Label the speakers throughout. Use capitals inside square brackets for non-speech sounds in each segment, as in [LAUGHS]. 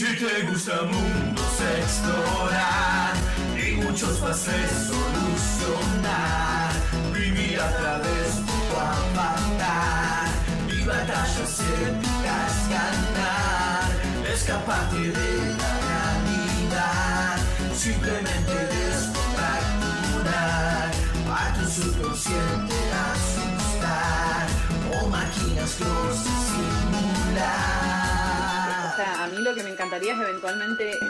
Speaker 1: Si te gusta mundos explorar y muchos más solucionar, vivir a través de tu avatar y batallas épicas ganar, escaparte de la realidad, simplemente descontracturar a tu subconsciente asustar. O máquinas close
Speaker 2: encantaría es eventualmente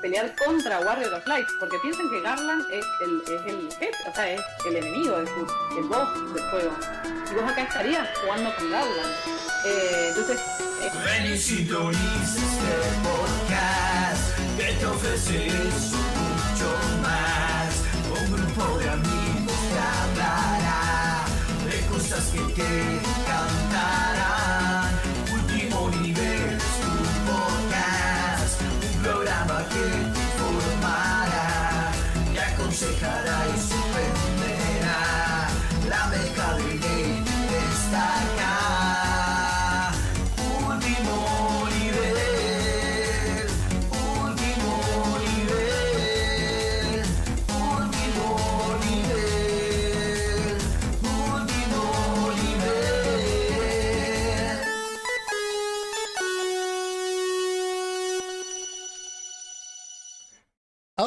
Speaker 2: pelear contra Warrior of Light, porque piensan que Garland es el, es el jefe, o sea, es el enemigo, es el, el boss del juego. Y vos acá estarías jugando con Garland. Eh, entonces, eh,
Speaker 1: Ven y sintoniza este podcast que te ofrece eso mucho más. Un grupo de amigos te hablará de cosas que te encantarán.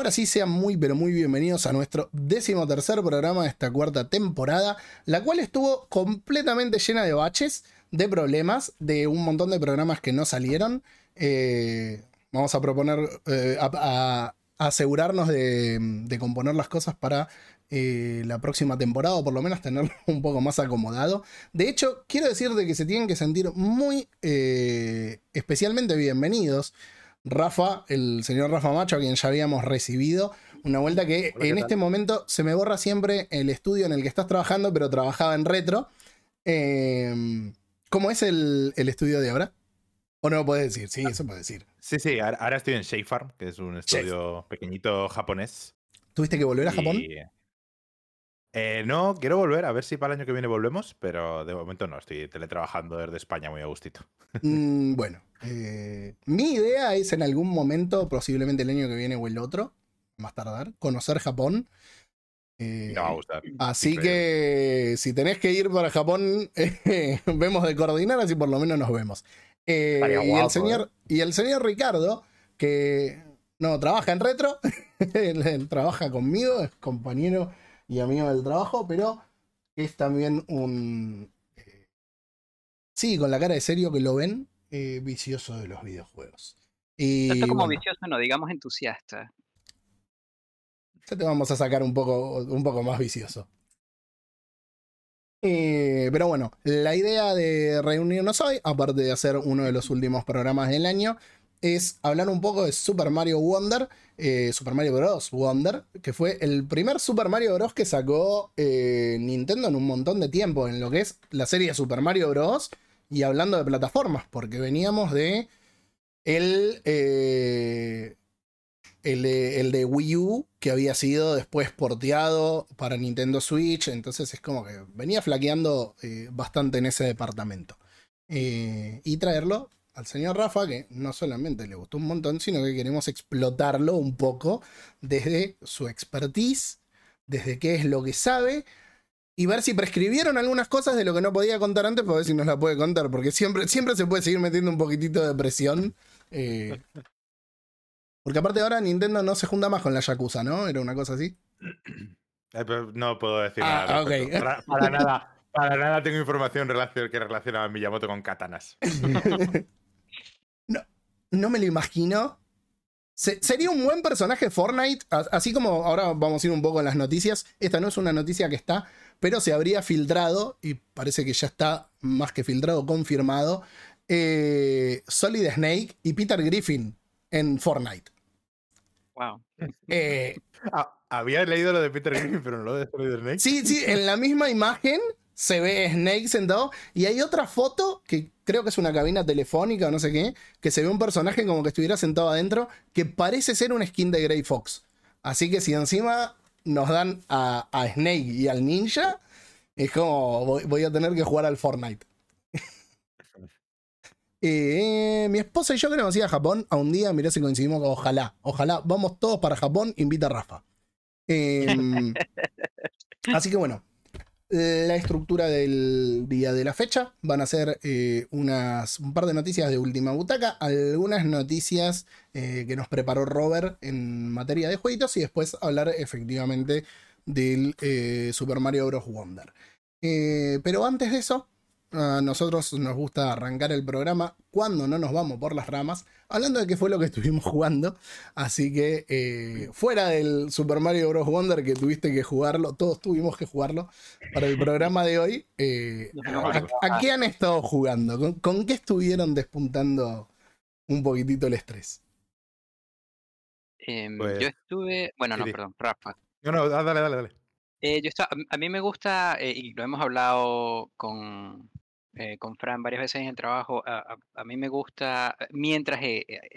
Speaker 3: Ahora sí, sean muy pero muy bienvenidos a nuestro décimo tercer programa de esta cuarta temporada, la cual estuvo completamente llena de baches, de problemas, de un montón de programas que no salieron. Eh, vamos a proponer, eh, a, asegurarnos de, componer las cosas para eh, la próxima temporada, o por lo menos tenerlo [LAUGHS] un poco más acomodado. De hecho, quiero decir de que se tienen que sentir muy especialmente bienvenidos. Rafa, el señor Rafa Macho, a quien ya habíamos recibido. Una vuelta que
Speaker 4: Hola, ¿qué
Speaker 3: en este momento se me borra siempre el estudio en el que estás trabajando, pero trabajaba en retro. Eh, ¿Cómo es el, el estudio de ahora? ¿O no lo puedes decir? Sí, eso puedes decir.
Speaker 4: Sí, sí, ahora, estoy en Farm, que es un estudio pequeñito japonés.
Speaker 3: ¿Tuviste que volver a Japón?
Speaker 4: y, eh, no, quiero volver, a ver si para el año que viene volvemos, pero de momento no, estoy teletrabajando desde España muy a gustito.
Speaker 3: Mm, [LAUGHS] bueno, eh, mi idea es en algún momento, posiblemente el año que viene o el otro, más tardar, conocer Japón. Eh,
Speaker 4: va a gustar.
Speaker 3: Así
Speaker 4: Increíble.
Speaker 3: que si tenés que ir para Japón, [LAUGHS] eh, vemos de coordinar, así por lo menos nos vemos. Eh, y, el señor, y el señor Ricardo, que no trabaja en retro, [LAUGHS] trabaja conmigo, es compañero y amigo del trabajo, pero es también un... eh, sí, con la cara de serio que lo ven, eh, vicioso de los videojuegos. Y
Speaker 5: Tanto como
Speaker 3: bueno,
Speaker 5: vicioso, no, digamos entusiasta.
Speaker 3: ya te vamos a sacar un poco, un poco más vicioso. Eh, pero bueno, la idea de reunirnos hoy, aparte de hacer uno de los últimos programas del año, es hablar un poco de Super Mario Wonder, eh, Super Mario Bros. Wonder, que fue el primer Super Mario Bros. que sacó eh, Nintendo en un montón de tiempo, en lo que es la serie Super Mario Bros. Y hablando de plataformas, porque veníamos de el, eh, de, el de Wii U, que había sido después porteado para Nintendo Switch, entonces es como que venía flaqueando bastante en ese departamento. Y traerlo al señor Rafa, que no solamente le gustó un montón, sino que queremos explotarlo un poco desde su expertise, desde qué es lo que sabe. Y ver si prescribieron algunas cosas de lo que no podía contar antes, para ver si nos la puede contar. Porque siempre, siempre se puede seguir metiendo un poquitito de presión. eh, [LAUGHS] porque aparte ahora Nintendo no se junta más con la Yakuza, ¿no? Era una cosa así.
Speaker 4: No puedo decir
Speaker 3: Ah,
Speaker 4: nada. para nada. Para nada tengo información relacion- que relaciona a Miyamoto con katanas. [LAUGHS]
Speaker 3: no, me lo imagino. Se- sería un buen personaje Fortnite, así como ahora vamos a ir un poco en las noticias. Esta no es una noticia que está, pero se habría filtrado, y parece que ya está más que filtrado, confirmado, eh, Solid Snake y Peter Griffin en Fortnite.
Speaker 5: Wow.
Speaker 3: Eh,
Speaker 4: Ah, había leído lo de Peter Griffin, pero no lo de Solid Snake.
Speaker 3: Sí, sí, en la misma imagen se ve Snake sentado y hay otra foto que creo que es una cabina telefónica o no sé qué, que se ve un personaje como que estuviera sentado adentro que parece ser un skin de Grey Fox. Así que si encima nos dan a, a Snake y al ninja, es como voy, voy a tener que jugar al Fortnite. [LAUGHS] Eh, mi esposa y yo queremos ir a Japón a un día, mirá si coincidimos, ojalá, ojalá, vamos todos para Japón, invita a Rafa. Em, [LAUGHS] así que bueno, la estructura del día de la fecha van a ser eh, unas, un par de noticias de última butaca, algunas noticias eh, que nos preparó Robert en materia de jueguitos y después hablar efectivamente del eh, Super Mario Bros. Wonder. Pero antes de eso, a nosotros nos gusta arrancar el programa cuando no nos vamos por las ramas, hablando de qué fue lo que estuvimos [LAUGHS] jugando. Así que eh, fuera del Super Mario Bros. Wonder que tuviste que jugarlo, todos tuvimos que jugarlo para el programa de hoy. eh, ¿a, a qué han estado jugando? ¿Con, con qué estuvieron despuntando un poquitito el estrés?
Speaker 5: Em,
Speaker 4: Pues-
Speaker 5: yo estuve, bueno, no, perdón, Rafa.
Speaker 4: No, no, ah, dale, dale, dale.
Speaker 5: Eh, a mí me gusta, eh, y lo hemos hablado con, eh, con Fran varias veces en el trabajo, a, a- mí me gusta, mientras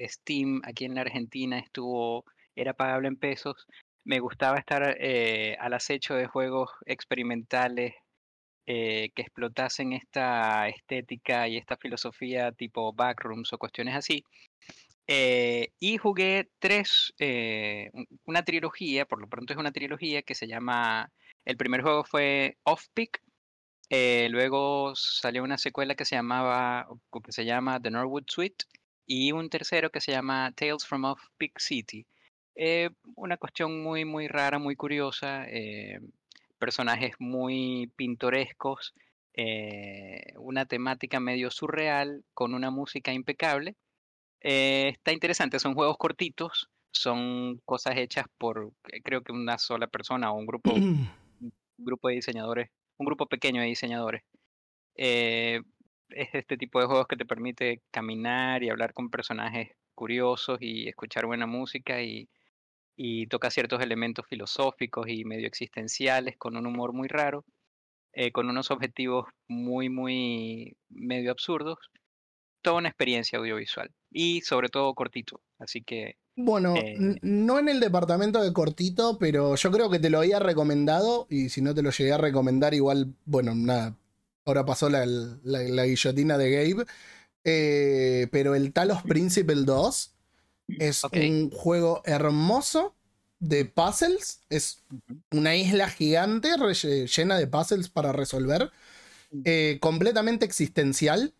Speaker 5: Steam aquí en la Argentina estuvo, era pagable en pesos, me gustaba estar al acecho de juegos experimentales que explotasen esta estética y esta filosofía tipo backrooms o cuestiones así. Eh, y jugué tres, eh, un- una trilogía, por lo pronto es una trilogía que se llama, el primer juego fue Off-Peak, eh, luego salió una secuela que se llamaba, que se llama The Norwood Suite, y un tercero que se llama Tales from Off-Peak City. Eh, una cuestión muy, muy rara, muy curiosa, personajes muy pintorescos, una temática medio surreal, con una música impecable. Eh, está interesante, son juegos cortitos, son cosas hechas por eh, creo que una sola persona o un grupo, [CLEARS THROAT] un grupo de diseñadores, un grupo pequeño de diseñadores. Eh, es este tipo de juegos que te permite caminar y hablar con personajes curiosos y escuchar buena música y, y toca ciertos elementos filosóficos y medio existenciales con un humor muy raro, eh, con unos objetivos muy, muy medio absurdos. Toda una experiencia audiovisual y sobre todo cortito. Así que
Speaker 3: Bueno,
Speaker 5: Eh,
Speaker 3: no en el departamento de cortito, pero yo creo que te lo había recomendado y si no te lo llegué a recomendar, igual, bueno, nada, ahora pasó la, la- la guillotina de Gabe, Eh, pero el Talos Principle 2 es un juego hermoso de puzzles, es una isla gigante llena de puzzles para resolver, eh, completamente existencial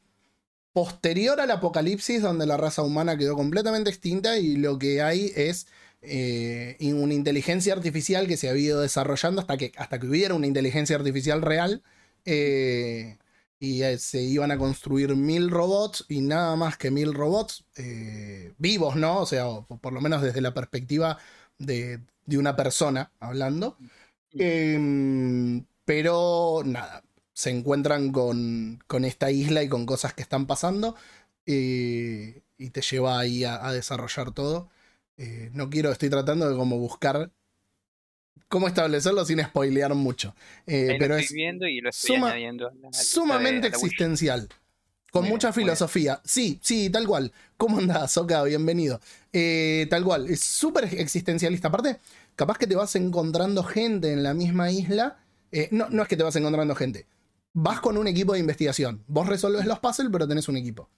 Speaker 3: posterior al apocalipsis donde la raza humana quedó completamente extinta y lo que hay es eh, una inteligencia artificial que se ha ido desarrollando hasta que, hasta que hubiera una inteligencia artificial real eh, y eh, se iban a construir mil robots y nada más que mil robots eh, vivos, ¿no? O sea, o por lo menos desde la perspectiva de, de una persona hablando. Em, pero nada, se encuentran con, con esta isla y con cosas que están pasando eh, y te lleva ahí a, a desarrollar todo. Eh, no quiero, estoy tratando de como buscar cómo establecerlo sin spoilear mucho. Eh, pero
Speaker 5: lo
Speaker 3: es
Speaker 5: estoy viendo y lo estoy
Speaker 3: suma-
Speaker 5: la de-
Speaker 3: sumamente
Speaker 5: la
Speaker 3: existencial. Con mucha filosofía. Sí, sí, tal cual. ¿Cómo andás, Soka? Bienvenido. Eh, tal cual. Es súper existencialista. Aparte, capaz que te vas encontrando gente en la misma isla. Eh, no, no es que te vas encontrando gente. Vas con un equipo de investigación. Vos resolves los puzzles, pero tenés un equipo.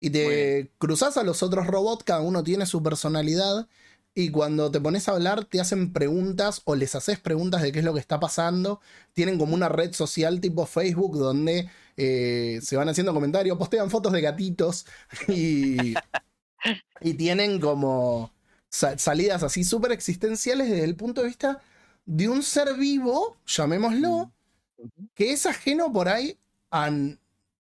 Speaker 3: Y te cruzas a los otros robots, cada uno tiene su personalidad. Y cuando te pones a hablar, te hacen preguntas o les haces preguntas de qué es lo que está pasando. Tienen como una red social tipo Facebook donde eh, se van haciendo comentarios, postean fotos de gatitos [LAUGHS] y, y tienen como sa- salidas así súper existenciales desde el punto de vista de un ser vivo, llamémoslo, que es ajeno por ahí a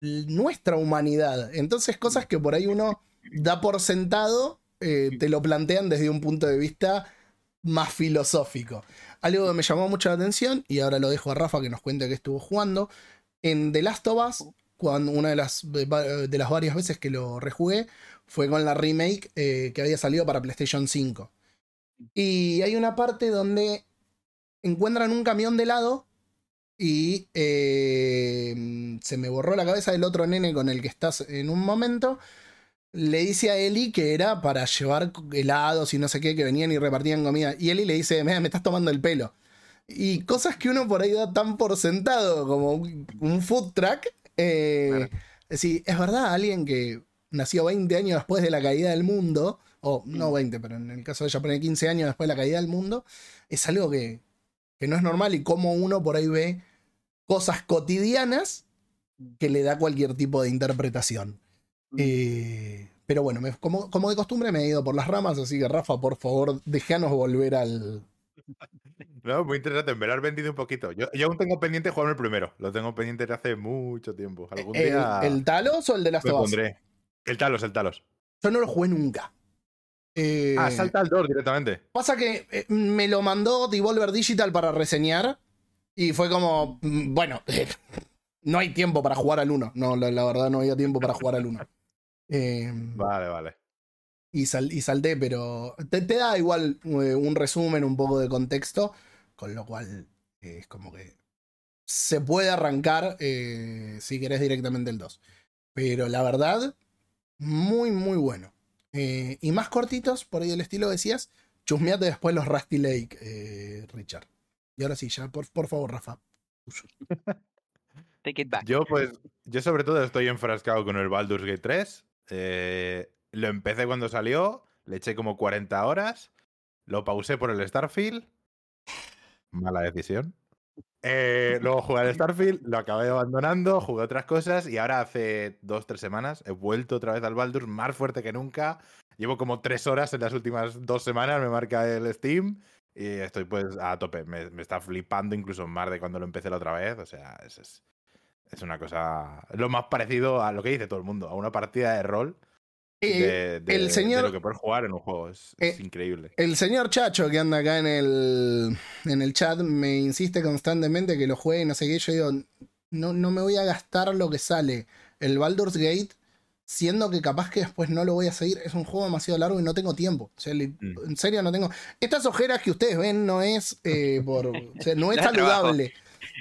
Speaker 3: nuestra humanidad. Entonces cosas que por ahí uno da por sentado, eh, te lo plantean desde un punto de vista más filosófico. Algo que me llamó mucho la atención, y ahora lo dejo a Rafa que nos cuente que estuvo jugando, en The Last of Us, cuando una de las, de las varias veces que lo rejugué, fue con la remake eh, que había salido para PlayStation 5. Y hay una parte donde encuentran un camión de helado y eh, se me borró la cabeza del otro nene con el que estás en un momento. Le dice a Eli que era para llevar helados y no sé qué, que venían y repartían comida. Y Eli le dice, "Mira, me estás tomando el pelo. Y cosas que uno por ahí da tan por sentado como un, food truck. eh,
Speaker 5: Claro.
Speaker 3: es verdad, alguien que nació 20 años después de la caída del mundo, o no 20, pero en el caso de ella pone 15 años después de la caída del mundo, es algo que, que no es normal y como uno por ahí ve cosas cotidianas que le da cualquier tipo de interpretación. Eh, pero bueno, me- como, como de costumbre me he ido por las ramas, así que Rafa, por favor, déjanos volver al... [LAUGHS]
Speaker 4: No, muy interesante. Me lo has vendido un poquito. Yo, yo aún tengo pendiente jugarme el primero. Lo tengo pendiente desde hace mucho tiempo. Algún
Speaker 3: ¿El,
Speaker 4: día
Speaker 3: el Talos o el de las Us?
Speaker 4: El Talos, el Talos.
Speaker 3: Yo no lo jugué nunca. Eh,
Speaker 4: Ah, salta al 2 directamente.
Speaker 3: Pasa que eh, me lo mandó Devolver Digital para reseñar y fue como, mm, bueno, [LAUGHS] no hay tiempo para jugar al 1. No, la, la verdad no había tiempo para jugar al 1. Eh,
Speaker 4: Vale, vale.
Speaker 3: y, sal- y salté, pero te, te da igual eh, un resumen, un poco de contexto, con lo cual eh, es como que se puede arrancar eh, si querés directamente el 2. Pero la verdad, muy, muy bueno. Eh, y más cortitos, por ahí el estilo decías, chusmeate después los Rusty Lake, eh, Richard. Y ahora sí, ya, por, por favor, Rafa. [LAUGHS]
Speaker 5: Take it back.
Speaker 4: Yo, pues, yo sobre todo estoy enfrascado con el Baldur's Gate 3. Eh, lo empecé cuando salió, le eché como 40 horas, lo pausé por el Starfield. Mala decisión. Eh, luego jugué al Starfield, lo acabé abandonando, jugué otras cosas y ahora hace dos, tres semanas he vuelto otra vez al Baldur's más fuerte que nunca. Llevo como tres horas en las últimas dos semanas, me marca el Steam y estoy pues a tope. Me, me está flipando incluso más de cuando lo empecé la otra vez. O sea, es, es, una cosa. Lo más parecido a lo que dice todo el mundo, a una partida de rol de, de-
Speaker 3: el
Speaker 4: de
Speaker 3: señor-
Speaker 4: lo que puedes jugar en un juego. Es, es
Speaker 3: Eh,
Speaker 4: increíble.
Speaker 3: El señor Chacho que anda acá en el, en el chat me insiste constantemente que lo juegue y no sé qué. Yo digo, no, no me voy a gastar lo que sale el Baldur's Gate, siendo que capaz que después no lo voy a seguir. Es un juego demasiado largo y no tengo tiempo. O sea, li-
Speaker 4: Mm.
Speaker 3: en serio no tengo. Estas ojeras que ustedes ven no es eh, por. o sea, no es [LAUGHS]
Speaker 5: trabajo.
Speaker 3: saludable.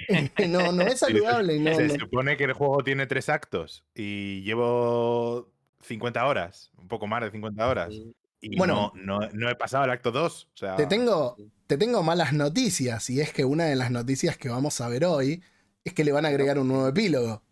Speaker 3: [LAUGHS] no, no es saludable. no-
Speaker 4: Se
Speaker 3: no-
Speaker 4: supone que el juego tiene tres actos y llevo 50 horas, un poco más de 50 horas. Y
Speaker 3: Bueno.
Speaker 4: no, no, no he pasado el acto 2. O sea,
Speaker 3: Te tengo, te tengo malas noticias, y es que una de las noticias que vamos a ver hoy es que le van a agregar un nuevo epílogo.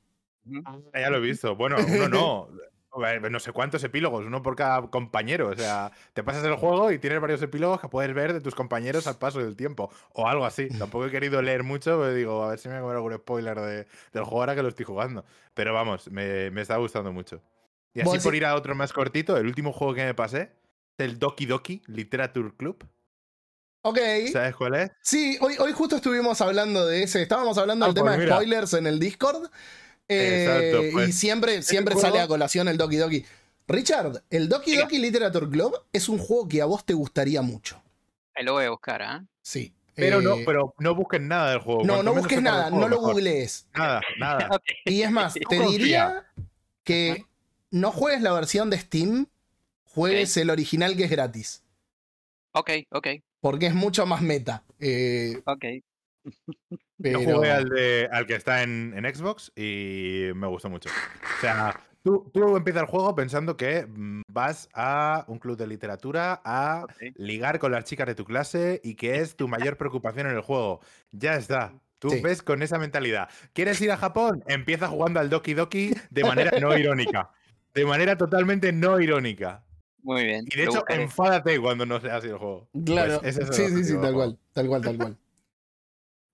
Speaker 4: Ah, Ya lo he visto. Bueno, uno no. [LAUGHS] No sé cuántos epílogos, uno por cada compañero. O sea, te pasas el juego y tienes varios epílogos que puedes ver de tus compañeros al paso del tiempo. O algo así. Tampoco he querido leer mucho, pero digo, a ver si me voy a comer algún spoiler de- del juego ahora que lo estoy jugando. Pero vamos, me, me está gustando mucho. Y así por ir a otro más cortito, el último juego que me pasé es el Doki Doki Literature Club.
Speaker 3: Ok.
Speaker 4: ¿Sabes cuál es?
Speaker 3: Sí, hoy, hoy justo estuvimos hablando de ese. Estábamos hablando
Speaker 4: Ah,
Speaker 3: del tema
Speaker 4: pues
Speaker 3: de
Speaker 4: mira.
Speaker 3: spoilers en el Discord. Eh,
Speaker 4: Exacto,
Speaker 3: y
Speaker 4: pues,
Speaker 3: siempre, siempre
Speaker 4: juego-
Speaker 3: sale a colación el Doki Doki. Richard, el Doki
Speaker 5: Diga.
Speaker 3: Doki Literature Club es un juego que a vos te gustaría mucho.
Speaker 5: Ahí lo voy a buscar, ¿ah?
Speaker 3: Sí.
Speaker 4: Pero, no,
Speaker 3: Eh,
Speaker 4: pero no busques nada del juego.
Speaker 3: no,
Speaker 4: Cuanto
Speaker 3: no busques nada,
Speaker 4: juego,
Speaker 3: no lo
Speaker 4: mejor.
Speaker 3: googlees.
Speaker 4: Nada, nada. [LAUGHS]
Speaker 3: Y es más, [LAUGHS] te diría que no juegues la versión de Steam, juegues el original que es gratis.
Speaker 5: Ok, ok,
Speaker 3: Porque es mucho más meta. Eh,
Speaker 5: ok.
Speaker 3: pero... [LAUGHS]
Speaker 4: Yo jugué al, de, al que está en, en Xbox y me gustó mucho. O sea, tú, tú empiezas el juego pensando que mm, vas a un club de literatura a ligar con las chicas de tu clase y que es tu mayor preocupación en el juego. Ya está. Tú
Speaker 3: Sí.
Speaker 4: ves con esa mentalidad. ¿Quieres ir a Japón? Empieza jugando al Doki Doki de manera no irónica. De manera totalmente no irónica.
Speaker 5: Muy bien.
Speaker 4: Y de hecho,
Speaker 5: buscaré.
Speaker 4: enfádate cuando no sea así el juego.
Speaker 3: Claro,
Speaker 4: Pues ese es el
Speaker 3: sí, sí, sí, tal cual, tal cual, tal cual.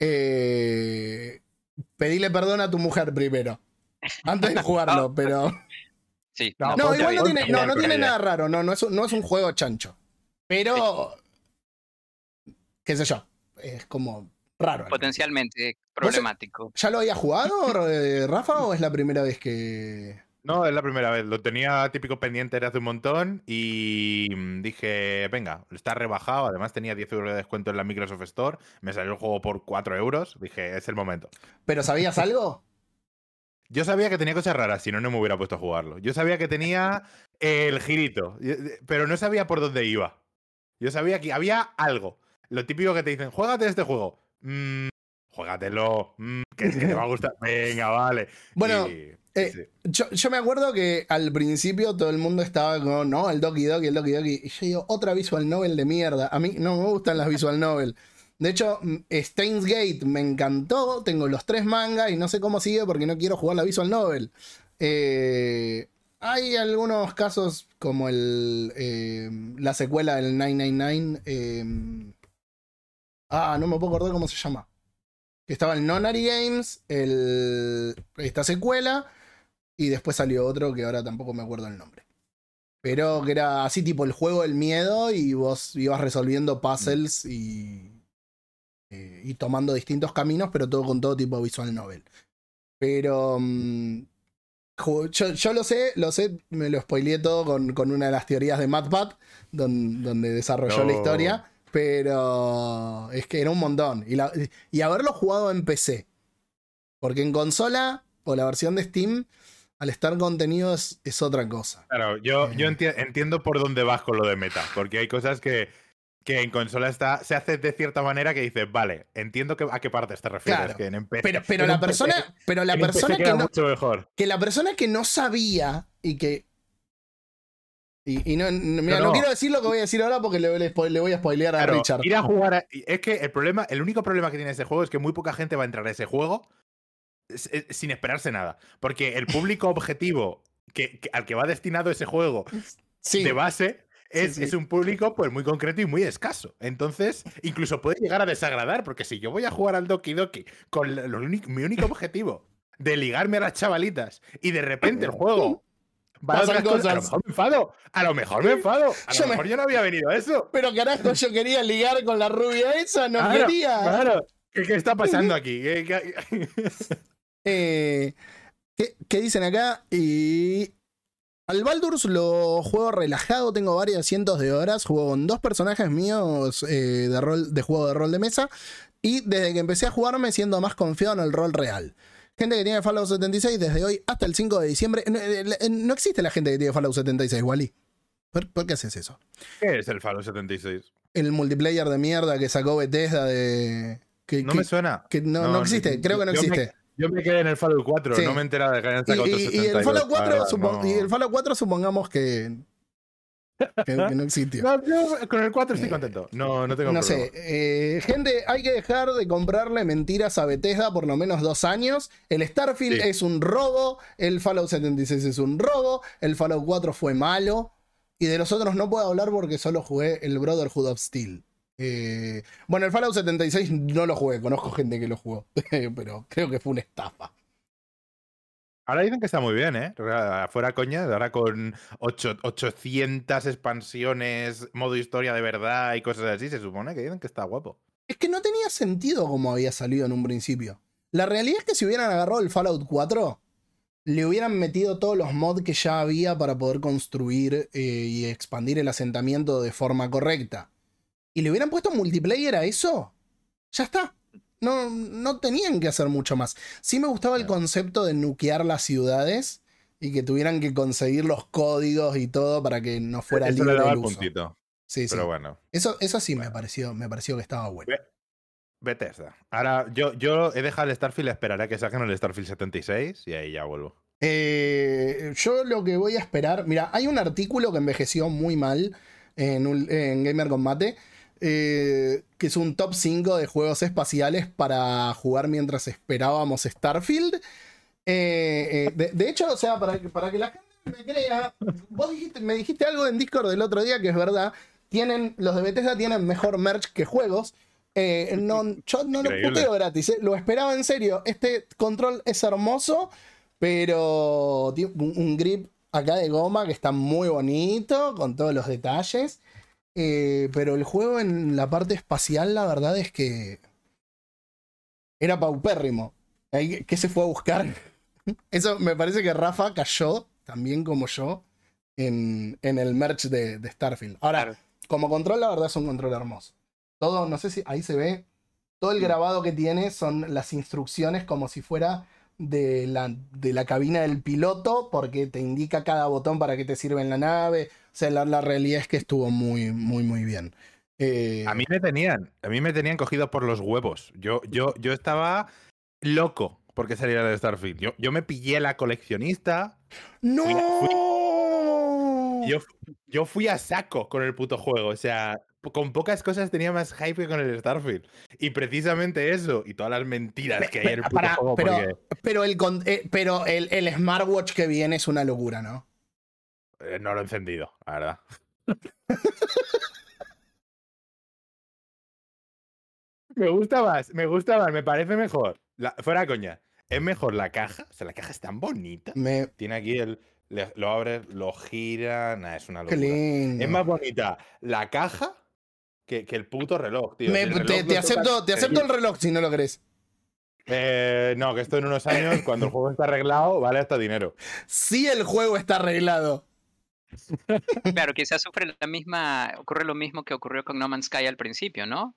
Speaker 3: Eh, pedile perdón a tu mujer primero. Antes de jugarlo, [LAUGHS] pero.
Speaker 5: Sí,
Speaker 4: No,
Speaker 3: No, igual no tiene, no, no nada raro, no, no es, un- no es un juego chancho. Pero. qué sé yo. Es como raro.
Speaker 5: potencialmente problemático.
Speaker 3: ¿Ya lo había jugado, eh, Rafa, o es la primera vez que.?
Speaker 4: No, es la primera vez. Lo tenía típico pendiente desde hace un montón y mm, dije, venga, está rebajado. Además tenía 10 euros de descuento en la Microsoft Store. Me salió el juego por 4 euros. Dije, es el momento.
Speaker 3: ¿Pero sabías [LAUGHS] algo?
Speaker 4: Yo sabía que tenía cosas raras, si no, no me hubiera puesto a jugarlo. Yo sabía que tenía el girito, y- pero no sabía por dónde iba. Yo sabía que había algo. Lo típico que te dicen, juégate este juego. Mm, juégatelo. mm, que, que te va a gustar. [LAUGHS] Venga, vale.
Speaker 3: Bueno,
Speaker 4: Y-
Speaker 3: eh,
Speaker 4: sí.
Speaker 3: Yo, yo me acuerdo que al principio todo el mundo estaba con, no, el Doki Doki, el Doki Doki. Y yo digo, otra visual novel de mierda. A mí no me gustan las visual [LAUGHS] novel. De hecho, mm, Steins Gate me encantó. Tengo los tres mangas y no sé cómo sigue porque no quiero jugar la visual novel. Eh, hay algunos casos como el eh, la secuela del 999. eh, ah, no me puedo acordar cómo se llama. Que estaba el Nonary Games, el, esta secuela, y después salió otro que ahora tampoco me acuerdo el nombre. Pero que era así tipo el juego del miedo y vos ibas resolviendo puzzles y, eh, y tomando distintos caminos, pero todo con todo tipo de visual novel. Pero mm, yo, yo lo sé, lo sé, me lo spoileé todo con, con una de las teorías de MatPat, don- donde desarrolló la historia. Pero es que era un montón. Y, la- y haberlo jugado en PC. Porque en consola o la versión de Steam, al estar contenido es, es otra cosa.
Speaker 4: Claro, yo, yo
Speaker 3: Eh.
Speaker 4: enti- entiendo por dónde vas con lo de meta, porque hay cosas que, que en consola está, se hace de cierta manera que dices, vale, entiendo que, a qué partes te refieres,
Speaker 3: Claro,
Speaker 4: que en PC
Speaker 3: Pero, pero
Speaker 4: en
Speaker 3: la
Speaker 4: PC
Speaker 3: persona, pero la persona que no,
Speaker 4: mucho mejor.
Speaker 3: que la persona que no sabía y que. Y, y no, no- mira,
Speaker 4: No,
Speaker 3: quiero decir lo que voy a decir ahora porque le, voy a spoilear a
Speaker 4: Claro,
Speaker 3: Richard.
Speaker 4: ir a jugar a- es que el problema, el único problema que tiene ese juego es que muy poca gente va a entrar a ese juego sin esperarse nada, porque el público objetivo que, que- al que va destinado ese juego
Speaker 3: Sí,
Speaker 4: de base es,
Speaker 3: sí.
Speaker 4: es un público pues muy concreto y muy escaso. Entonces, incluso puede llegar a desagradar, porque si yo voy a jugar al Doki Doki con lo mi único objetivo de ligarme a las chavalitas y de repente el juego [LAUGHS] va a otras cosas, a lo
Speaker 3: cosas.
Speaker 4: mejor me enfado, a lo mejor me enfado, a
Speaker 3: Yo
Speaker 4: lo
Speaker 3: me-
Speaker 4: mejor yo no había venido a eso.
Speaker 3: Pero carajo, yo quería ligar con la rubia esa, no
Speaker 4: Claro,
Speaker 3: quería.
Speaker 4: Claro. ¿Qué, qué está pasando [LAUGHS] aquí? ¿Qué- qué-
Speaker 3: Eh, ¿qué, qué dicen acá? Y. Al Baldur's lo juego relajado, tengo varias cientos de horas, juego con dos personajes míos eh, de, rol, de juego de rol de mesa y desde que empecé a jugar me siento más confiado en el rol real. Gente que tiene Fallout 76 desde hoy hasta el 5 de diciembre. No, eh, no existe la gente que tiene Fallout 76, Wally. ¿Por, por qué haces eso?
Speaker 4: ¿Qué es el Fallout 76?
Speaker 3: El multiplayer de mierda que sacó Bethesda de... Que,
Speaker 4: No
Speaker 3: que-
Speaker 4: me suena.
Speaker 3: que no, no existe, creo que no
Speaker 4: me-
Speaker 3: existe.
Speaker 4: Yo me quedé en el Fallout 4,
Speaker 3: Sí.
Speaker 4: no me he enterado de que hayan sacado
Speaker 3: y- y
Speaker 4: 72,
Speaker 3: el Fallout 4,
Speaker 4: la verdad,
Speaker 3: supon-
Speaker 4: no.
Speaker 3: y el Fallout 4 supongamos que, que, que no existió.
Speaker 4: No, yo con el 4 estoy contento. No, no tengo
Speaker 3: No
Speaker 4: problema.
Speaker 3: sé, eh, gente, hay que dejar de comprarle mentiras a Bethesda por lo menos dos años. El Starfield
Speaker 4: Sí.
Speaker 3: es un robo, el Fallout 76 es un robo, el Fallout 4 fue malo. Y de los otros no puedo hablar porque solo jugué el Brotherhood of Steel. Eh, bueno, el Fallout 76 no lo jugué, conozco gente que lo jugó, [LAUGHS] pero creo que fue una estafa.
Speaker 4: Ahora dicen que está muy bien, ¿eh? Fuera coña, ahora con ocho- 800 expansiones, modo historia de verdad y cosas así, se supone que dicen que está guapo.
Speaker 3: Es que no tenía sentido como había salido en un principio. La realidad es que si hubieran agarrado el Fallout 4, le hubieran metido todos los mods que ya había para poder construir eh, y expandir el asentamiento de forma correcta. Y le hubieran puesto multiplayer a eso, ya está. No, no tenían que hacer mucho más. Sí me gustaba el concepto de nukear las ciudades y que tuvieran que conseguir los códigos y todo para que no fuera
Speaker 4: Eso
Speaker 3: libre el uso.
Speaker 4: puntito.
Speaker 3: Sí, sí.
Speaker 4: Pero bueno,
Speaker 3: Eso, eso sí me pareció, me pareció que estaba bueno.
Speaker 4: Bethesda. Ahora, yo, yo he dejado el Starfield, esperaré a que saquen el Starfield 76 y ahí ya vuelvo.
Speaker 3: Eh, yo lo que voy a esperar. Mira, hay un artículo que envejeció muy mal en, un- en Gamer Combate. Eh, que es un top 5 de juegos espaciales para jugar mientras esperábamos Starfield. Eh, eh, de, de hecho, o sea, para, que- para que la gente me crea, vos dijiste- me dijiste algo en Discord del otro día que es verdad. Tienen, los de Bethesda tienen mejor merch que juegos. No, yo no lo puteo gratis, lo esperaba en serio. Este control es hermoso, pero tiene un, un grip acá de goma que está muy bonito, con todos los detalles. Eh, pero el juego en la parte espacial, la verdad es que era paupérrimo. ¿Qué se fue a buscar? [LAUGHS] Eso me parece que Rafa cayó, también como yo, en, en el merch de, de Starfield. Ahora,
Speaker 5: Claro.
Speaker 3: como control, la verdad es un control hermoso. Todo, no sé si ahí se ve, todo el grabado que tiene son las instrucciones como si fuera de la, de la cabina del piloto, porque te indica cada botón para qué te sirve en la nave. Sea, la, la realidad es que estuvo muy, muy, muy bien. Eh,
Speaker 4: A mí me tenían, a mí me tenían cogido por los huevos. Yo, yo, yo estaba loco porque saliera de Starfield. Yo, yo me pillé la coleccionista.
Speaker 3: ¡No!
Speaker 4: Yo, yo fui a saco con el puto juego. O sea, con pocas cosas tenía más hype que con el Starfield. Y precisamente eso, y todas las mentiras que hay en el puto
Speaker 3: Para-
Speaker 4: juego.
Speaker 3: pero
Speaker 4: porque-
Speaker 3: pero, el, con- eh, pero el, el smartwatch que viene es una locura, ¿no?
Speaker 4: Eh, no lo he encendido, la verdad. [LAUGHS] me gusta más, me gusta más, me parece mejor. La- fuera coña. Es mejor la caja. O sea, la caja es tan bonita.
Speaker 3: Me...
Speaker 4: Tiene aquí el. le- lo abres, lo gira. Nah, es una
Speaker 3: Qué
Speaker 4: locura.
Speaker 3: lindo.
Speaker 4: Es más bonita la caja que, que el puto reloj, tío.
Speaker 3: Me-
Speaker 4: El reloj
Speaker 3: te, acepto, te acepto el reloj si no lo crees.
Speaker 4: Eh, no, que esto en unos años, cuando el juego está arreglado, vale hasta dinero. [LAUGHS]
Speaker 3: Sí, el juego está arreglado.
Speaker 5: Claro, quizás sufre la misma, ocurre lo mismo que ocurrió con No Man's Sky al principio, ¿no?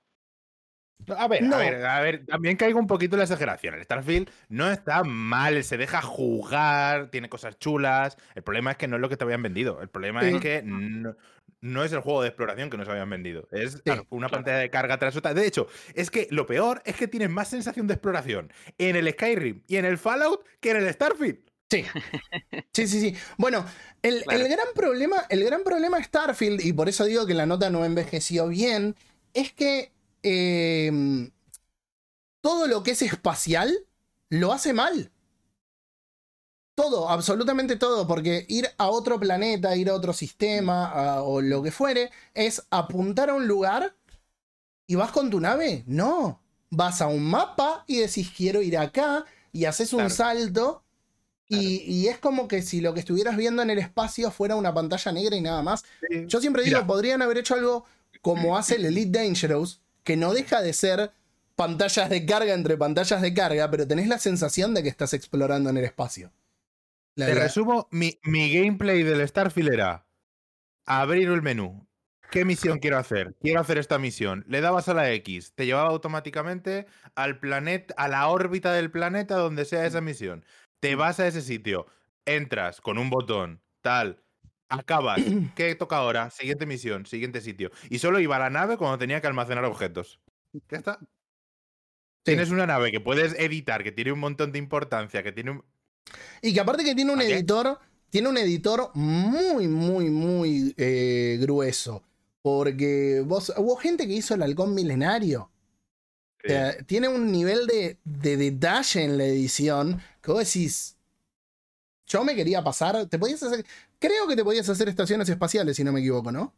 Speaker 4: A ver,
Speaker 3: No.
Speaker 4: a ver, a ver, también caigo un poquito en la exageración. El Starfield no está mal, se deja jugar, tiene cosas chulas. El problema es que no es lo que te habían vendido. El problema
Speaker 3: Sí.
Speaker 4: es que no, no es el juego de exploración que nos habían vendido. Es
Speaker 3: Sí,
Speaker 4: una pantalla de carga tras otra. De hecho, es que lo peor es que tienes más sensación de exploración en el Skyrim y en el Fallout que en el Starfield.
Speaker 3: Sí. Sí, sí, sí. Bueno, el,
Speaker 5: Claro.
Speaker 3: el gran problema, el gran problema de Starfield, y por eso digo que la nota no envejeció bien, es que eh, todo lo que es espacial lo hace mal. Todo, absolutamente todo, porque ir a otro planeta, ir a otro sistema a- o lo que fuere, es apuntar a un lugar y vas con tu nave. No, vas a un mapa y decís quiero ir acá y haces un
Speaker 5: Claro.
Speaker 3: salto. Y, y es como que si lo que estuvieras viendo en el espacio fuera una pantalla negra y nada más. Yo siempre digo, podrían haber hecho algo como hace el Elite Dangerous, que no deja de ser pantallas de carga entre pantallas de carga, pero tenés la sensación de que estás explorando en el espacio. La-
Speaker 4: Te resumo, mi, mi gameplay del Starfield era abrir el menú. ¿Qué misión quiero hacer? Quiero hacer esta misión. Le dabas a la X, te llevaba automáticamente al planeta, a la órbita del planeta donde sea esa misión. Te vas a ese sitio, entras con un botón, tal, acabas. [CLEARS THROAT] ¿Qué toca ahora? Siguiente misión, siguiente sitio. Y solo iba a la nave cuando tenía que almacenar objetos. Ya está. Tienes una nave que puedes editar, que tiene un montón de importancia, que tiene un...
Speaker 3: Y que aparte que tiene un editor, tiene un editor muy, muy, muy eh, grueso. Porque vos, hubo gente que hizo el halcón milenario. O sea, tiene un nivel de, de detalle en la edición que vos decís. Yo me quería pasar. Te podías hacer. Creo que te podías hacer estaciones espaciales, si no me equivoco, ¿no?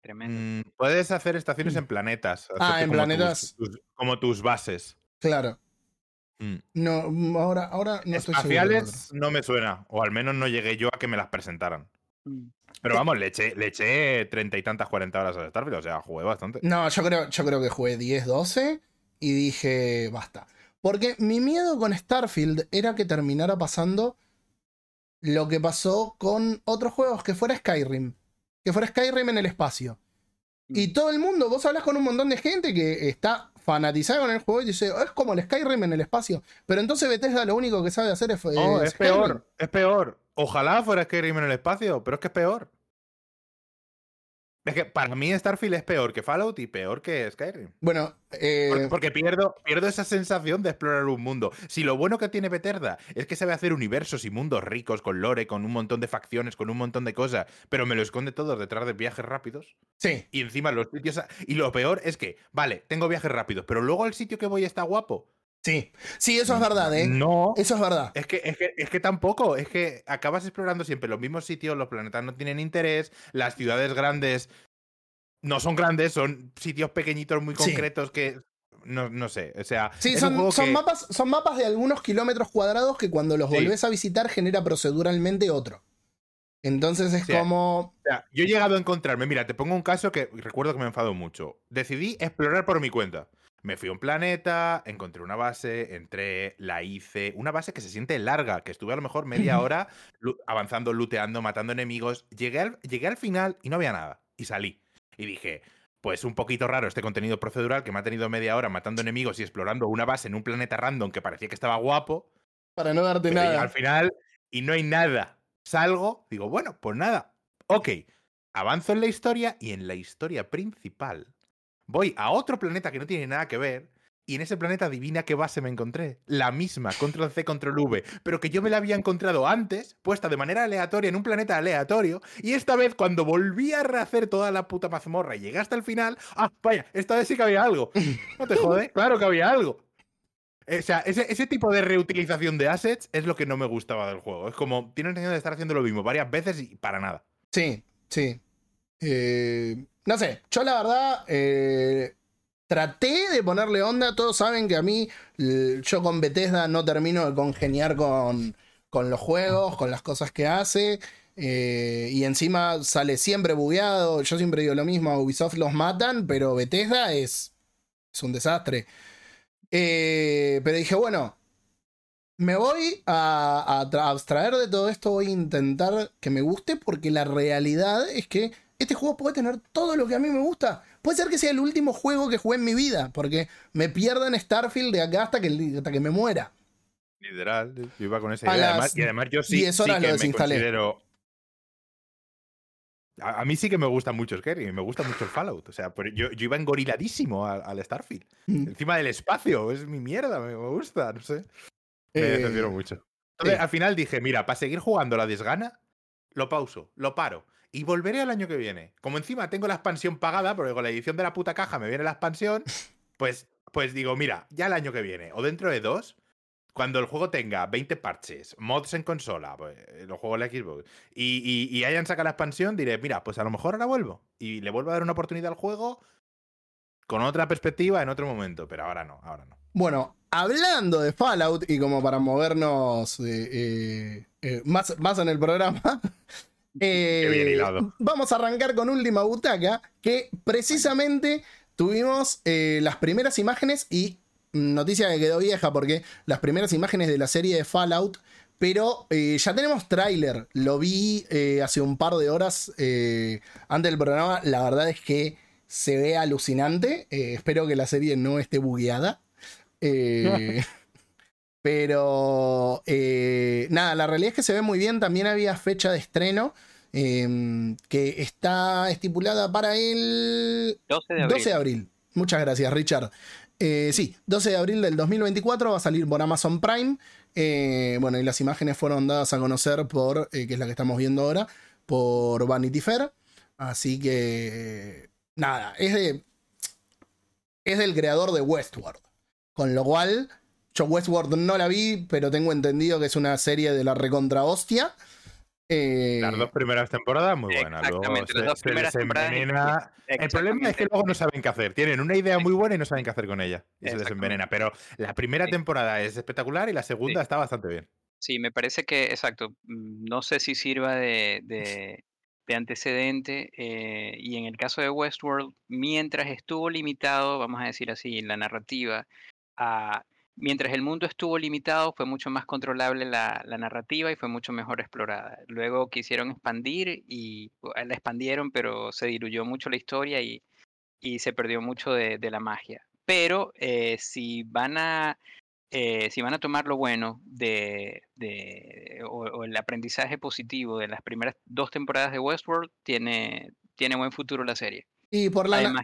Speaker 5: Tremendo.
Speaker 4: Mm, puedes hacer estaciones en planetas.
Speaker 3: Ah, en
Speaker 4: como
Speaker 3: planetas.
Speaker 4: tus- tus- como tus bases.
Speaker 3: Claro.
Speaker 4: Mm.
Speaker 3: No, mm, ahora, ahora no estoy seguro.
Speaker 4: Espaciales no me suena. O al menos no llegué yo a que me las presentaran.
Speaker 5: Mm.
Speaker 4: Pero vamos, le eché, le eché treinta y tantas, cuarenta horas al Starfield. O sea, jugué bastante.
Speaker 3: No, yo creo, yo creo que jugué 10, 12 y dije, basta. Porque mi miedo con Starfield era que terminara pasando lo que pasó con otros juegos, que fuera Skyrim. Que fuera Skyrim en el espacio. Y todo el mundo, vos hablas con un montón de gente que está fanatizada con el juego y dice, "Oh, es como el Skyrim en el espacio. Pero entonces Bethesda lo único que sabe hacer es... Eh,
Speaker 4: es
Speaker 3: Skyrim.
Speaker 4: peor. Es peor. Ojalá fuera Skyrim en el espacio, pero es que es peor. Es que para mí Starfield es peor que Fallout y peor que Skyrim.
Speaker 3: Bueno, eh,
Speaker 4: Porque, porque pierdo, pierdo esa sensación de explorar un mundo. Si lo bueno que tiene Bethesda es que sabe hacer universos y mundos ricos, con lore, con un montón de facciones, con un montón de cosas, pero me lo esconde todo detrás de viajes rápidos.
Speaker 3: sí.
Speaker 4: Y encima los sitios... Y lo peor es que, vale, tengo viajes rápidos, pero luego el sitio que voy está guapo.
Speaker 3: Sí. Sí, eso es verdad, ¿eh?
Speaker 4: No.
Speaker 3: Eso es verdad.
Speaker 4: Es que, es, que, es que tampoco, es que acabas explorando siempre los mismos sitios, los planetas no tienen interés, las ciudades grandes no son grandes, son sitios pequeñitos muy
Speaker 3: Sí.
Speaker 4: concretos que... No, no sé, o sea...
Speaker 3: Sí, son, son
Speaker 4: que-
Speaker 3: mapas, son mapas de algunos kilómetros cuadrados que cuando los
Speaker 4: Sí.
Speaker 3: volvés a visitar genera proceduralmente otro. Entonces es como.
Speaker 4: O sea, yo he llegado a encontrarme, mira, te pongo un caso que recuerdo que me enfadó mucho. Decidí explorar por mi cuenta. Me fui a un planeta, encontré una base, entré, la hice. Una base que se siente larga, que estuve a lo mejor media hora avanzando, looteando, matando enemigos. Llegué al, llegué al final y no había nada. Y salí. Y dije, pues un poquito raro este contenido procedural que me ha tenido media hora matando enemigos y explorando una base en un planeta random que parecía que estaba guapo.
Speaker 3: Para no darte nada.
Speaker 4: al final, y no hay nada. Salgo, digo, bueno, pues nada. Ok, avanzo en la historia y en la historia principal voy a otro planeta que no tiene nada que ver. Y en ese planeta adivina qué base me encontré. La misma, control C, control V. Pero que yo me la había encontrado antes, puesta de manera aleatoria en un planeta aleatorio. Y esta vez, cuando volví a rehacer toda la puta mazmorra y llegué hasta el final. Ah, vaya, esta vez sí que había algo. No te jode, [LAUGHS] claro que había algo. O sea, ese, ese tipo de reutilización de assets es lo que no me gustaba del juego. Es como, tienen intención de estar haciendo lo mismo varias veces y para nada.
Speaker 3: Sí, sí. Eh, no sé, yo la verdad eh, traté de ponerle onda. Todos saben que a mí, yo con Bethesda no termino de congeniar con, con los juegos, con las cosas que hace. eh, y encima sale siempre bugueado. Yo siempre digo lo mismo: a Ubisoft los matan, pero Bethesda es, es un desastre. Pero dije, bueno, me voy a, a tra- abstraer de todo esto, voy a intentar que me guste, porque la realidad es que este juego puede tener todo lo que a mí me gusta. Puede ser que sea el último juego que juegue en mi vida, porque me pierda en Starfield de acá hasta que, hasta que me muera.
Speaker 4: Literal, yo iba con esa
Speaker 3: A
Speaker 4: idea. Además, y además yo sí,
Speaker 3: 10
Speaker 4: sí que
Speaker 3: lo
Speaker 4: me considero... A, a mí sí que me gusta mucho Skyrim, me gusta mucho el Fallout. O sea, yo, yo iba engoriladísimo al, al Starfield.
Speaker 3: Mm.
Speaker 4: Encima del espacio, es mi mierda, me, me gusta, no sé. Me
Speaker 3: Eh,
Speaker 4: decepcionó mucho. Entonces,
Speaker 3: sí.
Speaker 4: al final dije, mira, para seguir jugando la desgana, lo pauso, lo paro. Y volveré al año que viene. Como encima tengo la expansión pagada, porque con la edición de la puta caja me viene la expansión, [LAUGHS] pues, pues digo, mira, ya el año que viene, o dentro de dos, cuando el juego tenga 20 parches, mods en consola, pues, eh, los juegos de la Xbox, y, y- y hayan sacado la expansión, diré, mira, pues a lo mejor ahora vuelvo. Y le vuelvo a dar una oportunidad al juego con otra perspectiva en otro momento, pero ahora no, ahora no.
Speaker 3: Bueno, hablando de Fallout y como para movernos eh, eh, eh, más, más en el programa, [LAUGHS] eh,
Speaker 4: bien hilado.
Speaker 3: vamos a arrancar con Última Butaca, que precisamente tuvimos eh, las primeras imágenes y mm, noticia que quedó vieja porque las primeras imágenes de la serie de Fallout, pero eh, ya tenemos tráiler, lo vi eh, hace un par de horas antes del programa, la verdad es que se ve alucinante, espero que la serie no esté bugueada. [LAUGHS] Pero nada, la realidad es que se ve muy bien. También había fecha de estreno eh, que está estipulada para el
Speaker 5: 12 de abril.
Speaker 3: 12 de abril. Muchas gracias, Richard. Eh, sí, 12 de abril del 2024 va a salir por Amazon Prime. Eh, bueno, y las imágenes fueron dadas a conocer por, eh, que es la que estamos viendo ahora, por Vanity Fair. Así que, nada, es de. Es del creador de Westworld. Con lo cual, yo Westworld no la vi, pero tengo entendido que es una serie de la recontra hostia. Eh,
Speaker 4: Las dos primeras temporadas, muy buenas. Luego
Speaker 5: Exactamente, las
Speaker 4: se-
Speaker 5: dos
Speaker 4: se
Speaker 5: primeras temporadas
Speaker 4: desenvenena. El problema es que luego no saben qué hacer. Tienen una idea muy buena y no saben qué hacer con ella. Y se desenvenena. Pero la primera
Speaker 5: Sí.
Speaker 4: temporada es espectacular y la segunda
Speaker 5: Sí.
Speaker 4: está bastante bien.
Speaker 5: Sí, me parece que, exacto, mm, no sé si sirva de, de- de antecedente eh, y en el caso de Westworld, mientras estuvo limitado, vamos a decir así, en la narrativa, a, mientras el mundo estuvo limitado fue mucho más controlable la, la narrativa y fue mucho mejor explorada. Luego quisieron expandir y la expandieron, pero se diluyó mucho la historia y, y se perdió mucho de, de la magia. Pero eh, si van a eh, si van a tomar lo bueno de, de- o, o el aprendizaje positivo de las primeras dos temporadas de Westworld, tiene, tiene buen futuro la serie.
Speaker 3: y por la,
Speaker 5: Además,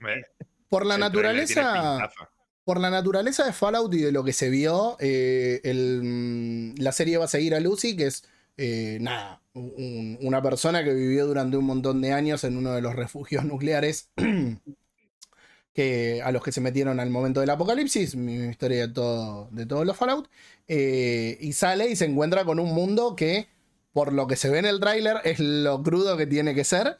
Speaker 3: por naturaleza. Por la naturaleza de Fallout y de lo que se vio, eh, mm, la serie va a seguir a Lucy, que es eh, nada, un- una persona que vivió durante un montón de años en uno de los refugios nucleares [CLEARS THROAT] que, a los que se metieron al momento del apocalipsis, mi historia de, todo, de todos los Fallout, eh, y sale y se encuentra con un mundo que, por lo que se ve en el tráiler, es lo crudo que tiene que ser.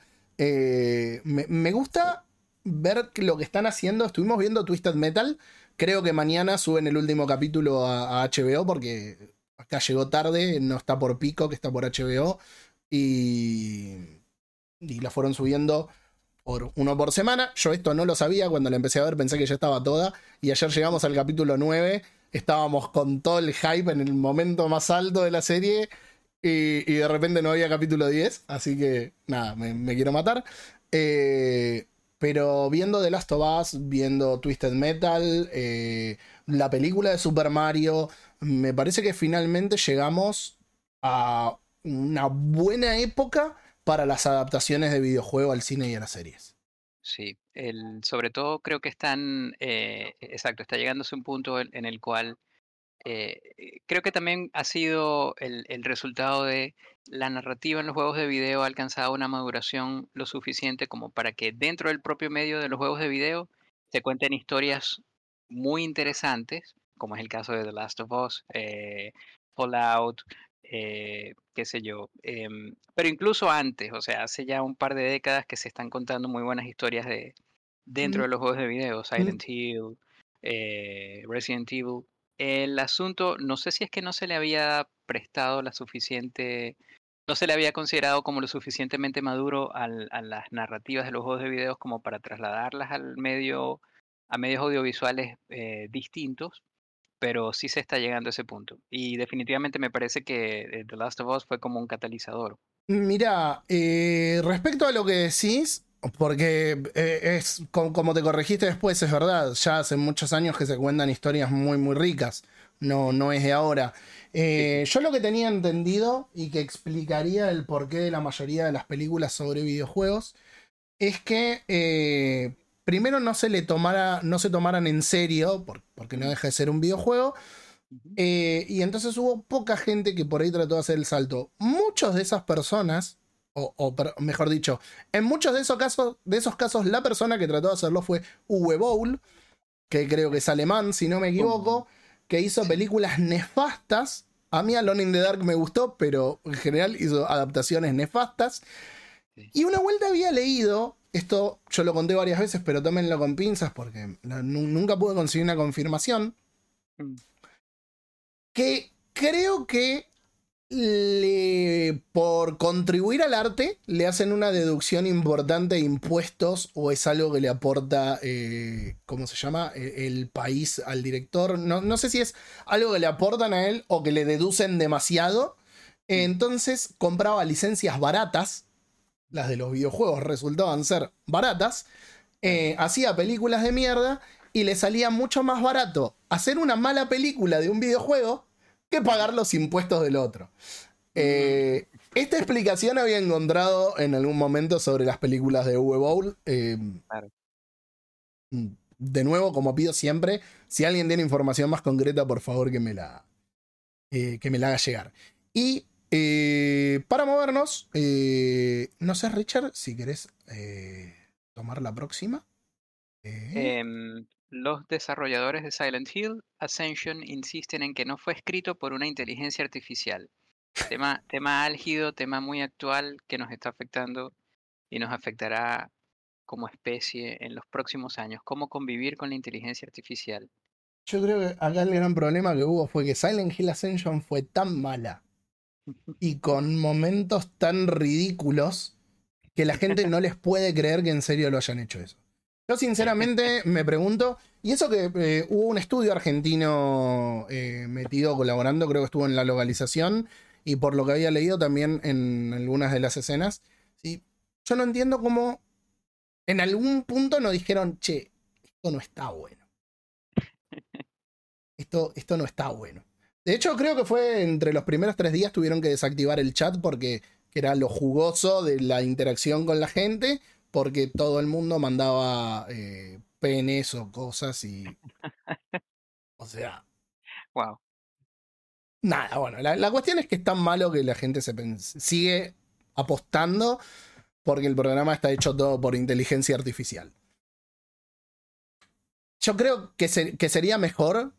Speaker 3: Me gusta ver lo que están haciendo. Estuvimos viendo Twisted Metal. Creo que mañana suben el último capítulo a, a HBO porque acá llegó tarde, no está por pico, que está por HBO. Y, y la fueron subiendo por uno por semana. Yo esto no lo sabía, cuando la empecé a ver pensé que ya estaba toda. Y ayer llegamos al capítulo 9. Estábamos con todo el hype en el momento más alto de la serie. Y, y de repente no había capítulo 10. Así que nada, me, me quiero matar. Eh, pero viendo The Last of Us, viendo Twisted Metal, eh, la película de Super Mario, me parece que finalmente llegamos a una buena época para las adaptaciones de videojuego al cine y a las series.
Speaker 5: Sí, sobre todo creo que están, eh, exacto, está llegándose un punto en el cual eh, eh, creo que también ha sido el, el resultado de la narrativa en los juegos de video ha alcanzado una maduración lo suficiente como para que dentro del propio medio de los juegos de video se cuenten historias muy interesantes como es el caso de The Last of Us, eh, Fallout, eh, qué sé yo. em, pero incluso antes, o sea, hace ya un par de décadas que se están contando muy buenas historias de dentro
Speaker 3: Mm.
Speaker 5: de los juegos de video, Silent Hill, Resident Evil. El asunto, no sé si es que no se le había prestado la suficiente, no se le había considerado como lo suficientemente maduro a las narrativas de los juegos de videos como para trasladarlas al medio, a medios audiovisuales eh, distintos, pero sí se está llegando a ese punto. Y definitivamente me parece que eh, The Last of Us fue como un catalizador.
Speaker 3: Mira, eh, respecto a lo que decís, porque eh, es co- como te corregiste después, es verdad, ya hace muchos años que se cuentan historias muy, muy ricas, no, no es de ahora. Eh, yo lo que tenía entendido y que explicaría el porqué de la mayoría de las películas sobre videojuegos es que eh, primero no se le tomara, no se tomaran en serio, por- porque no deja de ser un videojuego, y entonces hubo poca gente que por ahí trató de hacer el salto. Muchos de esas personas, o, mejor dicho, en muchos de esos, casos, de esos casos, la persona que trató de hacerlo fue Uwe Boll, que creo que es alemán, si no me equivoco, que hizo películas nefastas. A mí Alone in the Dark me gustó, pero en general hizo adaptaciones nefastas. Y una vuelta había leído, esto yo lo conté varias veces, pero tómenlo con pinzas porque nunca pude conseguir una confirmación
Speaker 5: Mm.
Speaker 3: que creo que le, por contribuir al arte le hacen una deducción importante de impuestos o es algo que le aporta, eh, ¿cómo se llama? Eh, El país al director. No, no sé si es algo que le aportan a él o que le deducen demasiado. Entonces compraba licencias baratas, las de los videojuegos resultaban ser baratas, eh, hacía películas de mierda y le salía mucho más barato hacer una mala película de un videojuego que pagar los impuestos del otro. Eh, esta explicación había encontrado en algún momento sobre las películas de Uwe Boll. eh,
Speaker 5: Claro.
Speaker 3: De nuevo, como pido siempre, si alguien tiene información más concreta, por favor que me la, eh, que me la haga llegar. Y para movernos, no sé, Richard, si querés tomar la próxima.
Speaker 5: Los desarrolladores de Silent Hill Ascension insisten en que no fue escrito por una inteligencia artificial. Tema, tema álgido, tema muy actual que nos está afectando y nos afectará como especie en los próximos años. ¿Cómo convivir con la inteligencia artificial?
Speaker 3: Yo creo que acá el gran problema que hubo fue que Silent Hill Ascension fue tan mala [LAUGHS] y con momentos tan ridículos que la gente no les puede creer que en serio lo hayan hecho eso. Yo sinceramente me pregunto, y eso que eh, hubo un estudio argentino eh, metido colaborando, creo que estuvo en la localización y por lo que había leído también en algunas de las escenas, ¿sí? yo no entiendo cómo en algún punto nos dijeron, che, esto no está bueno. [LAUGHS] Esto, esto no está bueno. De hecho, creo que fue entre los primeros tres días tuvieron que desactivar el chat porque era lo jugoso de la interacción con la gente, porque todo el mundo mandaba eh, penes o cosas y... O sea, [LAUGHS]
Speaker 5: Wow.
Speaker 3: nada, bueno, la, la cuestión es que es tan malo que la gente se sigue apostando porque el programa está hecho todo por inteligencia artificial. Yo creo que, se- que sería mejor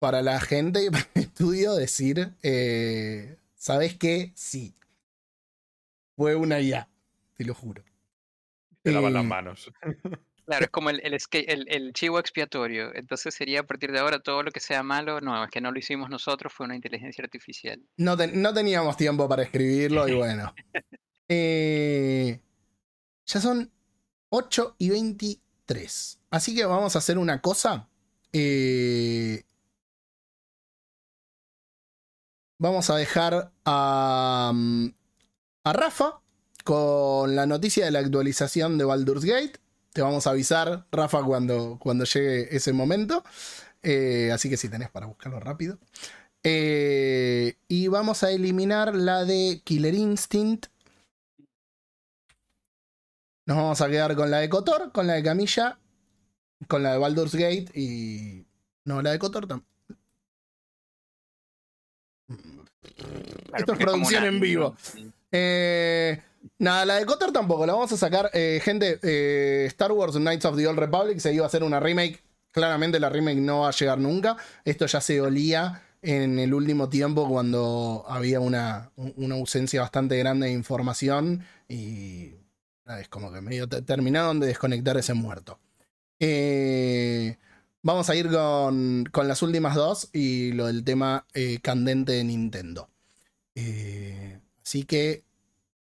Speaker 3: para la gente y [LAUGHS] para el estudio decir, eh, ¿sabes qué? Sí. Fue una IA, te lo juro.
Speaker 4: Te lavan las manos. [LAUGHS]
Speaker 5: Claro, es como el, el, esque- el- el chivo expiatorio. Entonces sería a partir de ahora todo lo que sea malo, no, es que no lo hicimos nosotros, fue una inteligencia artificial.
Speaker 3: No, te- no teníamos tiempo para escribirlo y bueno. [LAUGHS] Eh, ya son 8 y 23. Así que vamos a hacer una cosa. Eh, vamos a dejar a, mm, a Rafa con la noticia de la actualización de Baldur's Gate. Te vamos a avisar, Rafa, cuando, cuando llegue ese momento. Eh, así que si tenés para buscarlo rápido. Eh, y vamos a eliminar la de Killer Instinct. Nos vamos a quedar con la de Kotor, con la de Camilla, con la de Baldur's Gate y. No, la de Kotor también.
Speaker 5: Claro,
Speaker 3: Esto es producción
Speaker 5: una-
Speaker 3: en vivo. Eh, nada, la de Kotor tampoco, la vamos a sacar. Eh, gente, eh, Star Wars Knights of the Old Republic se iba a hacer una remake claramente la remake no va a llegar nunca. Esto ya se olía en el último tiempo cuando había una, una ausencia bastante grande de información y es como que medio te- terminaron de desconectar ese muerto. Eh, vamos a ir con, con las últimas dos y lo del tema candente de Nintendo. Así que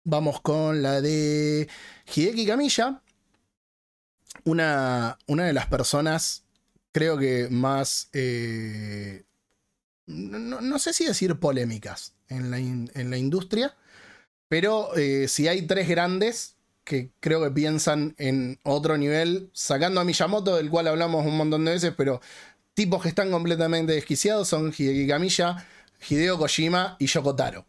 Speaker 3: vamos con la de Hideki Kamiya. Una, una de las personas, creo que más, eh, no, no- sé si decir polémicas en la, en la industria, pero eh, si hay tres grandes que creo que piensan en otro nivel, sacando a Miyamoto, del cual hablamos un montón de veces, pero tipos que están completamente desquiciados son Hideki Kamiya, Hideo Kojima y Yoko Taro.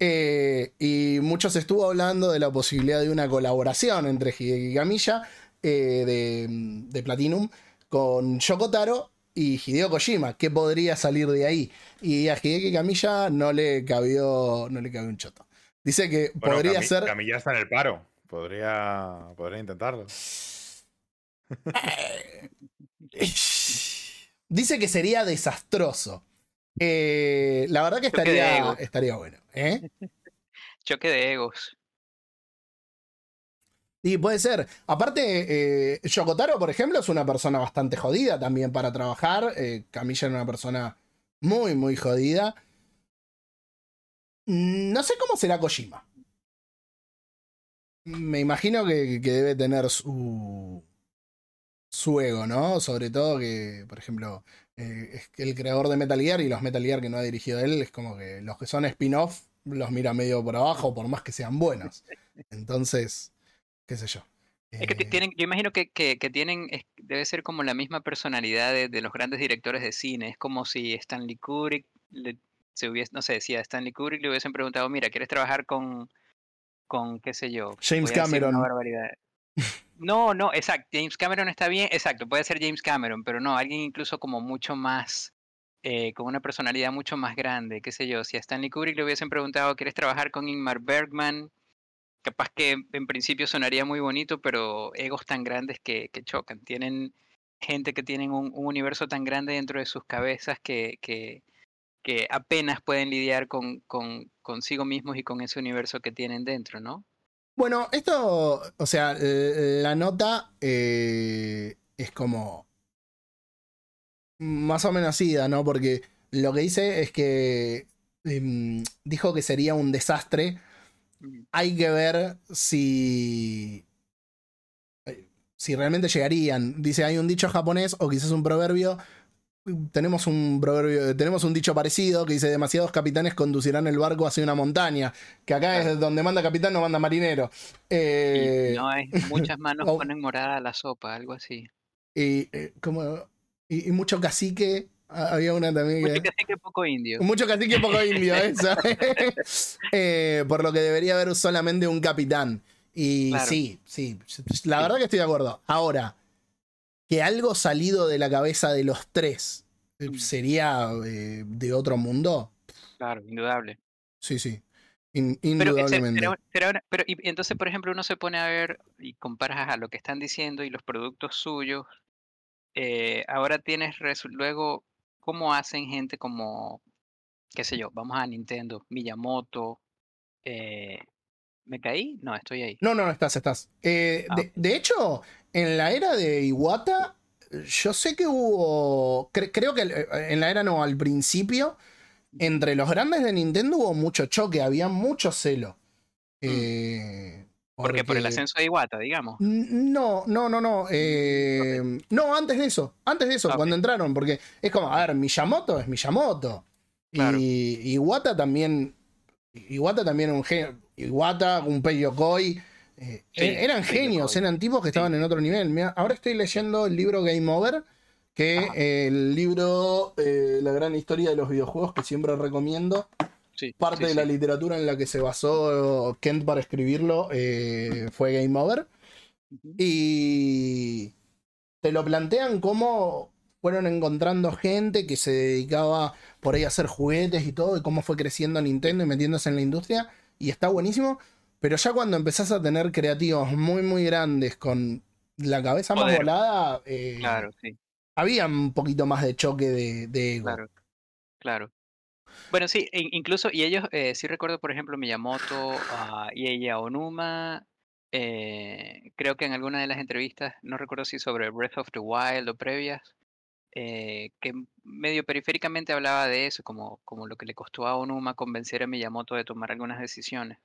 Speaker 3: Eh, y mucho se estuvo hablando de la posibilidad de una colaboración entre Hideki Kamiya eh, de, de Platinum con Yoko Taro y Hideo Kojima. ¿Qué podría salir de ahí? Y a Hideki Kamiya no le cabió, no le cabió un choto. Dice que
Speaker 4: Bueno,
Speaker 3: podría ser.
Speaker 4: Camilla está en el paro. Podría, podría intentarlo. [LAUGHS]
Speaker 3: Dice que sería desastroso. Eh, la verdad que
Speaker 5: Choque
Speaker 3: estaría, estaría bueno. ¿eh? [LAUGHS]
Speaker 5: Choque de egos.
Speaker 3: Y puede ser. Aparte, eh, Yokotaro, por ejemplo, es una persona bastante jodida también para trabajar. Eh, Camilla era una persona muy, muy jodida. Mm, No sé cómo será Kojima. Me imagino que, que debe tener su, su ego, ¿no? Sobre todo que, por ejemplo, eh, es el creador de Metal Gear y los Metal Gear que no ha dirigido él, es como que los que son spin-off los mira medio por abajo, por más que sean buenos. Entonces, qué sé yo.
Speaker 5: Es que
Speaker 3: Eh,
Speaker 5: tienen, yo imagino que, que, que tienen, debe ser como la misma personalidad de, de los grandes directores de cine. Es como si Stanley Kubrick, le- se hubiese, no sé, si a Stanley Kubrick le hubiesen preguntado, mira, ¿quieres trabajar con, con qué sé yo?
Speaker 3: James
Speaker 5: voy una
Speaker 3: Cameron.
Speaker 5: barbaridad. No, no, exacto. James Cameron está bien, exacto, puede ser James Cameron, pero no, alguien incluso como mucho más, eh, con una personalidad mucho más grande, qué sé yo. Si a Stanley Kubrick le hubiesen preguntado, ¿quieres trabajar con Ingmar Bergman? Capaz que en principio sonaría muy bonito, pero egos tan grandes que, que chocan. Tienen gente que tienen un, un universo tan grande dentro de sus cabezas que, que, que apenas pueden lidiar con, con consigo mismos y con ese universo que tienen dentro, ¿no?
Speaker 3: Bueno, esto, o sea, la nota eh, es como más o menos ida, ¿no? Porque lo que dice es que em, dijo que sería un desastre. Hay que ver si eh, si realmente llegarían. Dice, hay un dicho japonés o quizás un proverbio. Tenemos un proverbio, tenemos un dicho parecido que dice demasiados capitanes conducirán el barco hacia una montaña. Que acá es donde manda capitán, no manda marinero. Eh,
Speaker 5: no es muchas manos [LAUGHS] ponen morada a la sopa, algo así.
Speaker 3: y, eh, como- y, y mucho cacique. Había una también
Speaker 5: Mucho
Speaker 3: que.
Speaker 5: que sí que poco indio.
Speaker 3: Mucho cacique, poco indio, [LAUGHS] eso. [LAUGHS] Eh, por lo que debería haber solamente un capitán. Y
Speaker 5: Claro.
Speaker 3: sí, sí. La verdad que estoy de acuerdo. Ahora, que algo salido de la cabeza de los tres sería eh, de otro mundo.
Speaker 5: Claro, indudable.
Speaker 3: Sí, sí. In-
Speaker 5: Pero,
Speaker 3: indudablemente.
Speaker 5: una- pero y entonces, por ejemplo, uno se pone a ver y comparas a lo que están diciendo y los productos suyos. eh, ahora tienes luego cómo hacen gente como, qué sé yo, vamos a Nintendo, Miyamoto. eh, ¿Me caí? No, estoy ahí.
Speaker 3: No, no, no, estás, estás.
Speaker 5: Ah,
Speaker 3: de hecho, en la era de Iwata, yo sé que hubo. cre- creo que eh, en la era no, al principio, entre los grandes de Nintendo hubo mucho choque, había mucho celo. Eh,
Speaker 5: Porque por el ascenso de Iwata, digamos.
Speaker 3: No, no, no, no. eh, No, antes de eso. Antes de eso,
Speaker 5: Ah,
Speaker 3: cuando entraron. Porque es como, a ver, Miyamoto es Miyamoto.
Speaker 5: Claro.
Speaker 3: Y Iwata también. Iwata también un genio. Iwata, Gunpei Yokoi. Eh,
Speaker 5: Sí,
Speaker 3: eran genios, eran tipos que estaban en otro nivel. Mirá, ahora estoy leyendo el libro Game Over. Que el libro eh, La gran historia de los videojuegos que siempre recomiendo. Parte de la literatura en la que se basó Kent para escribirlo eh, fue Game Over. Y te lo plantean como fueron encontrando gente que se dedicaba por ahí a hacer juguetes y todo, y cómo fue creciendo Nintendo y metiéndose en la industria. Y está buenísimo. Pero ya cuando empezás a tener creativos muy, muy grandes con la cabeza más volada, eh,
Speaker 5: Claro, sí.
Speaker 3: había un poquito más de choque de, de ego.
Speaker 5: Claro, claro. Bueno, sí, in- incluso, y ellos, eh, sí recuerdo, por ejemplo, Miyamoto ah, y ella Onuma, eh, creo que en alguna de las entrevistas, no recuerdo si sobre Breath of the Wild o previas, eh, que medio periféricamente hablaba de eso, como, como lo que le costó a Onuma convencer a Miyamoto de tomar algunas decisiones.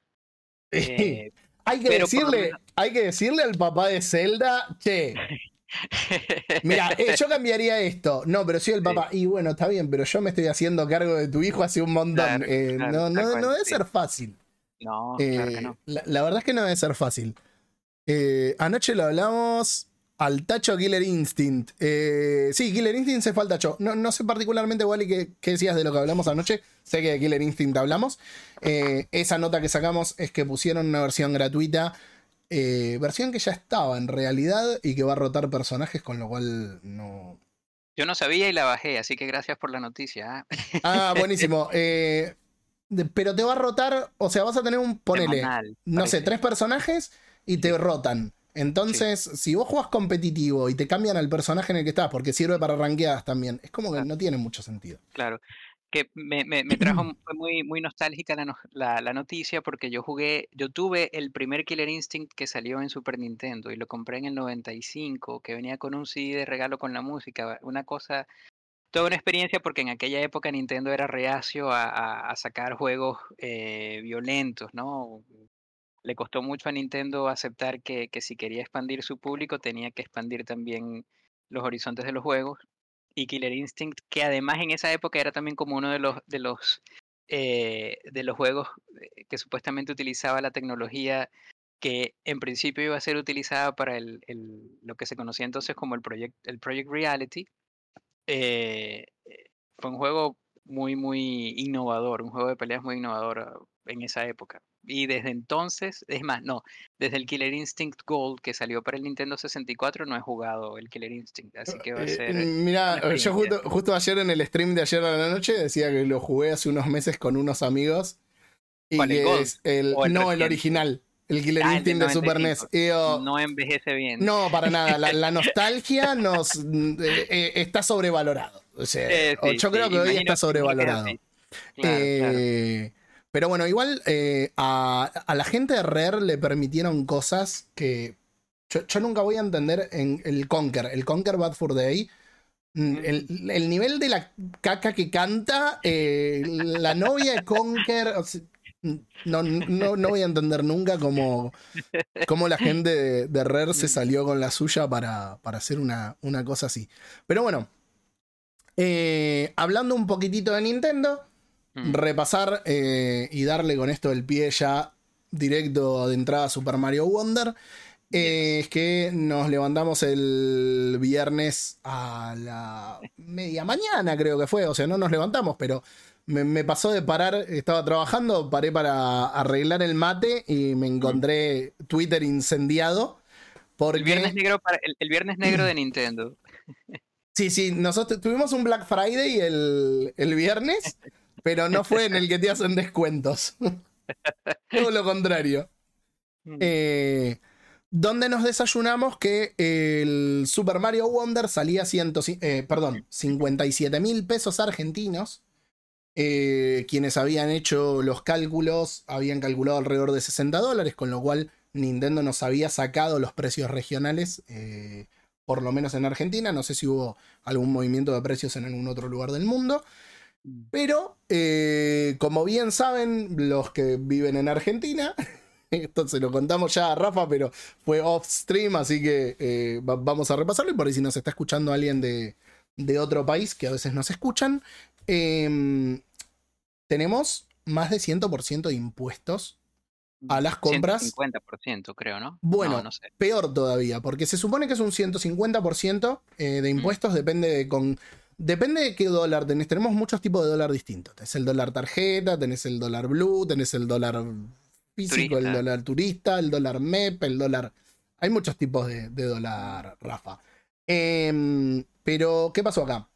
Speaker 5: Eh, [LAUGHS]
Speaker 3: hay, que decirle,
Speaker 5: menos-
Speaker 3: hay que decirle al papá de Zelda, che, [LAUGHS] mira, eh, yo cambiaría esto. No, pero soy el
Speaker 5: Sí.
Speaker 3: papá. Y bueno, está bien, pero yo me estoy haciendo cargo de tu hijo hace un montón.
Speaker 5: Claro,
Speaker 3: Eh,
Speaker 5: claro,
Speaker 3: no, no,
Speaker 5: cual,
Speaker 3: no debe
Speaker 5: sí.
Speaker 3: ser fácil.
Speaker 5: No, claro que no.
Speaker 3: la, la verdad es que no debe ser fácil. Anoche lo hablamos al tacho Killer Instinct. Eh, sí, Killer Instinct se fue al tacho. No, no sé particularmente, Wally, qué, qué decías de lo que hablamos anoche. Sé que de Killer Instinct hablamos. Eh, esa nota que sacamos es que pusieron una versión gratuita. eh, versión que ya estaba en realidad y que va a rotar personajes, con lo cual no,
Speaker 5: Yo no sabía y la bajé, así que gracias por la noticia. ¿ah? [LAUGHS]
Speaker 3: Ah, buenísimo. De- pero te va a rotar, o sea, vas a tener un, ponele, no sé, tres personajes y te rotan. Entonces, si vos jugás competitivo y te cambian al personaje en el que estás, porque sirve para ranqueadas también, es como que
Speaker 5: Ah.
Speaker 3: no tiene mucho sentido.
Speaker 5: Claro, que me, me, me trajo, fue muy, muy nostálgica la, la, la noticia porque yo jugué, yo tuve el primer Killer Instinct que salió en Super Nintendo y lo compré en el 95, que venía con un CD de regalo con la música, una cosa, toda una experiencia porque en aquella época Nintendo era reacio a, a- a sacar juegos eh, violentos, ¿no? Le costó mucho a Nintendo aceptar que, que si quería expandir su público tenía que expandir también los horizontes de los juegos y Killer Instinct, que además en esa época era también como uno de los de los eh, de los juegos eh, que supuestamente utilizaba la tecnología que en principio iba a ser utilizada para el, el- lo que se conocía entonces como el Project, el Project Reality. eh, fue un juego muy, muy innovador, un juego de peleas muy innovador ah, en esa época. Y desde entonces, es más, no, desde el Killer Instinct Gold que salió para el Nintendo 64 no he jugado el Killer Instinct, así que va a
Speaker 3: Eh,
Speaker 5: ser...
Speaker 3: Mira,
Speaker 5: una
Speaker 3: yo justo, justo ayer en el stream de ayer a la noche decía que lo jugué hace unos meses con unos amigos. Y
Speaker 5: ¿Cuál, el
Speaker 3: que
Speaker 5: Gold?
Speaker 3: es el,
Speaker 5: ¿O el
Speaker 3: no, el original. El Killer
Speaker 5: Ah, el
Speaker 3: Instinct de Super
Speaker 5: 95.
Speaker 3: NES. Yo,
Speaker 5: no envejece bien.
Speaker 3: No, para nada. La, la [LAUGHS] nostalgia nos eh, eh, está sobrevalorado. O sea,
Speaker 5: Eh, sí,
Speaker 3: yo creo que hoy está sobrevalorado.
Speaker 5: claro.
Speaker 3: Pero bueno, igual eh, a, a la gente de Rare le permitieron cosas que yo, yo nunca voy a entender en el Conker. El Conker Bad for Day. mm, El, el nivel de la caca que canta, eh, la novia de o sea, no, no, no voy a entender nunca cómo, cómo la gente de, de Rare se salió con la suya para, para hacer una, una cosa así. Pero bueno, eh, hablando un poquitito de Nintendo,
Speaker 5: Mm.
Speaker 3: repasar eh, y darle con esto el pie ya directo de entrada a Super Mario Wonder. eh, es que nos levantamos el viernes a la media mañana, creo que fue. O sea, no nos levantamos, pero me, me pasó de parar. Estaba trabajando, paré para arreglar el mate y me encontré Twitter incendiado. Porque...
Speaker 5: El viernes negro para, el, el viernes negro de Nintendo. [LAUGHS]
Speaker 3: Sí, sí, nosotros tuvimos un Black Friday el, el viernes, [LAUGHS] pero no fue en el que te hacen descuentos. [LAUGHS] Todo lo contrario.
Speaker 5: Mm.
Speaker 3: Eh, donde nos desayunamos que el Super Mario Wonder salía 100, eh, perdón, 57 mil pesos argentinos. Eh, quienes habían hecho los cálculos habían calculado alrededor de 60 dólares, con lo cual Nintendo nos había sacado los precios regionales, eh, por lo menos en Argentina. No sé si hubo algún movimiento de precios en algún otro lugar del mundo.
Speaker 5: Mm.
Speaker 3: Pero, eh, como bien saben los que viven en Argentina, [LAUGHS] esto se lo contamos ya a Rafa, pero fue off stream, así que eh, va- vamos a repasarlo. Y por ahí si nos está escuchando alguien de, de otro país, que a veces nos escuchan, em, tenemos más de 100% de impuestos a las compras.
Speaker 5: 150% creo, ¿no?
Speaker 3: Bueno,
Speaker 5: No, no sé.
Speaker 3: Peor todavía, porque se supone que es un 150% eh, de impuestos, depende de con. Depende de qué dólar tenés. Tenemos muchos tipos de dólar distintos. Tenés el dólar tarjeta, tenés el dólar blue, tenés el dólar físico, el dólar turista, el dólar MEP, el dólar. Hay muchos tipos de, de dólar, Rafa. Em, pero, ¿qué pasó acá?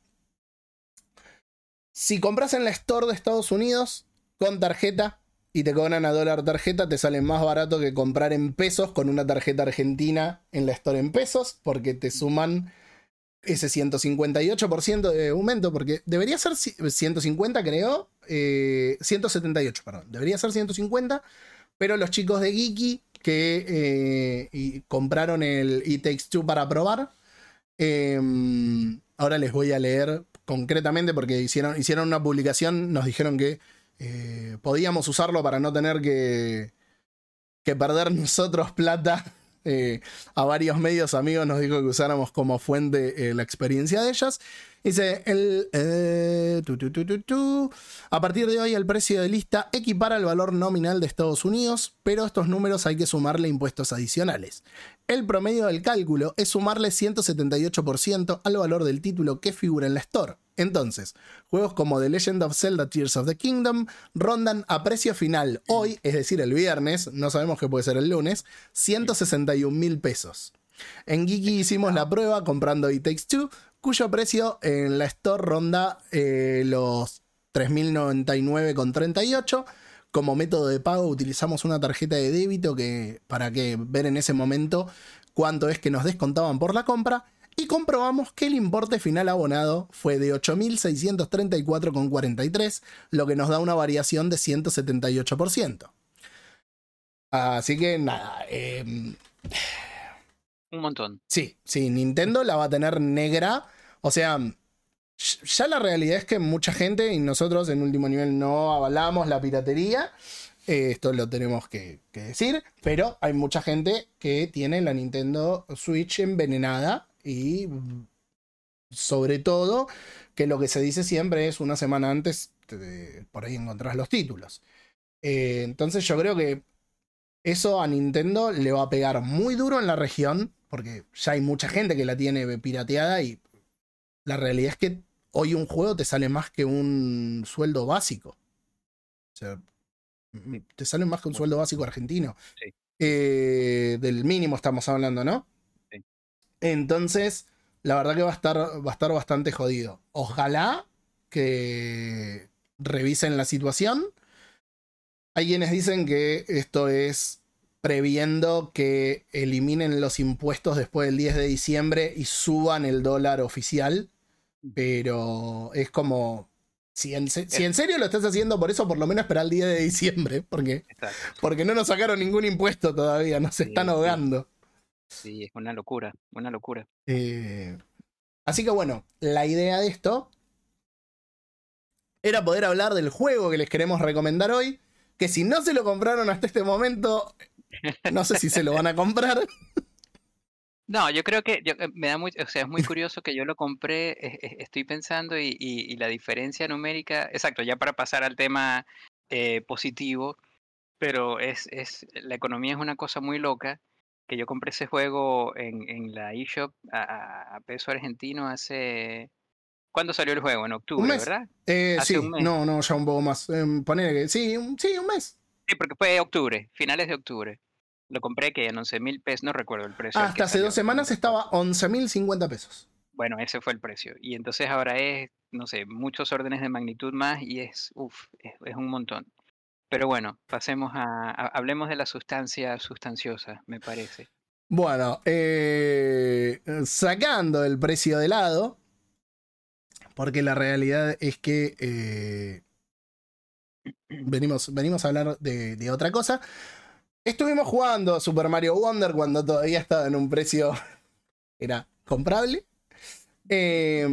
Speaker 3: Si compras en la store de Estados Unidos con tarjeta y te cobran a dólar tarjeta, te sale más barato que comprar en pesos con una tarjeta argentina en la store en pesos, porque te suman ese 158% de aumento, porque debería ser ci- 150, creo. eh, 178, perdón. Debería ser 150, pero los chicos de Geeky que eh, compraron el It Takes Two para probar. eh, ahora les voy a leer concretamente porque hicieron, hicieron una publicación, nos dijeron que eh, podíamos usarlo para no tener que, que perder nosotros plata. Eh, a varios medios amigos nos dijo que usáramos como fuente eh, la experiencia de ellas. Dice, eh, a partir de hoy el precio de lista equipara el valor nominal de Estados Unidos, pero a estos números hay que sumarle impuestos adicionales. El promedio del cálculo es sumarle 178% al valor del título que figura en la Store. Entonces, juegos como The Legend of Zelda Tears of the Kingdom rondan a precio final hoy, es decir, el viernes, no sabemos qué puede ser el lunes, 161 mil pesos. En Geeky hicimos la prueba comprando It Takes Two, cuyo precio en la Store ronda eh, los 3.099,38. Como método de pago utilizamos una tarjeta de débito que, para que ver en ese momento cuánto es que nos descontaban por la compra y comprobamos que el importe final abonado fue de 8.634,43, lo que nos da una variación de 178%. Así que nada, em,
Speaker 5: Un montón.
Speaker 3: Sí, sí, Nintendo la va a tener negra. O sea, ya la realidad es que mucha gente, y nosotros en último nivel no avalamos la piratería. eh, esto lo tenemos que, decir. Pero hay mucha gente que tiene la Nintendo Switch envenenada. Y mm, sobre todo, que lo que se dice siempre es una semana antes, te- por ahí encontrás los títulos. Eh, entonces yo creo que eso a Nintendo le va a pegar muy duro en la región, porque ya hay mucha gente que la tiene pirateada y la realidad es que hoy un juego te sale más que un sueldo básico. O sea, mm, te sale más que un sueldo básico argentino.
Speaker 5: Sí.
Speaker 3: Eh, del mínimo estamos hablando, ¿no?
Speaker 5: Sí.
Speaker 3: Entonces, la verdad que va a estar, va a estar bastante jodido. Ojalá que revisen la situación. Hay quienes dicen que esto es previendo que eliminen los impuestos después del 10 de diciembre y suban el dólar oficial. Pero es como. Si en, si en serio lo estás haciendo por eso, por lo menos espera el 10 de diciembre. Porque,
Speaker 5: Exacto.
Speaker 3: porque no nos sacaron ningún impuesto todavía, nos
Speaker 5: Sí,
Speaker 3: están
Speaker 5: sí.
Speaker 3: ahogando.
Speaker 5: Sí, es una locura, una locura.
Speaker 3: Eh, así que bueno, la idea de esto era poder hablar del juego que les queremos recomendar hoy. Que si no se lo compraron hasta este momento, no sé si se lo van a comprar. [LAUGHS]
Speaker 5: No, yo creo que yo- eh, me da muy, o sea, es muy curioso que yo lo compré, eh, eh, estoy pensando y, y- y la diferencia numérica, exacto, ya para pasar al tema eh, positivo, pero es, es, la economía es una cosa muy loca, que yo compré ese juego en, en la eShop a, peso argentino hace, ¿cuándo salió el juego? En octubre,
Speaker 3: mes.
Speaker 5: ¿verdad? Hace
Speaker 3: sí,
Speaker 5: un mes.
Speaker 3: no, no, ya un poco más. Ponele que sí, un, sí, un mes.
Speaker 5: Sí, porque fue octubre, finales de octubre. Lo compré que en 11 mil pesos, no recuerdo el precio.
Speaker 3: Hasta hace dos semanas
Speaker 5: no recuerdo.
Speaker 3: estaba 11.050 pesos.
Speaker 5: Bueno, ese fue el precio. Y entonces ahora es, no sé, muchos órdenes de magnitud más y es, uff, es, es un montón. Pero bueno, pasemos a, a- hablemos de la sustancia sustanciosa, me parece.
Speaker 3: Bueno, eh, sacando el precio de lado, porque la realidad es que eh, venimos, venimos a hablar de, de otra cosa. Estuvimos jugando Super Mario Wonder cuando todavía estaba en un precio [LAUGHS] era comprable. Eh,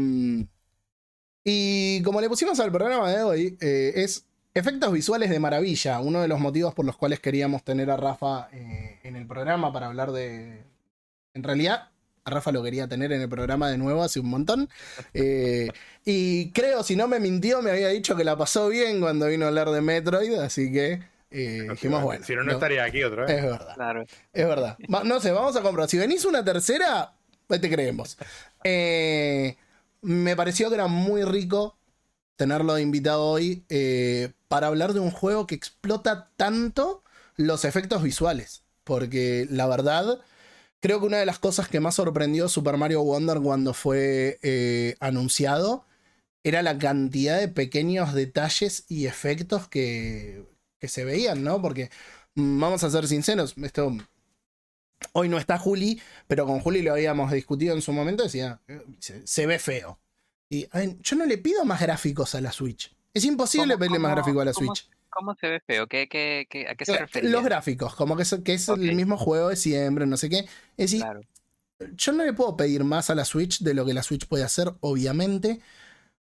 Speaker 3: y como le pusimos al programa de hoy, eh, es efectos visuales de maravilla. Uno de los motivos por los cuales queríamos tener a Rafa eh, en el programa para hablar de. En realidad, a Rafa lo quería tener en el programa de nuevo hace un montón. Eh, y creo, si no me mintió, me había dicho que la pasó bien cuando vino a hablar de Metroid. Así que eh, dijimos, bueno.
Speaker 4: si no, no estaría aquí otra vez.
Speaker 3: Es verdad.
Speaker 5: Claro.
Speaker 3: Es verdad. Va- no sé, vamos a comprar. Si venís una tercera, te creemos. Eh, me pareció que era muy rico tenerlo de invitado hoy eh, para hablar de un juego que explota tanto los efectos visuales. Porque la verdad, creo que una de las cosas que más sorprendió Super Mario Wonder cuando fue eh, anunciado era la cantidad de pequeños detalles y efectos que, que se veían, ¿no? Porque mm, vamos a ser sinceros, esto Hoy no está Juli, pero con Juli lo habíamos discutido en su momento. Decía, eh, se, se ve feo. Y yo no le pido más gráficos a la Switch. Es imposible
Speaker 5: ¿Cómo-
Speaker 3: pedirle más
Speaker 5: cómo-
Speaker 3: gráfico a la
Speaker 5: cómo-
Speaker 3: Switch.
Speaker 5: ¿Cómo se ve feo? ¿Qué, qué, qué- a qué se
Speaker 3: Eh,
Speaker 5: refiere?
Speaker 3: Los gráficos, como que es, que es
Speaker 5: Ok.
Speaker 3: el mismo juego de siempre, no sé qué. Es decir,
Speaker 5: Claro,
Speaker 3: yo no le puedo pedir más a la Switch de lo que la Switch puede hacer, obviamente.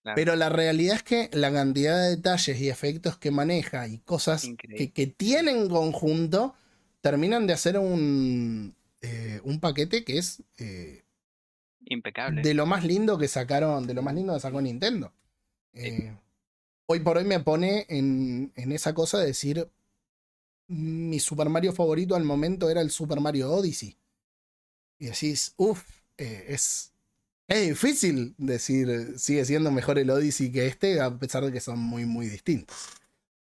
Speaker 5: Claro.
Speaker 3: Pero la realidad es que la cantidad de detalles y efectos que maneja y cosas que, que tiene en conjunto terminan de hacer un, eh, un paquete que es eh,
Speaker 5: Impecable.
Speaker 3: de lo más lindo que sacaron, de lo más lindo que sacó Nintendo. Eh, hoy por hoy me pone en, en esa cosa de decir mi Super Mario favorito al momento era el Super Mario Odyssey. Y decís, uff, es, es difícil decir eh, sigue siendo mejor el Odyssey que este, a pesar de que son muy, muy distintos.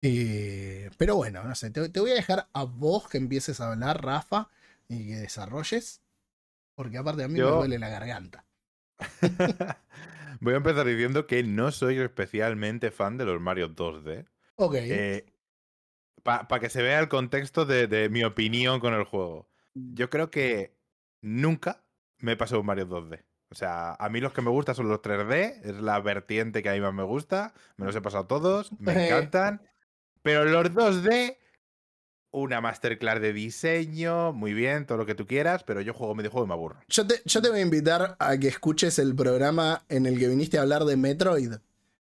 Speaker 3: Eh, pero bueno, no sé, te, te voy a dejar a vos que empieces a hablar, Rafa, y que desarrolles, porque aparte a mí me duele la garganta. [LAUGHS]
Speaker 4: Voy a empezar diciendo que no soy especialmente fan de los Mario 2D.
Speaker 3: Ok.
Speaker 4: Para que se vea el contexto de, de mi opinión con el juego. Yo creo que nunca me he pasado un Mario 2D. O sea, a mí los que me gustan son los 3D, es la vertiente que a mí más me gusta. Me los he pasado todos, [LAUGHS] me encantan. Pero los 2D, una masterclass de diseño, muy bien, todo lo que tú quieras, pero yo juego videojuego y me aburro.
Speaker 3: Yo te, yo te voy a invitar a que escuches el programa en el que viniste a hablar de Metroid.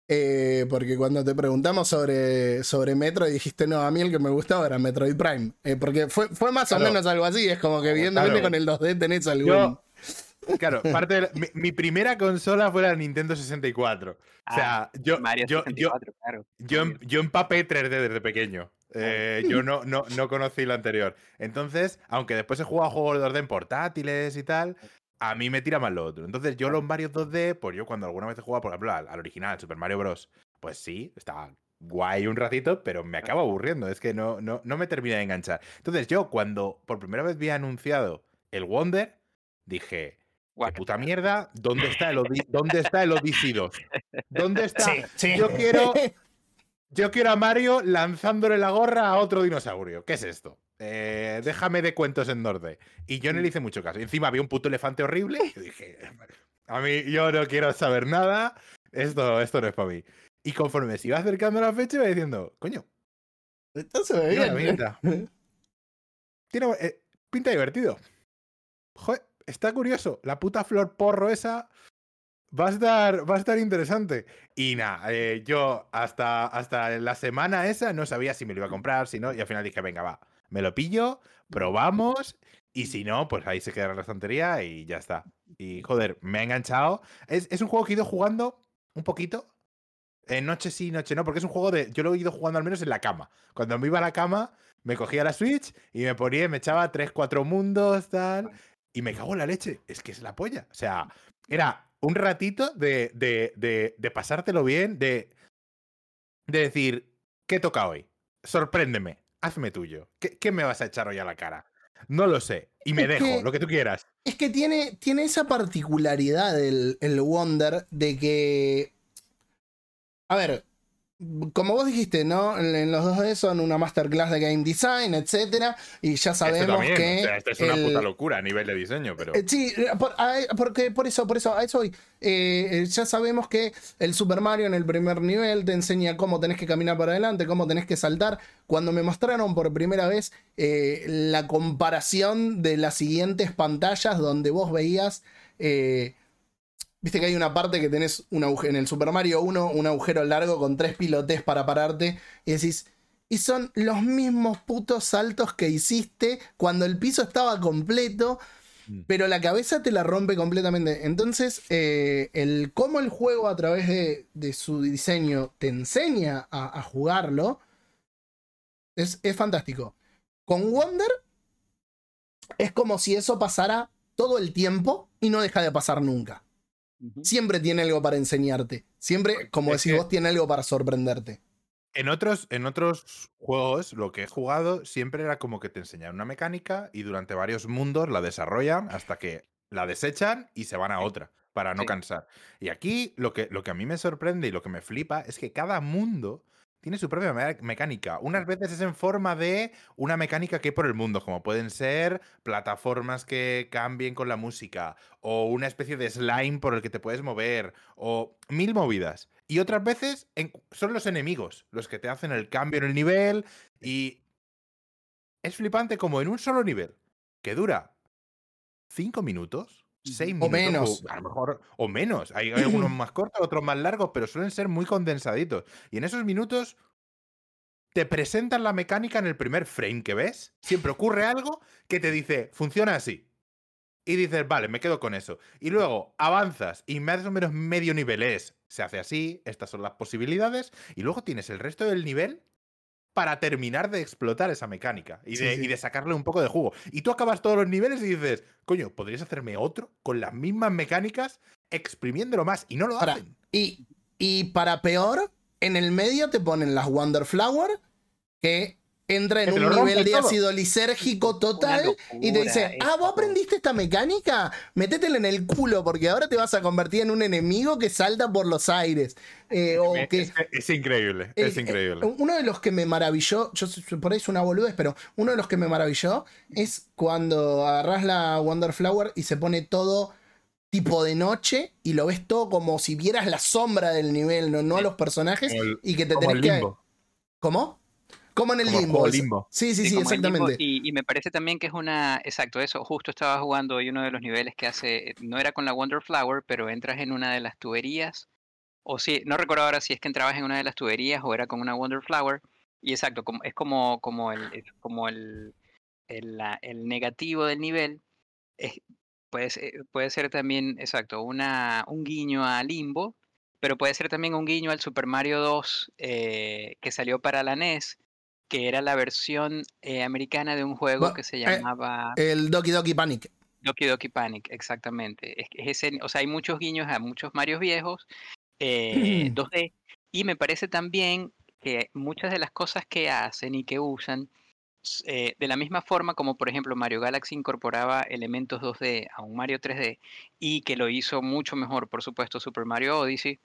Speaker 3: Eh, porque cuando te preguntamos sobre, sobre Metroid dijiste, no, a mí el que me gustaba era Metroid Prime. Eh, porque fue, fue más o menos algo así. Es como que evidentemente
Speaker 4: Claro.
Speaker 3: con el 2D tenés algún...
Speaker 4: Yo- Claro, parte de la- mi, mi primera consola fue la Nintendo 64. O
Speaker 5: Ah,
Speaker 4: sea, yo,
Speaker 5: Mario
Speaker 4: yo, yo,
Speaker 5: 64, claro.
Speaker 4: Yo, em- yo empapé 3D desde pequeño. Eh, yo no, no, no conocí lo anterior. Entonces, aunque después he jugado juegos de orden portátiles y tal, a mí me tira más lo otro. Entonces, yo los Mario 2D, pues yo cuando alguna vez he jugado, por ejemplo, al, al original, Super Mario Bros., pues sí, está guay un ratito, pero me acaba aburriendo. Es que no, no, no me termina de enganchar. Entonces, yo cuando por primera vez vi anunciado el Wonder, dije, qué
Speaker 5: Guaca.
Speaker 4: puta mierda, ¿dónde está el, Odi- ¿dónde está el Odyssey 2? ¿Dónde está?
Speaker 3: Sí, sí.
Speaker 4: Yo quiero, [LAUGHS] yo quiero a Mario lanzándole la gorra a otro dinosaurio. ¿Qué es esto? Eh, déjame de cuentos en Norde. Y yo no le hice mucho caso. Y encima había un puto elefante horrible. Y dije, [LAUGHS] a mí yo no quiero saber nada. Esto, esto no es para mí. Y conforme se iba acercando la fecha, iba diciendo, coño,
Speaker 3: Esto se ve bien.
Speaker 4: pinta. Tiene eh, pinta divertido. Joder, está curioso. La puta flor porro esa va a estar, va a estar interesante. Y nada, eh, yo hasta, hasta la semana esa no sabía si me lo iba a comprar, si no, y al final dije, venga, va, me lo pillo, probamos, y si no, pues ahí se quedará en la estantería y ya está. Y joder, me ha enganchado. Es, es un juego que he ido jugando un poquito. Noche sí, noche no, porque es un juego de. Yo lo he ido jugando al menos en la cama. Cuando me iba a la cama, me cogía la Switch y me ponía, me echaba 3, 4 mundos, tal. Y me cago en la leche. Es que es la polla. O sea, era un ratito de, de, de, de pasártelo bien, de, de decir, ¿qué toca hoy? Sorpréndeme, hazme tuyo. ¿Qué, qué me vas a echar hoy a la cara? No lo sé. Y me
Speaker 3: Es
Speaker 4: dejo,
Speaker 3: que-
Speaker 4: lo que tú quieras.
Speaker 3: Es que tiene, tiene esa particularidad el, el Wonder de que. A ver, como vos dijiste, ¿no? En, los 2D son una masterclass de game design, etcétera. Y ya sabemos que.
Speaker 4: o sea, esto es una
Speaker 3: el-
Speaker 4: puta locura a nivel de diseño, pero.
Speaker 3: Eh, Sí, eh, por, a- porque por eso, por eso, a eso. Eh, eh, ya sabemos que el Super Mario en el primer nivel te enseña cómo tenés que caminar para adelante, cómo tenés que saltar. Cuando me mostraron por primera vez eh, la comparación de las siguientes pantallas donde vos veías. eh, Viste que hay una parte que tenés un agujero, en el Super Mario 1, un agujero largo con tres pilotes para pararte. Y decís, y son los mismos putos saltos que hiciste cuando el piso estaba completo, pero la cabeza te la rompe completamente. Entonces, eh, el cómo el juego a través de, de su diseño te enseña a, a jugarlo es, es fantástico. Con Wonder es como si eso pasara todo el tiempo y no deja de pasar nunca. Siempre tiene algo para enseñarte. Siempre, como
Speaker 4: Es
Speaker 3: decís
Speaker 4: que-
Speaker 3: vos, tiene algo para sorprenderte.
Speaker 4: En otros, en otros juegos, lo que he jugado siempre era como que te enseñan una mecánica y durante varios mundos la desarrollan hasta que la desechan y se van a otra para no
Speaker 5: Sí.
Speaker 4: cansar. Y aquí lo que, lo que a mí me sorprende y lo que me flipa es que cada mundo tiene su propia me- mecánica. Unas veces es en forma de una mecánica que hay por el mundo, como pueden ser plataformas que cambien con la música, o una especie de slime por el que te puedes mover, o mil movidas. Y otras veces en- son los enemigos los que te hacen el cambio en el nivel y es flipante como en un solo nivel, que dura cinco minutos, seis
Speaker 3: O
Speaker 4: minutos,
Speaker 3: menos.
Speaker 4: a lo mejor, o menos. Hay, hay algunos [CLEARS THROAT] más cortos, otros más largos, pero suelen ser muy condensaditos. Y en esos minutos te presentan la mecánica en el primer frame que ves. Siempre ocurre algo que te dice, funciona así. Y dices, vale, me quedo con eso. Y luego avanzas y más o menos medio nivel es, se hace así, estas son las posibilidades. Y luego tienes el resto del nivel para terminar de explotar esa mecánica y de,
Speaker 3: sí.
Speaker 4: y de sacarle un poco de jugo. Y tú acabas todos los niveles y dices, coño, podrías hacerme otro con las mismas mecánicas, exprimiéndolo más. Y no lo hacen.
Speaker 3: y, y para peor, en el medio te ponen las Wonderflower, que entra en un nivel de
Speaker 4: todo.
Speaker 3: ácido lisérgico total y te dice, ah, vos aprendiste esta mecánica, métetela en el culo porque ahora te vas a convertir en un enemigo que salta por los aires. Eh, o
Speaker 4: Es,
Speaker 3: que,
Speaker 4: es- es increíble, es increíble.
Speaker 3: eh, uno de los que me maravilló, yo por ahí es una boludez, pero uno de los que me maravilló es cuando agarras la Wonderflower y se pone todo tipo de noche y lo ves todo como si vieras la sombra del nivel, no, no a los personajes
Speaker 4: el-
Speaker 3: y que te tenés que... ¿Cómo? Como en el
Speaker 4: Como
Speaker 3: limbo. Sí, sí, sí,
Speaker 5: limbo,
Speaker 3: exactamente.
Speaker 5: Y, y me parece también que es una, exacto, eso, justo estaba jugando hoy uno de los niveles que hace, no era con la Wonder Flower, pero entras en una de las tuberías, o sí, no recuerdo ahora si es que entrabas en una de las tuberías o era con una Wonder Flower, y exacto, como, es como, como el, es como el, el, la- el negativo del nivel, es, puede, ser, puede ser también, exacto, una, un guiño a Limbo, pero puede ser también un guiño al Super Mario 2 eh, que salió para la NES, que era la versión eh, americana de un juego que se
Speaker 3: eh,
Speaker 5: llamaba
Speaker 3: El Doki Doki Panic.
Speaker 5: Doki Doki Panic, exactamente. Es, es ese, o sea, hay muchos guiños a muchos Marios viejos, eh, [CLEARS THROAT] 2D, y me parece también que muchas de las cosas que hacen y que usan, eh, de la misma forma como por ejemplo Mario Galaxy incorporaba elementos 2D a un Mario 3D y que lo hizo mucho mejor, por supuesto, Super Mario Odyssey.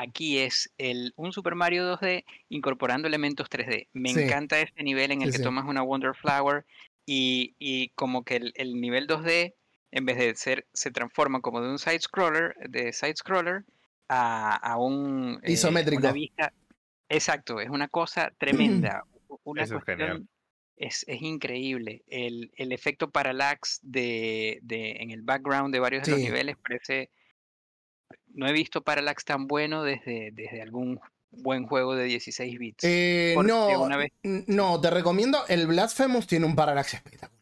Speaker 5: Aquí es el, un Super Mario 2D incorporando elementos 3D. Me
Speaker 3: Sí.
Speaker 5: encanta este nivel en el
Speaker 3: Sí,
Speaker 5: que
Speaker 3: sí.
Speaker 5: tomas una Wonder Flower y, y como que el, el nivel 2D, en vez de ser, se transforma como de un side scroller, de side scroller a, a un eh,
Speaker 3: Isométrico.
Speaker 5: una vista. Exacto, es una cosa tremenda. [CLEARS THROAT] Una
Speaker 4: Eso es genial.
Speaker 5: cuestión es, es increíble. El, el efecto parallax de, de, en el background de varios de los niveles parece. No he visto parallax tan bueno desde, desde algún buen juego de 16 bits.
Speaker 3: Eh, no,
Speaker 5: una vez-
Speaker 3: n- no, te recomiendo. El Blasphemous tiene un parallax espectacular.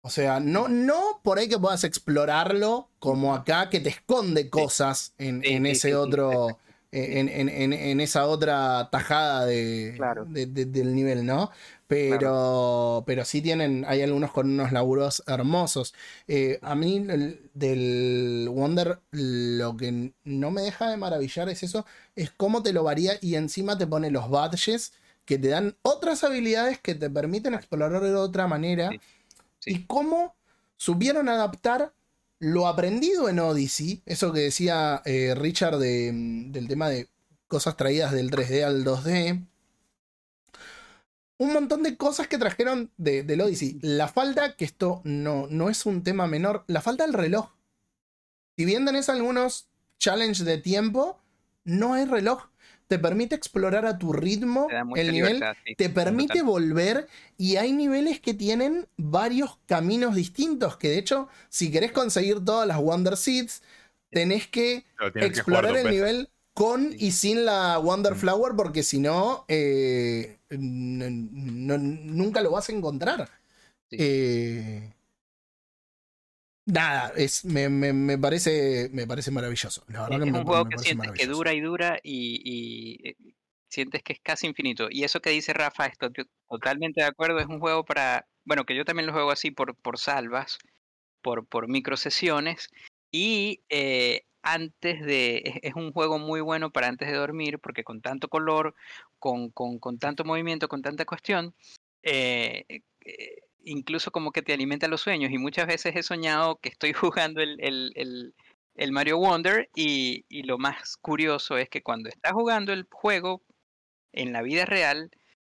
Speaker 3: O sea, no, no por ahí que puedas explorarlo como acá, que te esconde cosas en,
Speaker 5: Sí,
Speaker 3: en
Speaker 5: sí,
Speaker 3: ese otro. En, en- en- en esa otra tajada de,
Speaker 5: Claro.
Speaker 3: de- de- del nivel, ¿no? Pero, pero sí tienen, hay algunos con unos laburos hermosos. Eh, a mí el- del Wonder lo que no me deja de maravillar es eso, es cómo te lo varía y encima te pone los badges que te dan otras habilidades que te permiten explorar de otra manera
Speaker 5: Sí, sí.
Speaker 3: y cómo supieron adaptar lo aprendido en Odyssey, eso que decía eh, Richard de, mm, del tema de cosas traídas del 3D al 2D. Un montón de cosas que trajeron de, del Odyssey. La falta, que esto no, no es un tema menor, la falta del reloj. Si bien tenés algunos challenge de tiempo, no hay reloj. Te permite explorar a tu ritmo el nivel
Speaker 5: sí,
Speaker 3: te permite
Speaker 5: total.
Speaker 3: volver y hay niveles que tienen varios caminos distintos, que de hecho, si querés conseguir todas las Wonder Seeds, tenés que explorar el nivel con y sin la Wonder. Flower, porque si no, eh, n- n- nunca lo vas a encontrar.
Speaker 5: Sí.
Speaker 3: Eh, nada, es, me, me- me parece, me parece maravilloso. La verdad
Speaker 5: Es
Speaker 3: que me,
Speaker 5: un juego
Speaker 3: me
Speaker 5: que sientes que dura y dura y, y, eh, sientes que es casi infinito. Y eso que dice Rafa, estoy to- totalmente de acuerdo, es un juego para, bueno, que yo también lo juego así por, por salvas, por, por microsesiones. Y eh, antes de, es, un juego muy bueno para antes de dormir, porque con tanto color, con, con, con tanto movimiento, con tanta cuestión, eh, eh, incluso como que te alimenta los sueños. Y muchas veces he soñado que estoy [LAUGHS] jugando el, el, el, Mario Wonder y, y lo más curioso es que cuando estás jugando el juego en la vida real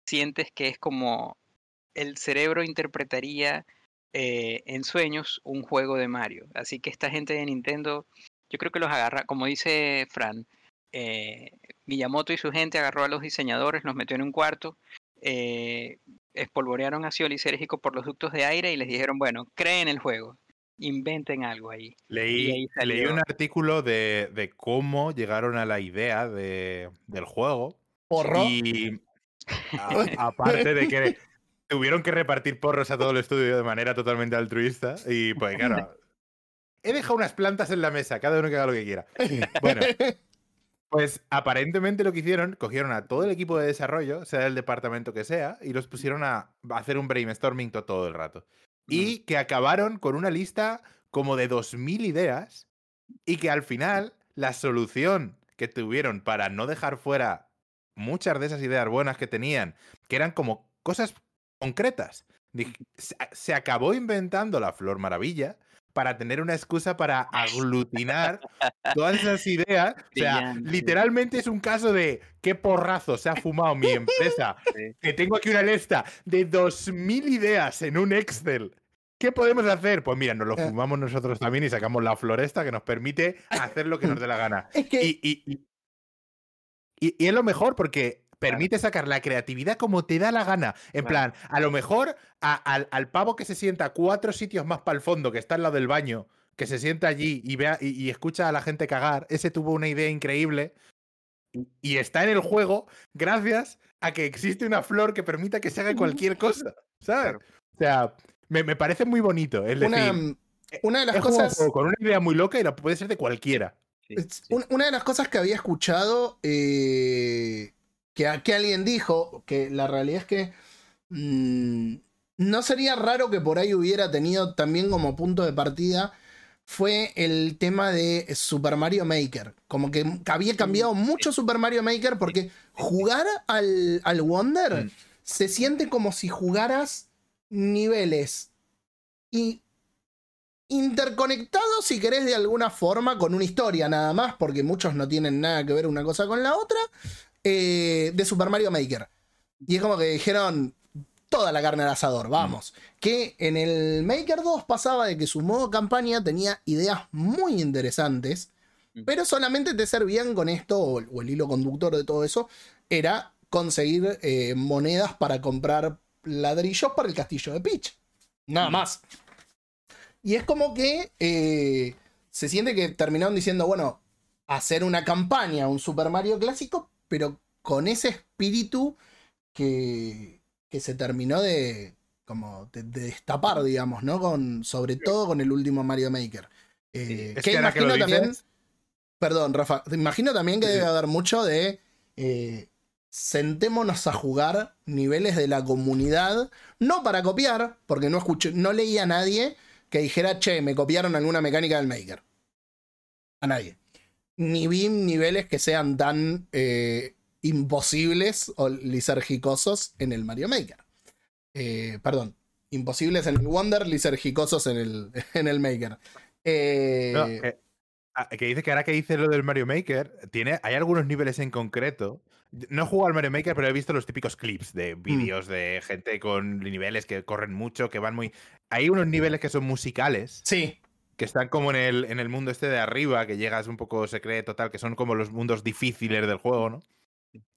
Speaker 5: sientes que es como el cerebro interpretaría eh, en sueños un juego de Mario. Así que esta gente de Nintendo, yo creo que los agarra, como dice Fran, eh, Miyamoto y su gente agarró a los diseñadores, los metió en un cuarto, eh, espolvorearon ácido lisérgico por los ductos de aire y les dijeron, bueno, creen el juego, inventen algo ahí. Y
Speaker 4: Leí,
Speaker 5: ahí
Speaker 4: leí un artículo de, de cómo llegaron a la idea de- del juego.
Speaker 3: Porro.
Speaker 4: Y [LAUGHS] a- aparte de que [LAUGHS] tuvieron que repartir porros a todo el estudio de manera totalmente altruista. Y pues claro, he dejado unas plantas en la mesa, cada uno que haga lo que quiera. Bueno, [LAUGHS] pues aparentemente lo que hicieron, cogieron a todo el equipo de desarrollo, sea el departamento que sea, y los pusieron a hacer un brainstorming to- todo el rato. Y que acabaron con una lista como de 2.000 ideas y que al final la solución que tuvieron para no dejar fuera muchas de esas ideas buenas que tenían, que eran como cosas concretas, se acabó inventando la Flor Maravilla para tener una excusa para aglutinar todas esas ideas. O sea, literalmente es un caso de qué porrazo se ha fumado mi empresa. [LAUGHS] Que tengo aquí una lista de 2.000 ideas en un Excel. ¿Qué podemos hacer? Pues mira, nos lo
Speaker 3: Eh.
Speaker 4: fumamos nosotros también y sacamos la floresta que nos permite hacer lo que nos dé la gana. [LAUGHS]
Speaker 3: Es que
Speaker 4: Y, y- y- y- y es lo mejor porque permite sacar la creatividad como te da la gana. En plan, a lo mejor a- al, al pavo que se sienta cuatro sitios más para el fondo, que está al lado del baño, que se sienta allí y, vea, y, y escucha a la gente cagar, ese tuvo una idea increíble y- está en el juego gracias a que existe una flor que permita que se haga cualquier cosa, ¿sabes? O sea, me, me parece muy bonito. Es
Speaker 3: una,
Speaker 4: decir,
Speaker 3: una de las
Speaker 4: un
Speaker 3: cosas.
Speaker 4: con una idea muy loca y la puede ser de cualquiera.
Speaker 5: Sí, sí.
Speaker 3: Una de las cosas que había escuchado eh, que, a- que alguien dijo, que la realidad es que mm, no sería raro que por ahí hubiera tenido también como punto de partida, fue el tema de Super Mario Maker. Como que había cambiado mucho Super Mario Maker porque jugar al, al Wonder
Speaker 4: Mm.
Speaker 3: se siente como si jugaras niveles y interconectados, si querés, de alguna forma, con una historia nada más, porque muchos no tienen nada que ver una cosa con la otra, eh, de Super Mario Maker. Y es como que dijeron toda la carne al asador, vamos. Que en el Maker 2 pasaba de que su modo campaña tenía ideas muy interesantes,
Speaker 5: Mm.
Speaker 3: pero solamente te servían con esto, o, o el hilo conductor de todo eso, era conseguir eh, monedas para comprar ladrillos para el castillo de Peach. Nada más. Y es como que eh, se siente que terminaron diciendo, bueno, hacer una campaña, un Super Mario clásico, pero con ese espíritu que, que se terminó de, como de, de destapar, digamos, ¿no? Con, sobre todo con el último Mario Maker. Eh, que imagino también,
Speaker 4: dices-
Speaker 3: perdón, Rafa, imagino también que
Speaker 4: sí.
Speaker 3: debe haber mucho de eh, sentémonos a jugar niveles de la comunidad, no para copiar, porque no escuché, no leí a nadie que dijera, che, me copiaron alguna mecánica del Maker. A nadie. Ni vi niveles que sean tan eh, imposibles o lisérgicosos en el Mario Maker. Eh, perdón, imposibles en el Wonder, lisérgicosos en el, [LAUGHS] en el Maker. Eh,
Speaker 4: No, eh, ah, que dice que ahora que dice lo del Mario Maker, tiene, hay algunos niveles en concreto. No he jugado al Mario Maker, pero he visto los típicos clips de
Speaker 3: Mm.
Speaker 4: vídeos de gente con niveles que corren mucho, que van muy. Hay unos niveles que son musicales,
Speaker 3: sí,
Speaker 4: que están como en el, en el mundo este de arriba, que llegas un poco secreto, tal, que son como los mundos difíciles del juego, ¿no?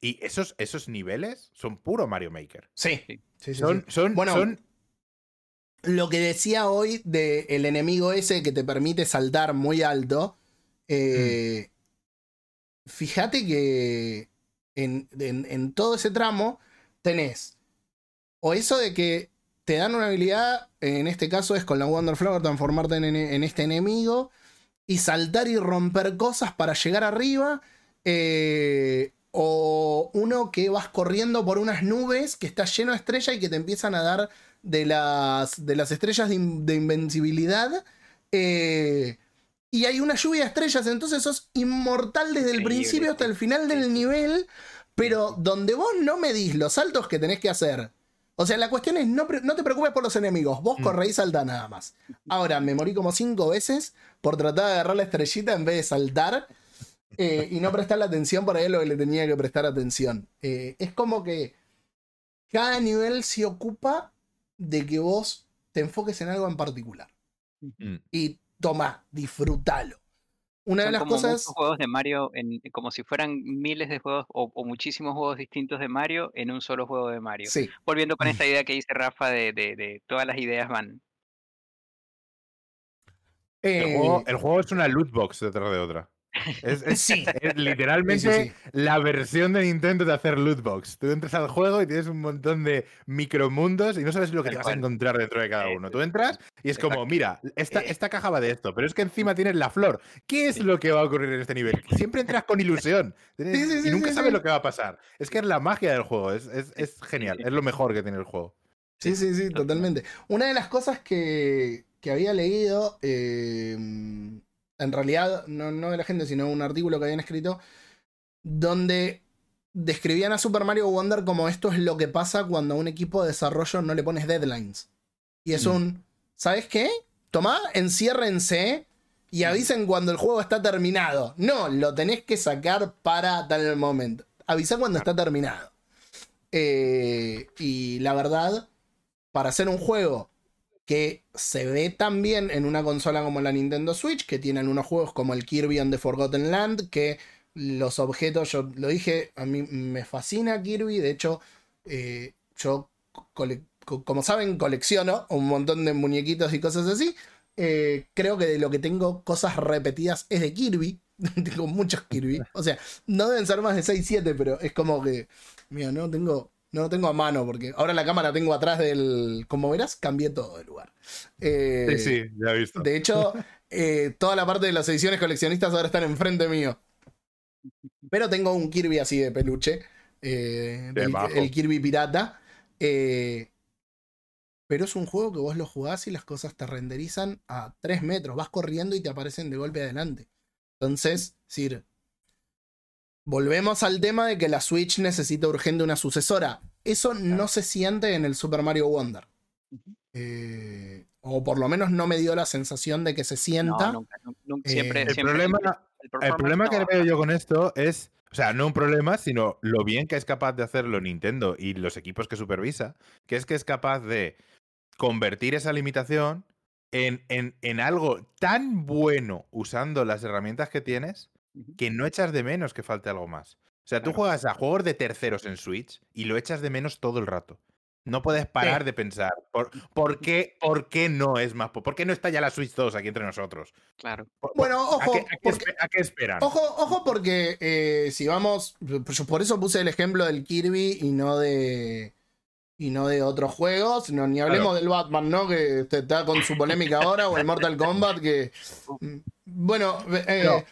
Speaker 4: Y esos, esos niveles son puro Mario Maker.
Speaker 3: sí.
Speaker 5: Sí.
Speaker 3: sí, sí,
Speaker 4: Son,
Speaker 3: sí.
Speaker 4: son,
Speaker 3: Bueno,
Speaker 4: son
Speaker 3: lo que decía hoy del enemigo ese que te permite saltar muy alto. eh, Fíjate que en, en- en todo ese tramo tenés o eso de que te dan una habilidad, en este caso es con la Wonder Flower, transformarte en, en este enemigo y saltar y romper cosas para llegar arriba. eh, o uno que vas corriendo por unas nubes que está lleno de estrellas y que te empiezan a dar de las, de las estrellas de, in- de invencibilidad. eh, y hay una lluvia de estrellas, entonces sos inmortal desde el principio hasta el final del nivel, pero donde vos no medís los saltos que tenés que hacer. O sea, la cuestión es, no, no te preocupes por los enemigos, vos
Speaker 4: Mm.
Speaker 3: corre y salta nada más. Ahora, me morí como cinco veces por tratar de agarrar la estrellita en vez de saltar. eh, y no prestar la atención por ahí a lo que le tenía que prestar atención. Eh, es como que cada nivel se ocupa de que vos te enfoques en algo en particular.
Speaker 4: Mm.
Speaker 3: Y toma, disfrútalo. Una de
Speaker 5: Son
Speaker 3: las
Speaker 5: como
Speaker 3: cosas.
Speaker 5: muchos juegos de Mario, en, como si fueran miles de juegos o, o muchísimos juegos distintos de Mario en un solo juego de Mario.
Speaker 3: Sí.
Speaker 5: Volviendo con [LAUGHS] esta idea que dice Rafa de, de, de todas las ideas van.
Speaker 4: El,
Speaker 3: eh,
Speaker 4: juego, el juego es una loot box detrás de otra. Es, es-
Speaker 3: Sí.
Speaker 4: es literalmente
Speaker 3: Sí, sí,
Speaker 4: la versión de Nintendo de hacer loot box. Tú entras al juego y tienes un montón de micromundos y no sabes lo que te vas a encontrar dentro de cada uno. Tú entras y es como, mira, esta,
Speaker 5: Eh,
Speaker 4: esta caja va de esto, pero es que encima tienes la flor. ¿Qué es lo que va a ocurrir en este nivel? [LAUGHS] Siempre entras con ilusión y nunca sabes lo que va a pasar. Es que es la magia del juego, es, es- es genial, es lo mejor que tiene el juego.
Speaker 3: Sí, sí, sí, totalmente. Una de las cosas que, que había leído, eh, en realidad, no, no de la gente, sino un artículo que habían escrito, donde describían a Super Mario Wonder como esto es lo que pasa cuando a un equipo de desarrollo no le pones deadlines. Y es
Speaker 4: Mm.
Speaker 3: un, ¿sabes qué? Tomá, enciérrense y avisen cuando el juego está terminado. No, lo tenés que sacar para tal momento. Avisa cuando está terminado. Eh, y la verdad, para hacer un juego que se ve tan bien en una consola como la Nintendo Switch, que tienen unos juegos como el Kirby and the Forgotten Land, que los objetos, yo lo dije, a mí me fascina Kirby, de hecho, eh, yo, como saben, colecciono un montón de muñequitos y cosas así. Eh, creo que de lo que tengo cosas repetidas es de Kirby. [LAUGHS] tengo muchos Kirby. O sea, no deben ser más de 6, 7, pero es como que, mira, no tengo, no lo tengo a mano porque ahora la cámara tengo atrás del. Como verás, cambié todo el lugar. Eh,
Speaker 4: Sí, sí, ya he visto.
Speaker 3: De hecho, eh, toda la parte de las ediciones coleccionistas ahora están enfrente mío. Pero tengo un Kirby así de peluche. eh, del- el Kirby pirata. pero es un juego que vos lo jugás y las cosas te renderizan a 3 metros. Vas corriendo y te aparecen de golpe adelante. Entonces, Sir, volvemos al tema de que la Switch necesita urgente una sucesora. Eso no se siente en el Super Mario Wonder. Eh, o por lo menos no me dio la sensación de que se
Speaker 5: No,
Speaker 3: sienta.
Speaker 5: nunca, nunca, nunca,
Speaker 3: Eh,
Speaker 5: siempre,
Speaker 4: El
Speaker 5: siempre
Speaker 4: problema,
Speaker 5: el
Speaker 4: problema que veo yo con esto es, o sea, no un problema, sino lo bien que es capaz de hacerlo Nintendo y los equipos que supervisa, que es que es capaz de convertir esa limitación en, en- en algo tan bueno usando las herramientas que tienes. Que no echas de menos que falte algo más. O sea, tú
Speaker 5: Claro.
Speaker 4: juegas a juegos de terceros en Switch y lo echas de menos todo el rato. No puedes parar de pensar, ¿por, por qué, ¿por qué no es más? po- ¿Por qué no está ya la Switch 2 aquí entre nosotros?
Speaker 5: Claro.
Speaker 4: Por-
Speaker 3: Bueno,
Speaker 4: ¿a
Speaker 3: ojo,
Speaker 4: qué, a qué
Speaker 3: porque-
Speaker 4: a qué esperan?
Speaker 3: Ojo, ojo, porque eh, si vamos. Por eso puse el ejemplo del Kirby y no de. Y no de otros juegos. No, ni hablemos
Speaker 4: Claro.
Speaker 3: del Batman, ¿no? Que está con su polémica ahora. o el Mortal [LAUGHS] Kombat. Que. mm, Bueno, eh, a-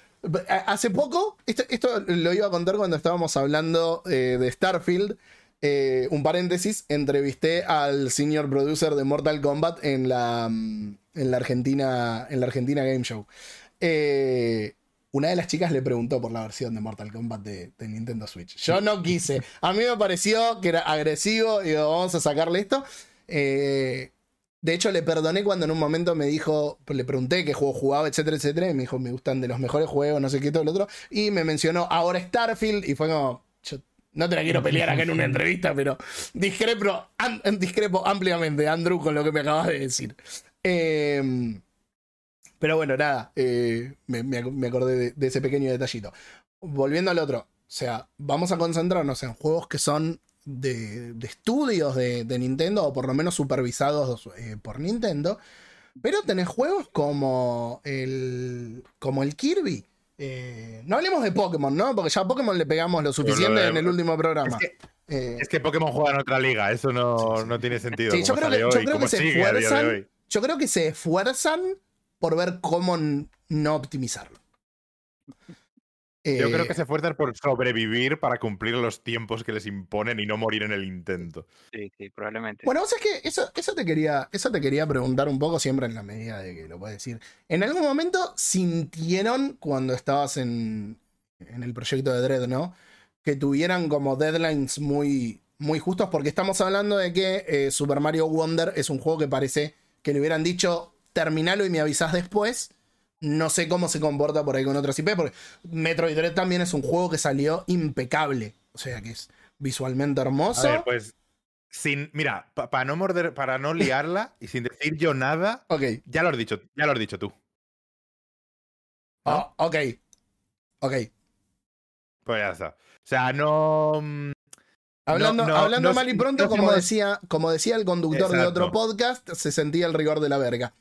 Speaker 3: hace poco. Esto, lo iba a contar cuando estábamos hablando eh, de Starfield. Eh, un paréntesis, entrevisté al senior producer de Mortal Kombat en la, mm, en la Argentina. En la Argentina Game Show. Eh, una de las chicas le preguntó por la versión de Mortal Kombat de, Nintendo Switch. Yo no quise. A mí me pareció que era agresivo y digo, vamos a sacarle esto. Eh, de hecho, le perdoné cuando en un momento me dijo, le pregunté qué juego jugaba, etcétera, etcétera. Y me dijo, me gustan de los mejores juegos, no sé qué, todo lo otro. Y me mencionó ahora Starfield. Y fue como, no te la quiero pelear acá en una entrevista, pero discrepo, discrepo ampliamente, Andrew, con lo que me acabas de decir. Eh, pero bueno, nada, eh, me acordé de, de ese pequeño detallito. Volviendo al otro, o sea, vamos a concentrarnos en juegos que son de, de estudios de, de Nintendo, o por lo menos supervisados eh, por Nintendo. Pero tenés juegos como el, como el Kirby. Eh, no hablemos de Pokémon, ¿no? Porque ya a Pokémon le pegamos lo suficiente
Speaker 4: de-
Speaker 3: en el último programa.
Speaker 4: Es que,
Speaker 3: Eh,
Speaker 4: es que Pokémon juega en otra liga, eso no,
Speaker 3: Sí, sí.
Speaker 4: no tiene sentido.
Speaker 3: Sí, yo creo que- yo creo se esfuerzan. Yo creo que se esfuerzan por ver cómo no optimizarlo.
Speaker 4: Yo
Speaker 3: Eh,
Speaker 4: creo que se esfuerzan por sobrevivir para cumplir los tiempos que les imponen y no morir en el intento.
Speaker 5: Sí, sí, probablemente.
Speaker 3: Bueno, o sea que eso, eso, te quería, eso te quería preguntar un poco, siempre en la medida de que lo puedes decir. ¿En algún momento sintieron cuando estabas en, en el proyecto de Dread, ¿no? Que tuvieran como deadlines muy, muy justos, porque estamos hablando de que eh, Super Mario Wonder es un juego que parece que le hubieran dicho terminalo y me avisás después. No sé cómo se comporta por ahí con otros IP, porque Metroid Dread también es un juego que salió impecable. O sea que es visualmente hermoso.
Speaker 4: A ver, pues. Sin, mira, para no morder, para no liarla y sin decir yo nada,
Speaker 3: Ok.
Speaker 4: ya lo has dicho, ya lo has dicho tú. ¿no?
Speaker 3: Oh, ok. Ok.
Speaker 4: Pues ya está. O sea, no. mm,
Speaker 3: Hablando,
Speaker 4: no,
Speaker 3: hablando mal y pronto, como, decía, como decía el conductor de otro podcast, se sentía el rigor de la verga.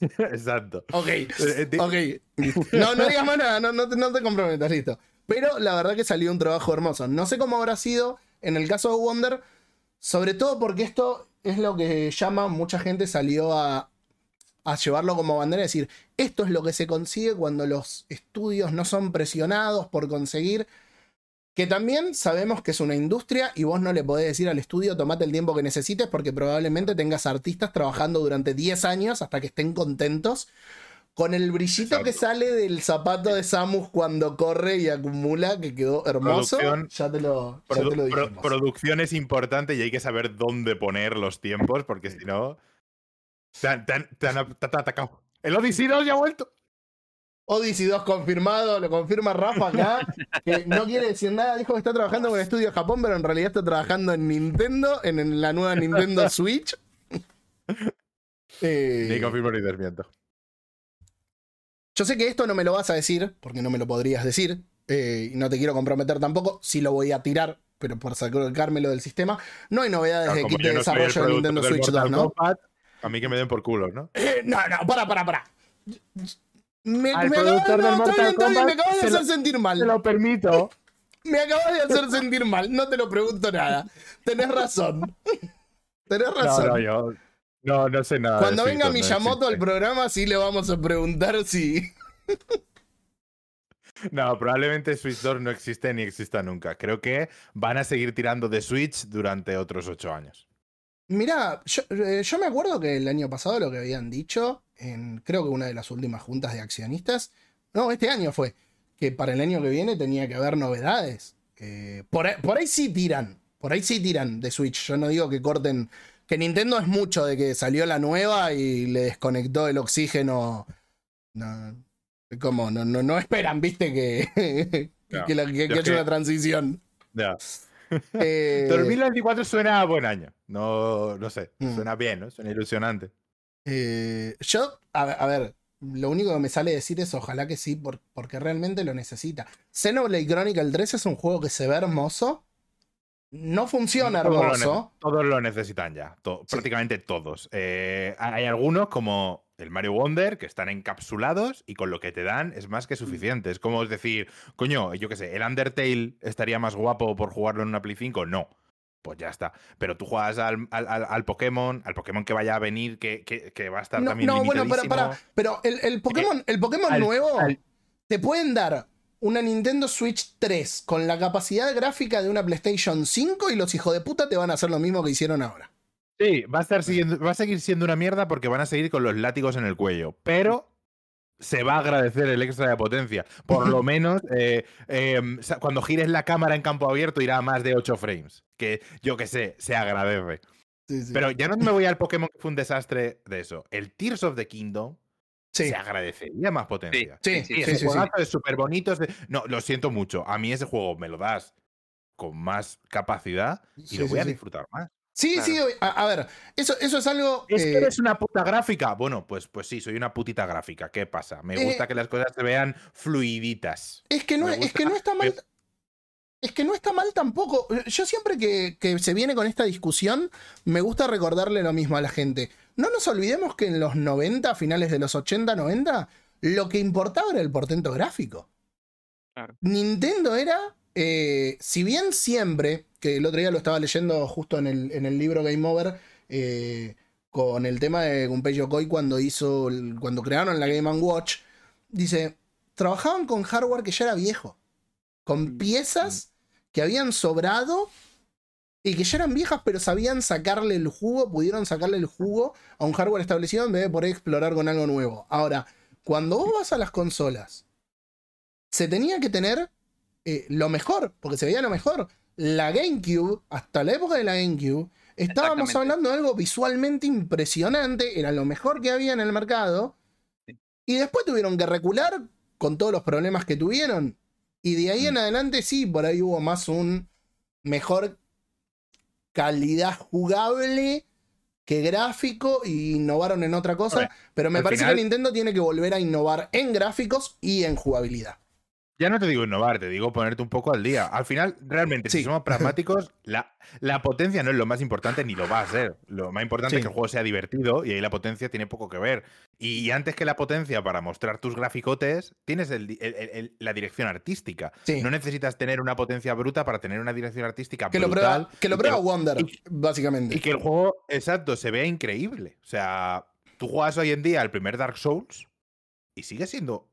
Speaker 3: [LAUGHS]
Speaker 4: Exacto.
Speaker 3: Ok.
Speaker 4: Eh, di-
Speaker 3: Ok. [LAUGHS] No, no digas más nada, no, no te, no te comprometas, listo. Pero la verdad que salió un trabajo hermoso. No sé cómo habrá sido en el caso de Wonder, sobre todo porque esto es lo que llama, mucha gente salió a, a llevarlo como bandera, es decir, esto es lo que se consigue cuando los estudios no son presionados por conseguir. Que también sabemos que es una industria y vos no le podés decir al estudio tomate el tiempo que necesites porque probablemente tengas artistas trabajando durante 10 años hasta que estén contentos con el brillito que sale del zapato de Samus cuando corre y acumula, que quedó hermoso.
Speaker 4: Producción-
Speaker 3: ya te lo, ya
Speaker 4: produ-
Speaker 3: te lo
Speaker 4: pro-
Speaker 3: dijimos.
Speaker 4: producción es importante y hay que saber dónde poner los tiempos, porque si no. Te han, te han- te han- te han atacado. El Odyssey 2 ya ha vuelto.
Speaker 3: Odyssey 2 confirmado, lo confirma Rafa acá, [LAUGHS] que no quiere decir nada, dijo que está trabajando con el estudio Japón, pero en realidad está trabajando en Nintendo, en, en la nueva Nintendo [LAUGHS] Switch. Eh,
Speaker 4: Ni confirmo ni desmiento.
Speaker 3: yo sé que esto no me lo vas a decir, porque no me lo podrías decir, eh, y no te quiero comprometer tampoco, sí lo voy a tirar, pero por sacármelo del sistema. No hay novedades de kit de
Speaker 4: no
Speaker 3: desarrollo de Nintendo Switch 2,
Speaker 4: Mortal
Speaker 3: ¿no?
Speaker 4: A mí que me den por culo, ¿no?
Speaker 3: Eh, no, no, para, para, para. Me,
Speaker 6: Al
Speaker 3: me
Speaker 6: productor del
Speaker 3: no, está
Speaker 6: Mortal
Speaker 3: bien, me
Speaker 6: Kombat
Speaker 3: acabas de
Speaker 6: lo-
Speaker 3: hacer sentir mal.
Speaker 6: Te lo permito. [LAUGHS]
Speaker 3: Me acabas de hacer sentir mal, no te lo pregunto nada. Tenés razón. [LAUGHS] Tenés razón.
Speaker 4: no, yo. No, no sé nada.
Speaker 3: Cuando venga
Speaker 4: Switch, no
Speaker 3: Miyamoto al programa, sí le vamos a preguntar si. [LAUGHS]
Speaker 4: No, probablemente Switch 2 no existe ni exista nunca. Creo que van a seguir tirando de Switch durante otros ocho años.
Speaker 3: Mirá, yo, eh, yo me acuerdo que el año pasado lo que habían dicho, en creo que una de las últimas juntas de accionistas, no, este año fue, que para el año que viene tenía que haber novedades. Eh, por, ahí, por ahí sí tiran, por ahí sí tiran de Switch. Yo no digo que corten, que Nintendo es mucho de que salió la nueva y le desconectó el oxígeno. No, como, no, no, no esperan, viste, que, [LAUGHS] que, la- que- haya una transición.
Speaker 4: Ya.
Speaker 3: Eh,
Speaker 4: 2024 suena a buen año. No, no sé.
Speaker 3: Mm.
Speaker 4: Suena bien, ¿no? Suena ilusionante.
Speaker 3: Eh, yo, a, a ver, lo único que me sale decir es ojalá que sí, por- porque realmente lo necesita. Xenoblade Chronicle 3 es un juego que se ve hermoso. No funciona
Speaker 4: Todos lo
Speaker 3: hermoso.
Speaker 4: ne- Todos lo necesitan ya. to-
Speaker 3: Sí.
Speaker 4: Prácticamente todos. Eh, hay algunos como el Mario Wonder que están encapsulados y con lo que te dan es más que suficiente. Es como decir, coño, yo qué sé, el Undertale estaría más guapo por jugarlo en una Play 5. No. Pues ya está. Pero tú juegas al, al- al- Pokémon, al Pokémon que vaya a venir, que, que- que va a estar
Speaker 3: No,
Speaker 4: también
Speaker 3: no, bueno, para, para. Pero el, el Pokémon, el Pokémon
Speaker 6: al-
Speaker 3: nuevo te pueden dar una Nintendo Switch 3 con la capacidad gráfica de una PlayStation 5 y los hijos de puta te van a hacer lo mismo que hicieron ahora.
Speaker 4: Sí, va a, estar siguiendo, va a seguir siendo una mierda porque van a seguir con los látigos en el cuello. Pero se va a agradecer el extra de potencia. Por lo [LAUGHS] menos, eh, eh, cuando gires la cámara en campo abierto irá a más de 8 frames. Que yo que sé, se agradece.
Speaker 3: Sí, sí.
Speaker 4: Pero ya no me voy al Pokémon que fue un desastre de eso. El Tears of the Kingdom
Speaker 3: sí.
Speaker 4: se agradecería más potencia.
Speaker 3: Sí,
Speaker 5: sí,
Speaker 3: sí,
Speaker 4: ese
Speaker 3: sí, sí.
Speaker 4: juegazo es súper bonito. es de- No, lo siento mucho. A mí ese juego me lo das con más capacidad y
Speaker 3: Sí,
Speaker 4: lo
Speaker 3: sí,
Speaker 4: voy a
Speaker 3: sí.
Speaker 4: disfrutar más.
Speaker 3: Sí,
Speaker 5: Claro.
Speaker 3: sí, a, a ver, eso, eso es algo.
Speaker 4: Es que
Speaker 3: eh,
Speaker 4: eres una puta gráfica. Bueno, pues, pues sí, soy una putita gráfica. ¿Qué pasa? Me
Speaker 3: Eh,
Speaker 4: gusta que las cosas se vean fluiditas.
Speaker 3: Es que no, es que no está mal. Es que no está mal tampoco. Yo siempre que, que se viene con esta discusión, me gusta recordarle lo mismo a la gente. No nos olvidemos que en los 90, finales de los 80, 90, lo que importaba era el portento gráfico.
Speaker 5: Claro.
Speaker 3: Nintendo era, eh, si bien siempre, que el otro día lo estaba leyendo justo en el, en el libro Game Over, eh, con el tema de Gunpei Yokoi cuando hizo, el- cuando crearon la Game Watch, dice, trabajaban con hardware que ya era viejo, con piezas que habían sobrado y que ya eran viejas, pero sabían sacarle el jugo, pudieron sacarle el jugo a un hardware establecido en vez de poder explorar con algo nuevo. Ahora, cuando vos vas a las consolas, se tenía que tener eh, lo mejor, porque se veía lo mejor. La GameCube, hasta la época de la GameCube, estábamos hablando de algo visualmente impresionante, era lo mejor que había en el mercado.
Speaker 5: Sí.
Speaker 3: Y después tuvieron que recular con todos los problemas que tuvieron. Y de ahí
Speaker 4: Mm.
Speaker 3: en adelante sí, por ahí hubo más un mejor calidad jugable que gráfico y innovaron en otra cosa. Pero me parece
Speaker 4: final-
Speaker 3: que Nintendo tiene que volver a innovar en gráficos y en jugabilidad.
Speaker 4: Ya no te digo innovar, te digo ponerte un poco al día. Al final, realmente,
Speaker 3: Sí.
Speaker 4: si somos pragmáticos, [LAUGHS] la, la potencia no es lo más importante ni lo va a ser. Lo más importante
Speaker 3: Sí.
Speaker 4: es que el juego sea divertido y ahí la potencia tiene poco que ver. Y, antes que la potencia para mostrar tus graficotes, tienes el di- el- el- el- la dirección artística.
Speaker 3: Sí.
Speaker 4: No necesitas tener una potencia bruta para tener una dirección artística
Speaker 3: Que lo prueba, que lo prueba Wonder,
Speaker 4: y-
Speaker 3: básicamente.
Speaker 4: Y que el juego, exacto, se vea increíble. O sea, tú juegas hoy en día el primer Dark Souls y sigue siendo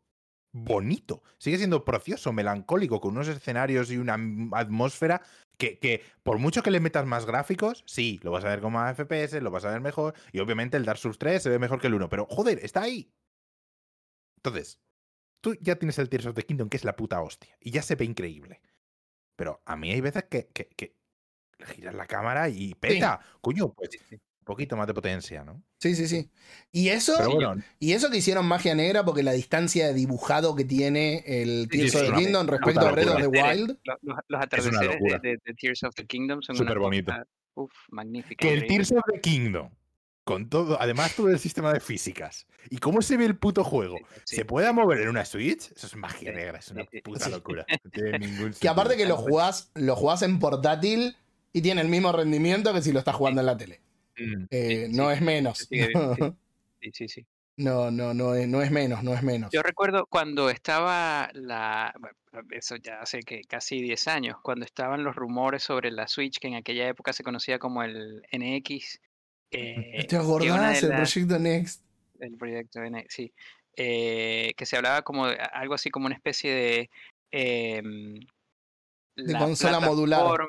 Speaker 4: bonito, sigue siendo precioso, melancólico, con unos escenarios y una atmósfera que, que por mucho que le metas más gráficos, sí, lo vas a ver con más FPS, lo vas a ver mejor, y obviamente el Dark Souls 3 se ve mejor que el 1, pero joder, está ahí. Entonces, tú ya tienes el Tears of the Kingdom, que es la puta hostia, y ya se ve increíble. Pero a mí hay veces que, que, que giras la cámara y peta. Coño, pues
Speaker 5: Sí, sí.
Speaker 4: Un poquito más de potencia, ¿no?
Speaker 3: Sí, sí, sí. Y eso,
Speaker 4: bueno,
Speaker 3: y eso que hicieron magia negra porque la distancia de dibujado que tiene el Tears
Speaker 4: sí,
Speaker 3: of the Kingdom respecto a Breath of the. Wild.
Speaker 5: Los, los- los
Speaker 4: Es una
Speaker 5: atardeceres de,
Speaker 4: locura.
Speaker 5: de- de Tears of the Kingdom son
Speaker 4: Súper
Speaker 5: una
Speaker 4: bonito.
Speaker 5: cosa, Uf, magnífica.
Speaker 4: que el. Tears of the Kingdom, con todo, además todo el sistema de físicas, y cómo se ve el puto juego,
Speaker 5: Sí,
Speaker 4: se pueda mover en una Switch, eso es magia
Speaker 5: Sí,
Speaker 4: negra, es una puta
Speaker 3: Sí.
Speaker 4: locura. [LAUGHS] No tiene ningún
Speaker 3: Que aparte que lo jugás, lo jugás en portátil y tiene el mismo rendimiento que si lo estás jugando en la tele.
Speaker 4: Mm.
Speaker 3: Eh,
Speaker 5: Sí,
Speaker 3: no
Speaker 5: sí,
Speaker 3: es menos. [LAUGHS]
Speaker 5: sí. Sí, sí.
Speaker 3: No, no, no es, no es menos, no es menos.
Speaker 5: Yo recuerdo cuando estaba la, bueno, eso ya hace que casi 10 años, cuando estaban los rumores sobre la Switch, que en aquella época se conocía como el NX. eh,
Speaker 3: ¿Te acordás
Speaker 5: de
Speaker 3: el
Speaker 5: las-
Speaker 3: proyecto Next?
Speaker 5: el proyecto NX, sí, eh, que se hablaba como de algo así como una especie de em,
Speaker 3: De
Speaker 5: la
Speaker 3: consola modular.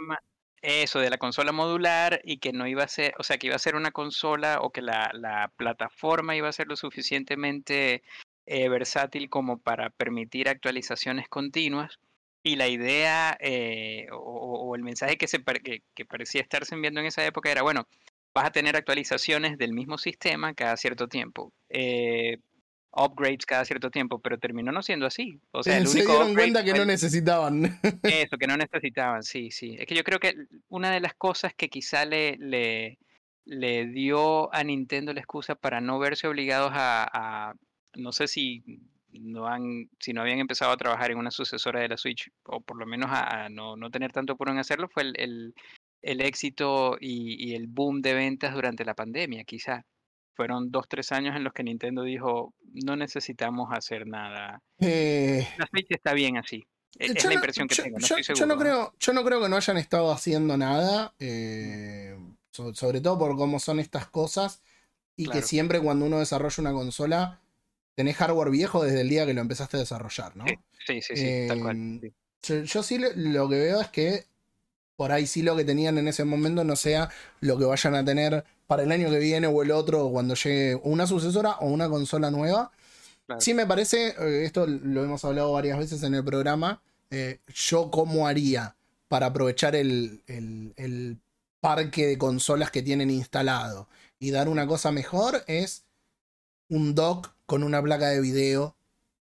Speaker 5: Eso, de la consola modular y que no iba a ser, o sea, que iba a ser una consola o que la, la plataforma iba a ser lo suficientemente eh, versátil como para permitir actualizaciones continuas. Y la idea eh, o, el mensaje que, se, que, que parecía estarse enviando en esa época era, bueno, vas a tener actualizaciones del mismo sistema cada cierto tiempo. eh, upgrades cada cierto tiempo, pero terminó no siendo así. O sea, [LAUGHS] el
Speaker 3: se
Speaker 5: único
Speaker 3: dieron cuenta que
Speaker 5: fue
Speaker 3: no necesitaban. [LAUGHS]
Speaker 5: eso, que no necesitaban, sí, sí. Es que yo creo que una de las cosas que quizá le, le, le dio a Nintendo la excusa para no verse obligados a, a- no sé si no han, si no habían empezado a trabajar en una sucesora de la Switch, o por lo menos a, a no, no tener tanto apuro en hacerlo, fue el, el, el éxito y, y el boom de ventas durante la pandemia, quizá. Fueron dos, tres años en los que Nintendo dijo, no necesitamos hacer nada.
Speaker 3: Eh,
Speaker 5: La Switch está bien así. E- Es la impresión que
Speaker 3: yo-
Speaker 5: tengo, no
Speaker 3: yo-
Speaker 5: estoy
Speaker 3: yo no.
Speaker 5: ¿eh?
Speaker 3: creo, yo no creo que no hayan estado haciendo nada. eh, so- sobre todo por cómo son estas cosas. Y que siempre cuando uno desarrolla una consola, tenés hardware viejo desde el día que lo empezaste a desarrollar, ¿no?
Speaker 5: Sí, Sí, sí, tal cual.
Speaker 3: Em,
Speaker 5: sí.
Speaker 3: Yo, yo sí lo, lo que veo es que por ahí sí lo que tenían en ese momento no sea lo que vayan a tener para el año que viene o el otro, cuando llegue una sucesora o una consola nueva.
Speaker 5: Claro.
Speaker 3: Sí me parece, eh, esto lo hemos hablado varias veces en el programa, eh, yo cómo haría para aprovechar el, el- el parque de consolas que tienen instalado y dar una cosa mejor es un dock con una placa de video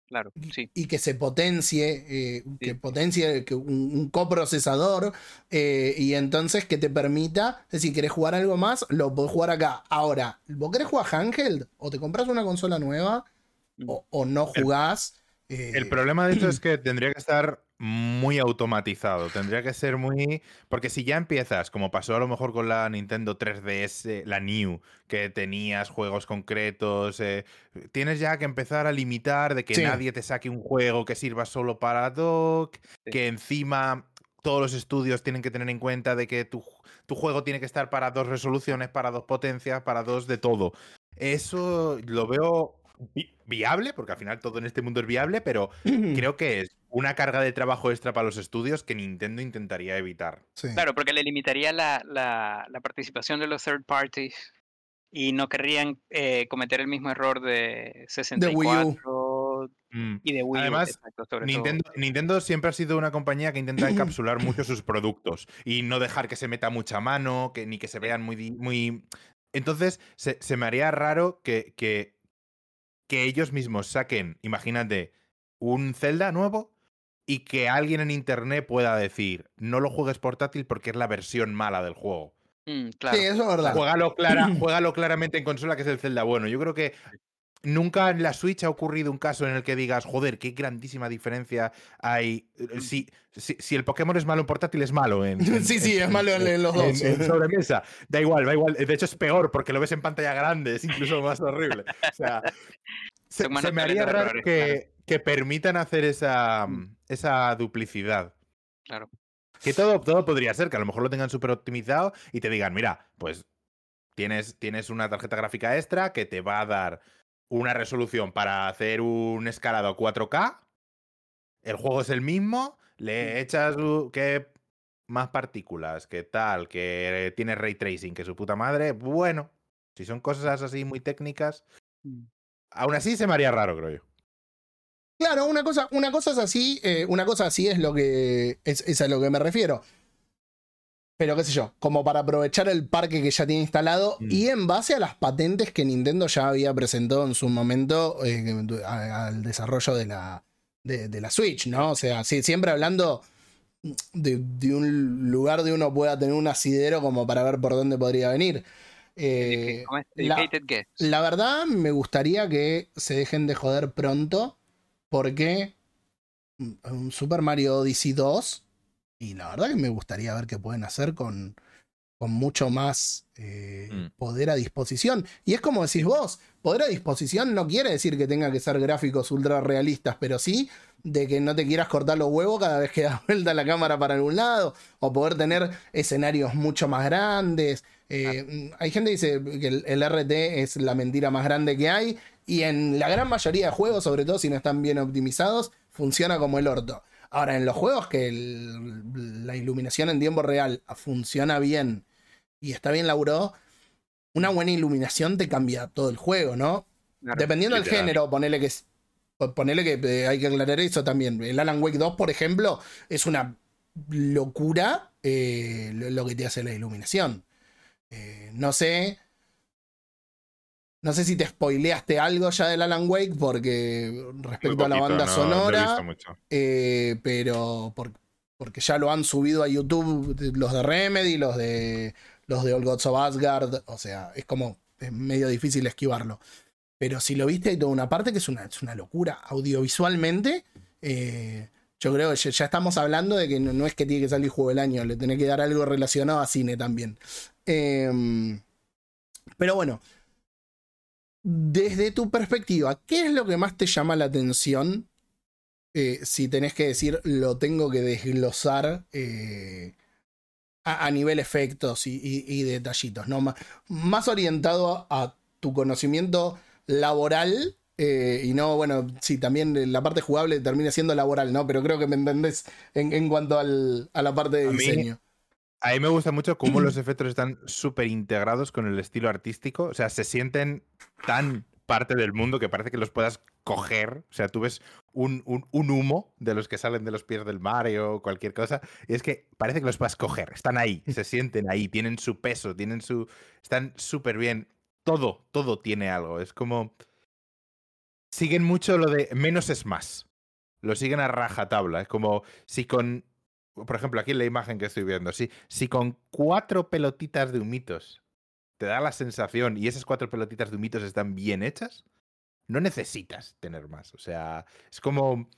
Speaker 5: Claro, sí.
Speaker 3: y que se potencie, eh, que potencie un, un coprocesador eh, y entonces que te permita, es decir, querés jugar algo más, lo podés jugar acá. Ahora, ¿vos querés jugar handheld? O te compras una consola nueva o, o no jugás. Eh,
Speaker 4: El problema de esto es [CLEARS THROAT] que tendría que estar muy automatizado, tendría que ser muy... Porque si ya empiezas, como pasó a lo mejor con la Nintendo 3DS, la New, que tenías juegos concretos, eh, tienes ya que empezar a limitar de que
Speaker 3: Sí.
Speaker 4: nadie te saque un juego que sirva solo para dock,
Speaker 5: Sí.
Speaker 4: que encima todos los estudios tienen que tener en cuenta de que tu, tu juego tiene que estar para dos resoluciones, para dos potencias, para dos de todo. Eso lo veo vi- viable, porque al final todo en este mundo es viable, pero creo que es una carga de trabajo extra para los estudios que Nintendo intentaría evitar.
Speaker 3: sí.
Speaker 5: Claro, porque le limitaría la, la, la participación de los third parties y no querrían eh, cometer el mismo error de 64
Speaker 4: Mm.
Speaker 5: y de Wii. U,
Speaker 4: Además,
Speaker 5: exacto, sobre todo.
Speaker 4: Nintendo, Nintendo siempre ha sido una compañía que intenta [CLEARS THROAT] encapsular mucho sus productos y no dejar que se meta mucha mano, que, ni que se vean muy... muy... Entonces, se, se me haría raro que, que que ellos mismos saquen, imagínate, un Zelda nuevo y que alguien en internet pueda decir, no lo juegues portátil porque es la versión mala del juego.
Speaker 5: Mm, claro.
Speaker 3: Sí, eso es verdad.
Speaker 4: Juégalo, clara, [CLEARS THROAT] juégalo claramente en consola, que es el Zelda bueno. Yo creo que nunca en la Switch ha ocurrido un caso en el que digas, joder, qué grandísima diferencia hay. Eh, Si, si, si el Pokémon es malo en portátil, es malo en. en-
Speaker 3: Sí, sí,
Speaker 4: en-
Speaker 3: es malo en, en los dos.
Speaker 4: en, sobremesa. Da igual, da igual. De hecho, es peor porque lo ves en pantalla grande, es incluso más horrible. O sea, [LAUGHS] se, me haría raro que, que permitan hacer esa,
Speaker 5: Mm.
Speaker 4: esa duplicidad.
Speaker 5: Claro.
Speaker 4: Que todo, todo podría ser, que a lo mejor lo tengan súper optimizado y te digan, mira, pues tienes, tienes una tarjeta gráfica extra que te va a dar una resolución para hacer un escalado a 4K. El juego es el mismo, le echas que más partículas, que tal, que tiene ray tracing, que su puta madre. Bueno, si son cosas así muy técnicas,
Speaker 5: Mm.
Speaker 4: aún así se me haría raro, creo yo.
Speaker 3: Claro, una cosa, una cosa es así, eh, una cosa así es lo que. Es, es a lo que me refiero. Pero qué sé yo, como para aprovechar el parque que ya tiene instalado
Speaker 4: Mm.
Speaker 3: y en base a las patentes que Nintendo ya había presentado en su momento eh, al desarrollo de la, de, de la Switch, ¿no? O sea, sí, siempre hablando de, de un lugar de uno pueda tener un asidero como para ver por dónde podría venir. Eh, la- la verdad, me gustaría que se dejen de joder pronto. Porque un Super Mario Odyssey 2. Y la verdad que me gustaría ver qué pueden hacer con, con mucho más eh,
Speaker 4: Mm.
Speaker 3: poder a disposición. Y es como decís vos, poder a disposición no quiere decir que tenga que ser gráficos ultra realistas, pero sí de que no te quieras cortar los huevos cada vez que [LAUGHS] das vuelta la cámara para algún lado, o poder tener escenarios mucho más grandes. Eh, Hay gente que dice que el, el RT es la mentira más grande que hay, y en la gran mayoría de juegos, sobre todo si no están bien optimizados, funciona como el orto. Ahora, en los juegos que el- la iluminación en tiempo real funciona bien y está bien laburado, una buena iluminación te cambia todo el juego, ¿no?
Speaker 5: Claro.
Speaker 3: Dependiendo del género, ponele que ponele que eh, hay que aclarar eso también. El Alan Wake 2, por ejemplo, es una locura eh, lo, lo que te hace la iluminación. Eh, no sé. No sé si te spoileaste algo ya del Alan Wake, porque respecto a la banda
Speaker 4: no-
Speaker 3: sonora.
Speaker 4: mucho.
Speaker 3: Eh, pero por- porque ya lo han subido a YouTube los de Remedy, los de los de All Gods of Asgard, o sea, es como es medio difícil esquivarlo. Pero si lo viste hay toda una parte que es una, es una locura audiovisualmente. eh, yo creo que ya, ya estamos hablando de que no, no es que tiene que salir juego del año, le tiene que dar algo relacionado a cine también. Em, pero bueno, desde tu perspectiva, ¿qué es lo que más te llama la atención eh, si tenés que decir, lo tengo que desglosar eh, a, a nivel efectos y, y- y detallitos, ¿no? Má- más orientado a tu conocimiento laboral eh, y no, bueno, sí, también la parte jugable termina siendo laboral, ¿no? Pero creo que me entendés en, en cuanto al- a la parte de
Speaker 4: A mí-
Speaker 3: diseño.
Speaker 4: A mí me gusta mucho cómo los [CLEARS THROAT] efectos están súper integrados con el estilo artístico. O sea, se sienten tan parte del mundo que parece que los puedas coger. O sea, tú ves un, un- un humo de los que salen de los pies del mar o cualquier cosa. Y es que parece que los puedas coger. Están ahí, se sienten ahí, tienen su peso, tienen su. Están súper bien. Todo, todo tiene algo. Es como. Siguen mucho lo de menos es más. Lo siguen a rajatabla. Es como si con por ejemplo, aquí en la imagen que estoy viendo, si, si con cuatro pelotitas de humitos te da la sensación y esas cuatro pelotitas de humitos están bien hechas, no necesitas tener más. O sea, es como.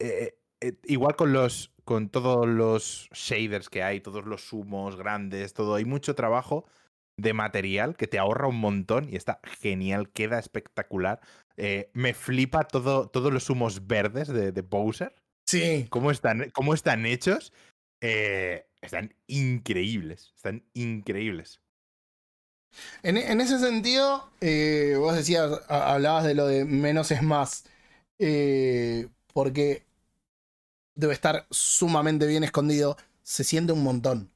Speaker 4: eh, eh, igual con los. con todos los shaders que hay, todos los humos grandes, todo. Hay mucho trabajo de material que te ahorra un montón y está genial, queda espectacular. Eh, me flipa todo, todos los humos verdes de, de Bowser
Speaker 3: Sí.
Speaker 4: cómo están, cómo están hechos, eh, están increíbles. Están increíbles.
Speaker 3: En, en ese sentido, eh, vos decías, hablabas de lo de menos es más, eh, porque debe estar sumamente bien escondido, se siente un montón.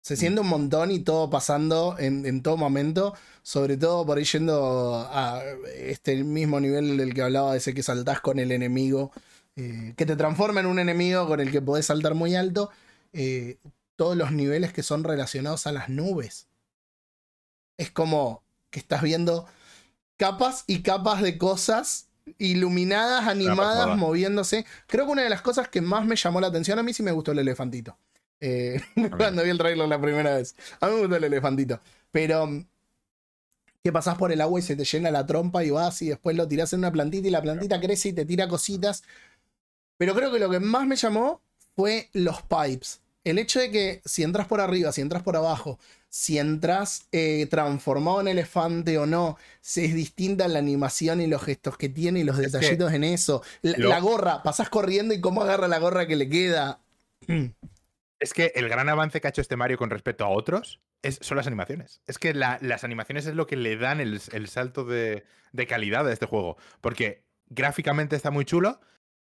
Speaker 3: Se siente un montón y todo pasando en, en todo momento, sobre todo por ahí yendo a este mismo nivel del que hablaba de ese que saltás con el enemigo, eh, que te transforma en un enemigo con el que podés saltar muy alto, eh, todos los niveles que son relacionados a las nubes es como que estás viendo capas y capas de cosas iluminadas, animadas, moviéndose. Creo que una de las cosas que más me llamó la atención, a mí sí me gustó el elefantito. Eh, [LAUGHS] cuando vi el trailer la primera vez. A mí me gustó el elefantito. Pero mm, que pasás por el agua y se te llena la trompa y vas y después lo tirás en una plantita y la plantita crece y te tira cositas. Pero creo que lo que más me llamó fue los pipes. El hecho de que si entras por arriba, si entras por abajo, si entras eh, transformado en elefante o no, si es distinta la animación y los gestos que tiene y los
Speaker 4: Es
Speaker 3: detallitos en eso. La,
Speaker 4: lo-
Speaker 3: la gorra, pasás corriendo y cómo agarra la gorra que le queda. [CLEARS THROAT]
Speaker 4: Es que el gran avance que ha hecho este Mario con respecto a otros es, son las animaciones. Es que la- las animaciones es lo que le dan el, el salto de, de calidad a este juego. Porque gráficamente está muy chulo,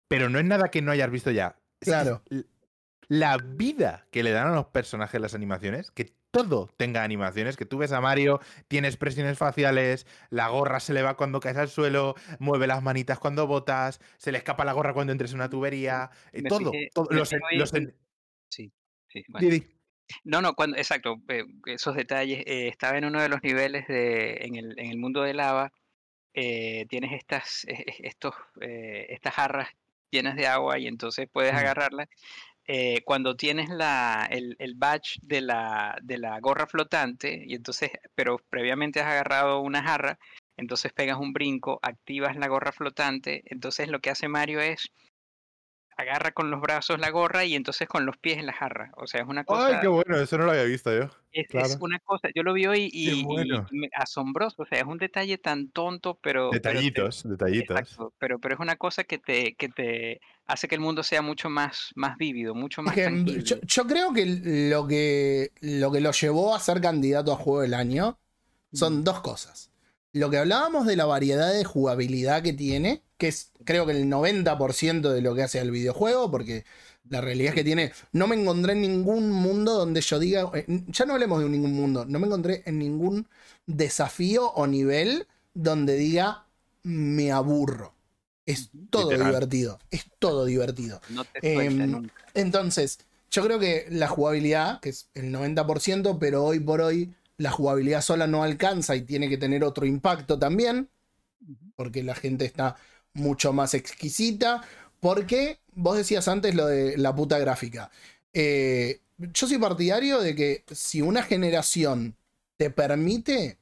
Speaker 4: pero no es nada que no hayas visto ya. Es
Speaker 3: Claro.
Speaker 4: la vida que le dan a los personajes las animaciones, que todo tenga animaciones, que tú ves a Mario, tiene expresiones faciales, la gorra se le va cuando caes al suelo, mueve las manitas cuando botas, se le escapa la gorra cuando entres en una tubería, eh, todo.
Speaker 5: fijé-
Speaker 4: todo, los en- los en-
Speaker 5: en- Sí, bueno. No, no, cuando, exacto, eh, esos detalles. eh, estaba en uno de los niveles de, en el, en el mundo de lava. eh, tienes estas, eh, eh, estos, eh, estas jarras llenas de agua y entonces puedes
Speaker 3: Mm.
Speaker 5: agarrarlas. eh, cuando tienes la, el, el badge de la, de la gorra flotante, y entonces, pero previamente has agarrado una jarra, entonces pegas un brinco, activas la gorra flotante, entonces lo que hace Mario es agarra con los brazos la gorra y entonces con los pies en la jarra. O sea, es una cosa...
Speaker 4: Ay, qué bueno, eso no lo había visto yo.
Speaker 5: Es, una cosa, yo lo vi hoy y,
Speaker 4: bueno.
Speaker 5: y me- asombroso, o sea, es un detalle tan tonto, pero... pero te-
Speaker 4: Detallitos, detallitos.
Speaker 5: exacto, pero, pero es una cosa que te, que te hace que el mundo sea mucho más, más vívido, mucho
Speaker 3: Es
Speaker 5: más
Speaker 3: que, yo creo que lo, que lo que lo llevó a ser candidato a juego del año son dos cosas. Lo que hablábamos de la variedad de jugabilidad que tiene, que es creo que el 90% de lo que hace el videojuego, porque la realidad es que tiene. No me encontré en ningún mundo donde yo diga. eh, Ya no hablemos de ningún mundo. No me encontré en ningún desafío o nivel donde diga me aburro. Es todo
Speaker 4: Literal.
Speaker 3: divertido. Es todo divertido.
Speaker 5: No te
Speaker 3: Em,
Speaker 5: nunca.
Speaker 3: Entonces, yo creo que la jugabilidad, que es el 90%, pero hoy por hoy la jugabilidad sola no alcanza y tiene que tener otro impacto también, porque la gente está mucho más exquisita, porque vos decías antes lo de la puta gráfica. Eh, yo soy partidario de que si una generación te permite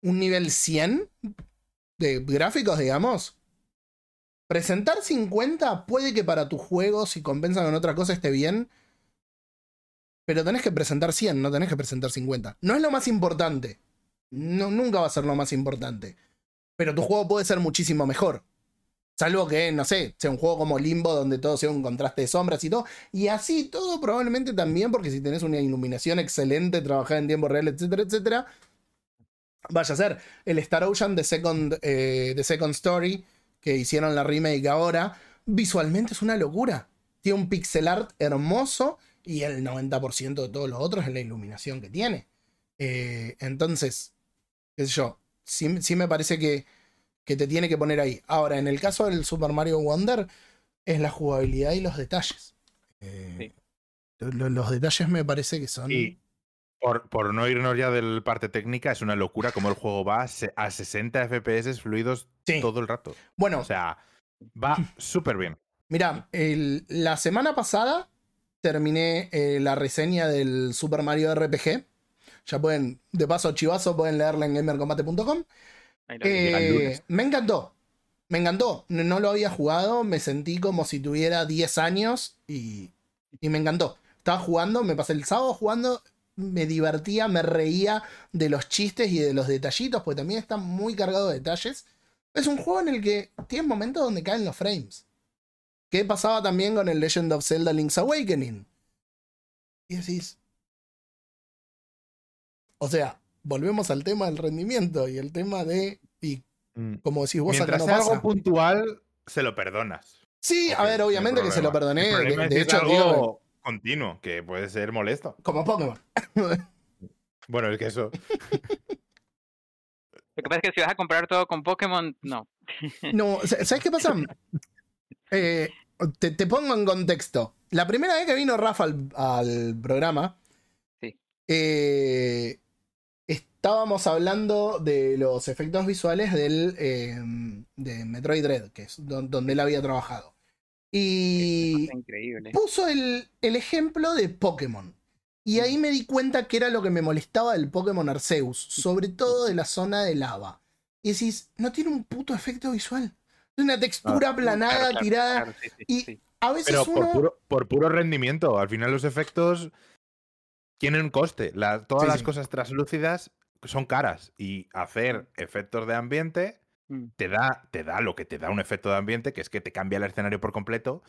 Speaker 3: un nivel 100 de gráficos, digamos, Presentar 50 puede que para tu juego, si compensa con otra cosa, esté bien. Pero tenés que presentar 100, no tenés que presentar 50. No es lo más importante. No, nunca va a ser lo más importante. Pero tu juego puede ser muchísimo mejor. Salvo que, no sé, sea un juego como Limbo, donde todo sea un contraste de sombras y todo. Y así todo probablemente también, porque si tenés una iluminación excelente, trabajar en tiempo real, etcétera, etcétera, vaya a ser. El Star Ocean de Second, eh, Story, que hicieron la remake ahora, visualmente es una locura. Tiene un pixel art hermoso y el 90% de todos los otros es la iluminación que tiene. Eh, entonces, qué sé yo, sí, sí me parece que, que te tiene que poner ahí. Ahora, en el caso del Super Mario Wonder, es la jugabilidad y los detalles. Eh, lo- Los detalles me parece que son...
Speaker 4: Y por, por no irnos ya del parte técnica, es una locura como el juego va a se- a 60 FPS fluidos
Speaker 3: Sí.
Speaker 4: todo el rato.
Speaker 3: Bueno,
Speaker 4: O sea, va [LAUGHS] súper bien.
Speaker 3: Mira, el- la semana pasada terminé eh, la reseña del Super Mario RPG. Ya pueden, de paso, chivazo, pueden leerla en gamercombate.com. Eh, me encantó. Me encantó. No, no lo había jugado. Me sentí como si tuviera 10 años y, y me encantó. Estaba jugando, me pasé el sábado jugando. Me divertía, me reía de los chistes y de los detallitos, porque también está muy cargado de detalles. Es un juego en el que tiene momentos donde caen los frames. ¿Qué pasaba también con el Legend of Zelda Link's Awakening? Y decís. O sea, volvemos al tema del rendimiento y el tema de. Y
Speaker 4: Mm.
Speaker 3: como decís vos, acá
Speaker 4: Mientras
Speaker 3: no pasa.
Speaker 4: algo puntual, se lo perdonas.
Speaker 3: Sí, a ver, obviamente que se lo perdoné.
Speaker 4: El
Speaker 3: De,
Speaker 4: es
Speaker 3: de
Speaker 4: si es
Speaker 3: hecho,
Speaker 4: algo
Speaker 3: digo,
Speaker 4: continuo, que puede ser molesto.
Speaker 3: como Pokémon. [LAUGHS]
Speaker 4: Bueno, es que eso.
Speaker 5: Lo que pasa es que si vas a comprar todo con Pokémon, no.
Speaker 3: No, sa- ¿sabes qué pasa? [LAUGHS] Eh, te, te pongo en contexto. La primera vez que vino Rafa al, al programa,
Speaker 5: Sí.
Speaker 3: eh, es- estábamos hablando de los efectos visuales del, eh, de Metroid Dread, que es don- donde él había trabajado. Y
Speaker 5: increíble.
Speaker 3: puso el, el ejemplo de Pokémon. Y ahí me di cuenta que era lo que me molestaba del Pokémon Arceus, sobre todo de la zona de lava. Y decís, no tiene un puto efecto visual. Una textura aplanada,
Speaker 5: Claro, claro,
Speaker 3: tirada.
Speaker 5: claro, sí, sí,
Speaker 3: y-
Speaker 5: sí.
Speaker 3: A veces
Speaker 4: Pero por
Speaker 3: uno.
Speaker 4: puro, por puro rendimiento. Al final los efectos tienen un coste. La- todas las cosas translúcidas son caras. Y hacer efectos de ambiente
Speaker 5: Mm.
Speaker 4: te da, te da lo que te da un efecto de ambiente, que es que te cambia el escenario por completo.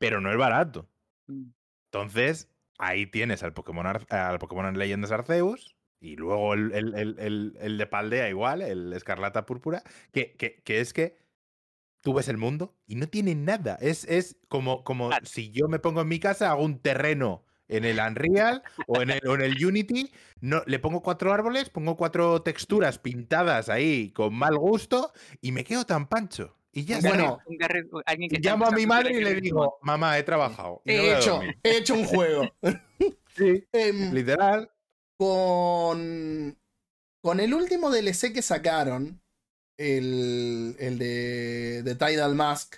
Speaker 4: Pero no es barato.
Speaker 5: Mm.
Speaker 4: Entonces, ahí tienes al Pokémon, Ar- al Pokémon Leyendas Arceus. Y luego el, el- el- el- el de Paldea igual, el Escarlata Púrpura, que, que, que es que tú ves el mundo y no tiene nada. Es, es como, como si yo me pongo en mi casa, hago un terreno en el Unreal o en el, o en el Unity, no, le pongo cuatro árboles, pongo cuatro texturas pintadas ahí con mal gusto y me quedo tan pancho. Y ya.
Speaker 3: Bueno,
Speaker 5: alguien que
Speaker 4: llamo a mi madre y le digo, mamá, he trabajado. y
Speaker 3: He hecho,
Speaker 4: dormir".
Speaker 3: he hecho un juego. [LAUGHS]
Speaker 4: Sí,
Speaker 3: Em,
Speaker 4: literal.
Speaker 3: con, con el último DLC que sacaron, el, el de, de Tidal Mask,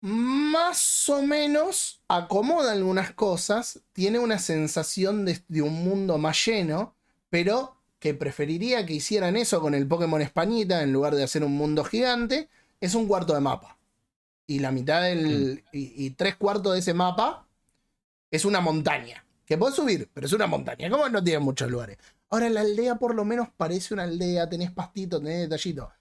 Speaker 3: más o menos acomoda algunas cosas, tiene una sensación de, de un mundo más lleno, pero que preferiría que hicieran eso con el Pokémon Españita en lugar de hacer un mundo gigante, es un cuarto de mapa. Y la mitad del. Y, y tres cuartos de ese mapa es una montaña. Que puedes subir, pero es una montaña. Como no tiene muchos lugares. Ahora la aldea por lo menos parece una aldea, tenés pastito, tenés detallito.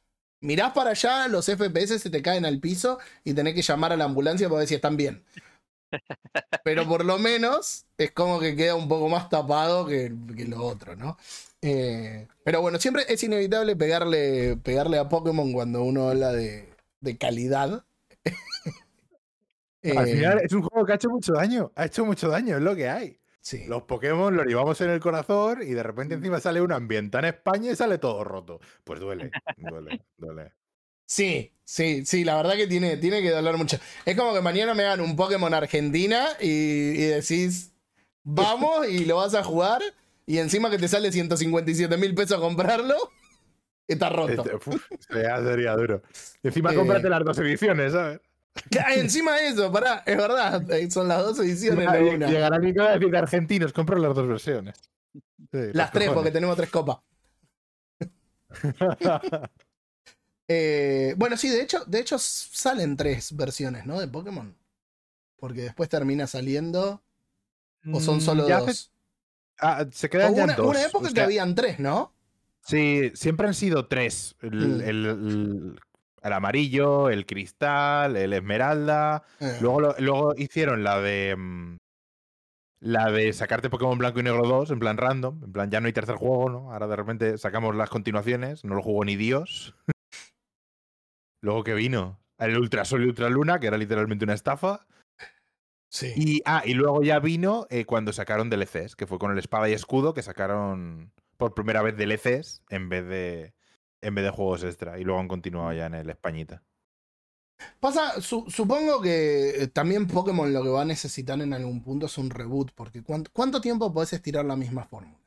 Speaker 3: Mirás para allá, los FPS se te caen al piso y tenés que llamar a la ambulancia para ver si están bien. [LAUGHS] Pero por lo menos es como que queda un poco más tapado que, que lo otro, ¿no? Eh, pero bueno, siempre es inevitable pegarle, pegarle a Pokémon cuando uno habla de, de calidad.
Speaker 4: Al
Speaker 3: Eh,
Speaker 4: final es un juego que ha hecho mucho daño. Ha hecho mucho daño, es lo que hay.
Speaker 3: Sí.
Speaker 4: Los Pokémon los llevamos en el corazón y de repente encima sale un ambiente en España y sale todo roto. Pues duele, duele, duele.
Speaker 3: Sí, sí, sí, la verdad que tiene, tiene que doler mucho. Es como que mañana me hagan un Pokémon Argentina y, y decís, vamos y lo vas a jugar y encima que te sale 157 mil pesos comprarlo, está roto.
Speaker 4: Este, uf, sería duro. Y encima
Speaker 3: Eh.
Speaker 4: cómprate las dos ediciones, ¿sabes?
Speaker 3: Ah, encima de eso, pará, es verdad, eh, son las dos ediciones,
Speaker 4: Lle-
Speaker 3: una.
Speaker 4: Llegará Nico a decir de argentinos, compro las dos versiones. Sí,
Speaker 3: Las tres, porque tenemos tres copas. [LAUGHS] Eh, bueno, sí, de hecho, de hecho salen tres versiones, ¿no? De Pokémon. Porque después termina saliendo. O son
Speaker 4: Mm,
Speaker 3: solo
Speaker 4: ya
Speaker 3: dos.
Speaker 4: ah, se quedan ya
Speaker 3: una,
Speaker 4: dos.
Speaker 3: una época
Speaker 4: o
Speaker 3: que habían tres, ¿no?
Speaker 4: Sí, siempre han sido tres. El,
Speaker 3: Mm.
Speaker 4: el- el- el amarillo, el cristal, el esmeralda.
Speaker 3: Eh,
Speaker 4: Luego, lo- luego hicieron la de. mm, La de sacarte Pokémon Blanco y Negro 2, en plan random. En plan, ya no hay tercer juego, ¿no? Ahora de repente sacamos las continuaciones. No lo jugó ni Dios. [LAUGHS] luego que vino. El Ultra Sol y Ultra Luna, que era literalmente una estafa.
Speaker 3: sí.
Speaker 4: Y, ah, y luego ya vino eh, cuando sacaron DLCs, que fue con el espada y escudo, que sacaron por primera vez DLCs en vez de, en vez de juegos extra. Y luego han continuado ya en el Españita.
Speaker 3: Pasa, su- supongo que eh, también Pokémon lo que va a necesitar en algún punto es un reboot, porque ¿cuánto, cuánto tiempo podés estirar la misma fórmula?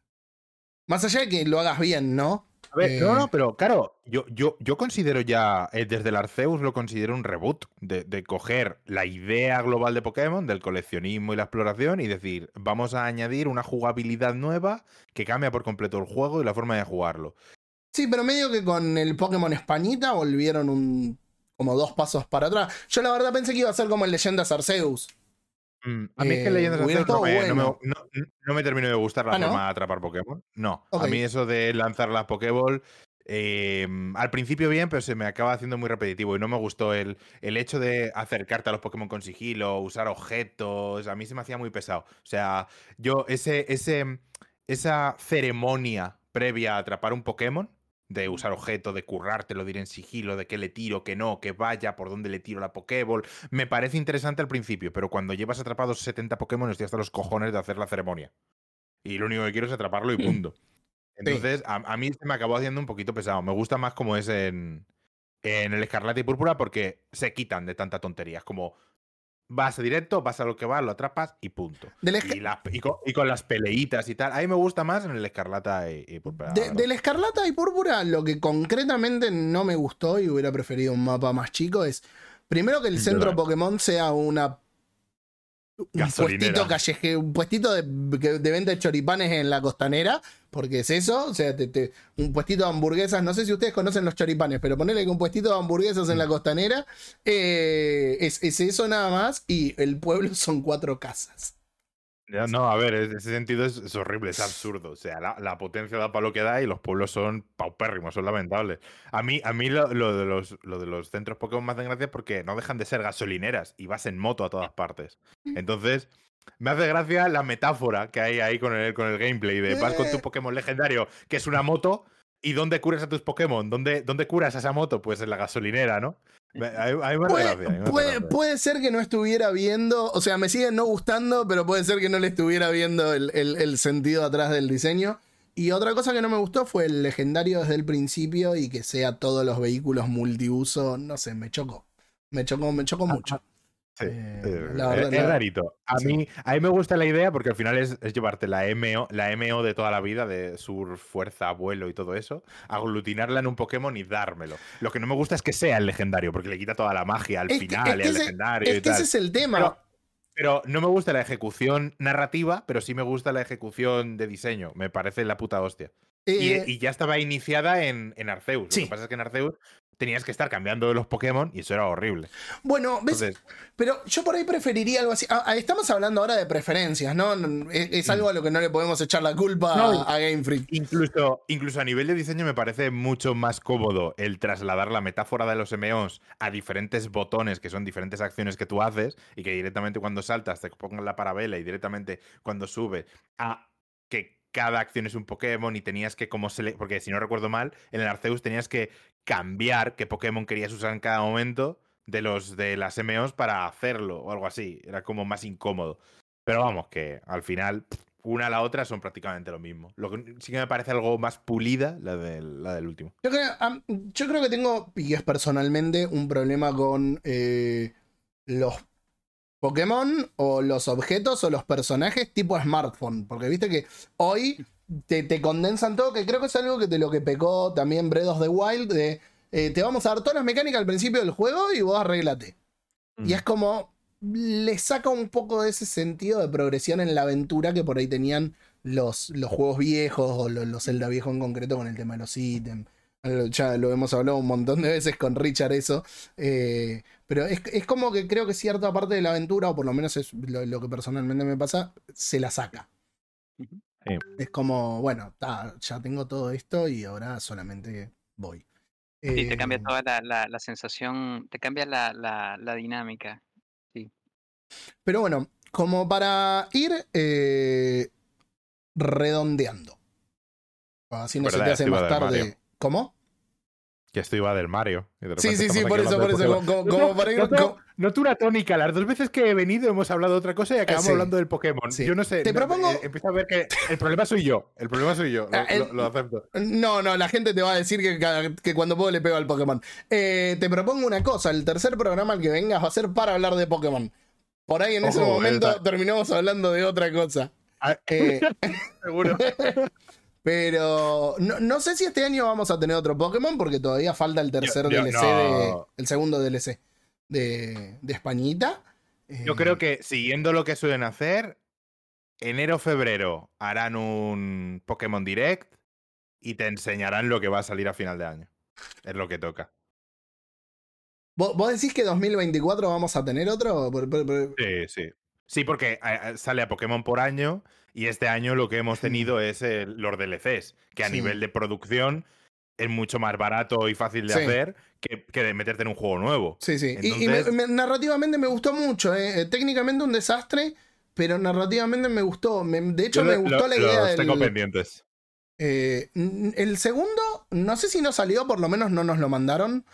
Speaker 3: Más allá de que lo hagas bien, ¿no?
Speaker 4: A ver, no,
Speaker 3: Eh,
Speaker 4: no, pero claro, yo, yo, yo considero ya, eh, desde el Arceus lo considero un reboot, de, de coger la idea global de Pokémon, del coleccionismo y la exploración, y decir, vamos a añadir una jugabilidad nueva que cambia por completo el juego y la forma de jugarlo.
Speaker 3: Sí, pero medio que con el Pokémon Españita volvieron un como dos pasos para atrás. Yo la verdad pensé que iba a ser como el Leyendas Arceus.
Speaker 4: Mm, A mí es que
Speaker 3: Eh,
Speaker 4: Leyendas Arceus no me, no, me,
Speaker 3: bueno.
Speaker 4: no- no me terminó de gustar la
Speaker 3: Ah, ¿no?
Speaker 4: forma de atrapar Pokémon. No, a mí eso de lanzar las Pokéball, eh, al principio bien, pero se me acaba haciendo muy repetitivo y no me gustó el, el hecho de acercarte a los Pokémon con sigilo, usar objetos, a mí se me hacía muy pesado. O sea, yo ese, ese, esa ceremonia previa a atrapar un Pokémon, de usar objetos, de currártelo, de ir en sigilo, de qué le tiro, que no, que vaya, por dónde le tiro la Pokéball, me parece interesante al principio, pero cuando llevas atrapados 70 Pokémon estoy hasta los cojones de hacer la ceremonia. Y lo único que quiero es atraparlo y [CLEARS THROAT] punto. Entonces, a, a mí se me acabó haciendo un poquito pesado. Me gusta más como es en, en el Escarlata y Púrpura porque se quitan de tanta tontería. Es como, vas directo, vas a lo que vas, lo atrapas y punto.
Speaker 3: Del
Speaker 4: Y, la- y con, y con las peleitas y tal. A mí me gusta más en el escarlata y, y púrpura,
Speaker 3: de- del escarlata y púrpura, lo que concretamente no me gustó y hubiera preferido un mapa más chico es. Primero que el centro. Pokémon sea una. Un puestito calleje, un puestito de, de venta de choripanes en la costanera, porque es eso, o sea, te- te- un puestito de hamburguesas, no sé si ustedes conocen los choripanes, pero ponerle que un puestito de hamburguesas en la costanera, eh, es, es eso nada más, y el pueblo [LAUGHS] son cuatro casas.
Speaker 4: Ya, No, a ver, en ese sentido es, es horrible, es absurdo. O sea, la, la potencia da para lo que da y los pueblos son paupérrimos, son lamentables. A mí, a mí lo, lo de los, lo de los centros Pokémon me hacen gracia porque no dejan de ser gasolineras y vas en moto a todas partes. Entonces, me hace gracia la metáfora que hay ahí con el, con el gameplay de vas con tu. [LAUGHS] Pokémon legendario, que es una moto, y ¿dónde curas a tus Pokémon? ¿Dónde, dónde curas a esa moto? Pues en la gasolinera, ¿no? Me hace
Speaker 3: Puede,
Speaker 4: gracia,
Speaker 3: puede- ser que no estuviera viendo, o sea, me sigue no gustando, pero puede ser que no le estuviera viendo el, el- el sentido atrás del diseño. Y otra cosa que no me gustó fue el legendario desde el principio y que sea todos los vehículos multiuso, no sé, me chocó. Me chocó, me chocó mucho.
Speaker 4: Sí,
Speaker 3: Eh,
Speaker 4: eh,
Speaker 3: la verdad,
Speaker 4: es, es rarito. A,
Speaker 3: sí.
Speaker 4: mí, a mí me gusta la idea porque al final es, es llevarte la MO, la MO de toda la vida, de sur, fuerza, vuelo y todo eso, aglutinarla en un Pokémon y dármelo. Lo que no me gusta es que sea el legendario, porque le quita toda la magia al
Speaker 3: Es
Speaker 4: final y
Speaker 3: que
Speaker 4: al legendario y
Speaker 3: Es que
Speaker 4: tal.
Speaker 3: ese es el tema.
Speaker 4: Pero, pero no me gusta la ejecución narrativa, pero sí me gusta la ejecución de diseño. Me parece la puta hostia. Y,
Speaker 3: Eh,
Speaker 4: y ya estaba iniciada en, en Arceus.
Speaker 3: Sí.
Speaker 4: Lo que pasa es que en Arceus tenías que estar cambiando de los Pokémon y eso era horrible.
Speaker 3: bueno, ¿ves?
Speaker 4: Entonces,
Speaker 3: Pero yo por ahí preferiría algo así. Ah, ah, estamos hablando ahora de preferencias, ¿no? Es, es algo a lo que no le podemos echar la culpa
Speaker 4: Mm. No.
Speaker 3: a, a Game Freak.
Speaker 4: Incluso, incluso a nivel de diseño me parece mucho más cómodo el trasladar la metáfora de los MOs a diferentes botones, que son diferentes acciones que tú haces, y que directamente cuando saltas te pongan la parabela y directamente cuando sube a que cada acción es un Pokémon y tenías que como porque si no recuerdo mal, en el Arceus tenías que cambiar qué Pokémon querías usar en cada momento de los de las MOs para hacerlo o algo así. Era como más incómodo. Pero vamos, que al final una a la otra son prácticamente lo mismo. Lo que sí que me parece algo más pulida la del, último.
Speaker 3: Yo creo, yo creo que tengo, y es personalmente, un problema con eh, los Pokémon o los objetos o los personajes tipo smartphone. Porque viste que hoy te, te condensan todo, que creo que es algo que de lo que pecó también Breath of the Wild, de eh, te vamos a dar todas las mecánicas al principio del juego y vos arreglate. Y es como, le saca un poco de ese sentido de progresión en la aventura que por ahí tenían los, los juegos viejos o los, los Zelda viejos en concreto con el tema de los ítems. Eh, Ya lo hemos hablado un montón de veces con Richard eso. eh, pero es, es como que creo que cierta parte de la aventura, o por lo menos es lo, lo que personalmente me pasa, se la saca.
Speaker 4: Sí.
Speaker 3: Es como, bueno, ta, ya tengo todo esto y ahora solamente voy.
Speaker 5: Y te cambia
Speaker 3: Eh,
Speaker 5: toda la, la, la sensación, te cambia la, la, la dinámica.
Speaker 3: Pero bueno, como para ir eh, redondeando. Así no se te hace más tarde.
Speaker 4: Mario.
Speaker 3: ¿Cómo?
Speaker 4: Que esto iba del Mario. y de
Speaker 3: Sí, sí, sí, por eso, por eso. Como, como para ir-
Speaker 4: Noto-
Speaker 3: como-
Speaker 4: noto una tónica. Las dos veces que he venido hemos hablado de otra cosa y acabamos
Speaker 3: sí.
Speaker 4: hablando del Pokémon.
Speaker 3: Sí.
Speaker 4: Yo no sé.
Speaker 3: Te
Speaker 4: no,
Speaker 3: propongo-
Speaker 4: eh, empiezo a ver que el problema soy yo. El problema soy yo. Lo,
Speaker 3: Ah, el-
Speaker 4: lo- lo acepto.
Speaker 3: No, no, la gente te va a decir que, que cuando puedo le pego al Pokémon. Eh, te propongo una cosa: el tercer programa al que vengas va a ser para hablar de Pokémon. Por ahí en ese momento
Speaker 4: esa-
Speaker 3: terminamos hablando de otra cosa.
Speaker 4: Ah,
Speaker 3: Eh, [LAUGHS]
Speaker 4: seguro. [LAUGHS]
Speaker 3: pero no, no sé si este año vamos a tener otro Pokémon porque todavía falta el tercer
Speaker 4: yo-
Speaker 3: DLC,
Speaker 4: no.
Speaker 3: de, el segundo DLC de, de Españita.
Speaker 4: Yo
Speaker 3: Eh,
Speaker 4: creo que siguiendo lo que suelen hacer, enero, febrero harán un Pokémon Direct y te enseñarán lo que va a salir a final de año. Es lo que toca.
Speaker 3: ¿Vos, decís que 2024 vamos a tener otro?
Speaker 4: Sí, sí. Sí, porque eh, eh, sale a Pokémon por año y este año lo que hemos tenido es el- los DLCs, que a
Speaker 3: Sí.
Speaker 4: nivel de producción es mucho más barato y fácil de
Speaker 3: Sí.
Speaker 4: hacer que, que de meterte en un juego nuevo.
Speaker 3: Sí, sí. Y- y, me- narrativamente me gustó mucho. eh. Técnicamente un desastre, pero narrativamente me gustó. Me- de hecho,
Speaker 4: Yo
Speaker 3: me
Speaker 4: lo-
Speaker 3: gustó la idea
Speaker 4: los tengo
Speaker 3: del.
Speaker 4: pendientes.
Speaker 3: eh, el segundo, no sé si no salió, por lo menos no nos lo mandaron.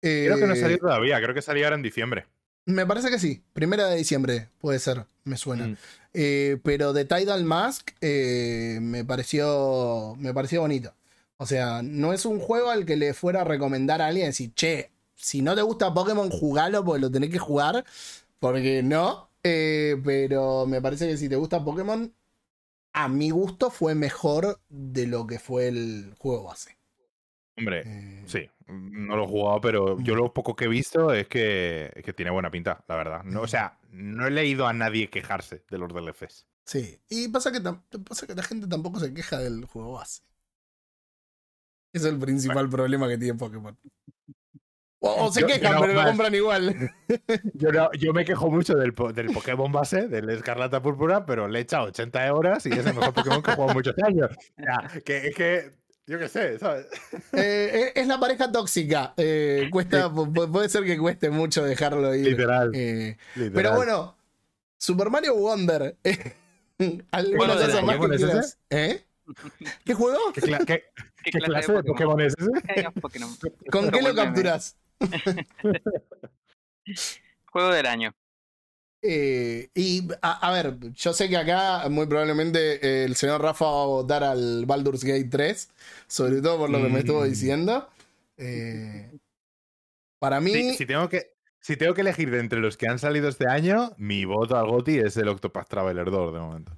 Speaker 4: Creo que no salió todavía, creo que salió ahora en diciembre.
Speaker 3: Me parece que sí. Primera de diciembre, puede ser, me suena.
Speaker 4: Mm.
Speaker 3: Eh, pero de Tidal Mask eh, me pareció. Me pareció bonito. O sea, no es un juego al que le fuera a recomendar a alguien decir, che, si no te gusta Pokémon, jugalo porque lo tenés que jugar. porque no. eh, pero me parece que si te gusta Pokémon, a mi gusto fue mejor de lo que fue el juego base.
Speaker 4: Hombre, sí, no lo he jugado, pero yo lo poco que he visto es que, es que tiene buena pinta, la verdad. No, o sea, no he leído a nadie quejarse de los DLCs.
Speaker 3: Sí, y pasa que, pasa que la gente tampoco se queja del juego base. Ese es el principal problema que tiene Pokémon. O, o se
Speaker 4: Yo- yo
Speaker 3: quejan,
Speaker 4: no,
Speaker 3: pero lo compran igual. [LAUGHS]
Speaker 4: Yo, no- yo me quejo mucho del, del Pokémon base, del Escarlata Púrpura, pero le he echado 80 horas y es el mejor Pokémon que he jugado muchos años. O sea, que es que, yo qué sé, ¿sabes?
Speaker 3: Eh, es la pareja tóxica. Eh, cuesta, pu- pu- puede ser que cueste mucho dejarlo ir.
Speaker 4: Literal.
Speaker 3: Eh,
Speaker 4: literal.
Speaker 3: pero bueno, Super Mario Wonder. [LAUGHS] ¿Alguna
Speaker 5: Juego del
Speaker 3: cosa
Speaker 5: año,
Speaker 3: más que. ¿Eh? ¿Qué juego?
Speaker 4: ¿Qué, cla- qué- [LAUGHS]
Speaker 5: ¿Qué,
Speaker 4: qué clase de Pokémon es ese?
Speaker 3: ¿Con qué lo capturas? [LAUGHS]
Speaker 5: Juego del año.
Speaker 3: Eh, y a, a ver, yo sé que acá muy probablemente eh, el señor Rafa va a votar al Baldur's Gate 3, sobre todo por lo que me estuvo
Speaker 4: Mm.
Speaker 3: diciendo. Eh, para mí,
Speaker 4: Si, si tengo que, si tengo que elegir de entre los que han salido este año, mi voto al GOTI es el Octopath Traveler 2 de momento.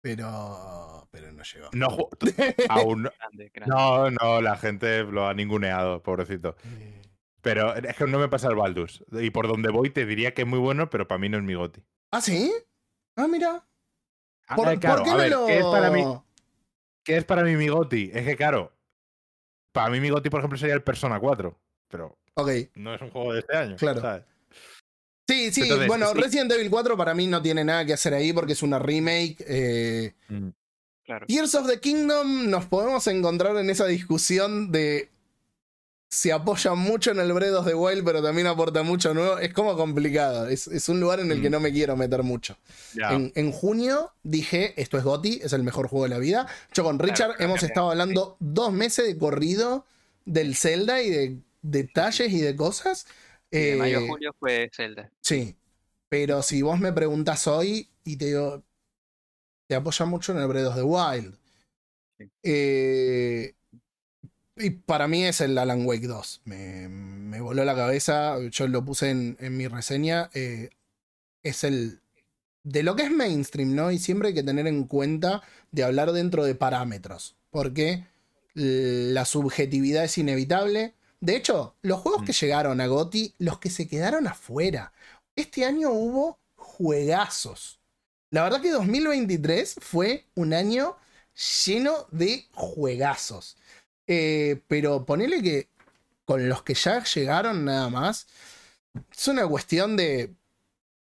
Speaker 3: pero, pero no llegó.
Speaker 4: No, [LAUGHS] aún no.
Speaker 5: Grande, grande.
Speaker 4: No, no, la gente lo ha ninguneado, pobrecito.
Speaker 3: Eh,
Speaker 4: Pero es que no me pasa el Baldus. Y por donde voy te diría que es muy bueno, pero para mí no es mi GOTI.
Speaker 3: ¿Ah, sí? Ah, mira.
Speaker 4: Ah,
Speaker 3: ¿Por,
Speaker 4: eh, claro,
Speaker 3: por qué
Speaker 4: a
Speaker 3: me
Speaker 4: ver,
Speaker 3: lo.?
Speaker 4: ¿qué es para mí? ¿Qué es para mí mi GOTI? Es que, claro, para mí mi GOTI, por ejemplo, sería el Persona 4. Pero
Speaker 3: Ok.
Speaker 4: no es un juego de este año.
Speaker 3: Claro.
Speaker 4: ¿sabes?
Speaker 3: Sí, sí,
Speaker 4: Entonces,
Speaker 3: bueno,
Speaker 4: sí.
Speaker 3: Resident Evil 4 para mí no tiene nada que hacer ahí porque es una remake. eh,
Speaker 4: Mm.
Speaker 5: Claro.
Speaker 3: Tears of the Kingdom nos podemos encontrar en esa discusión de se apoya mucho en el Breath of the Wild, pero también aporta mucho nuevo. Es como complicado. Es, es un lugar en el que
Speaker 4: Mm.
Speaker 3: no me quiero meter mucho.
Speaker 4: Ya.
Speaker 3: En, en junio dije, esto es GOTI, es el mejor juego de la vida. Yo con Richard
Speaker 5: claro,
Speaker 3: hemos
Speaker 5: claro,
Speaker 3: estado hablando dos meses de corrido del Zelda y de detalles y de cosas.
Speaker 5: Y de mayo a
Speaker 3: Eh,
Speaker 5: julio fue Zelda.
Speaker 3: Sí. Pero si vos me preguntas hoy y te digo, te apoya mucho en el Breath of the Wild.
Speaker 5: Sí.
Speaker 3: Eh, y para mí es el Alan Wake 2. Me, me voló la cabeza. Yo lo puse en, en mi reseña. eh, es el. De lo que es mainstream, ¿no? Y siempre hay que tener en cuenta de hablar dentro de parámetros. Porque la subjetividad es inevitable. De hecho, los juegos que llegaron a GOTI, los que se quedaron afuera. Este año hubo juegazos. La verdad que 2023 fue un año lleno de juegazos. Eh, pero ponele que con los que ya llegaron nada más, es una cuestión de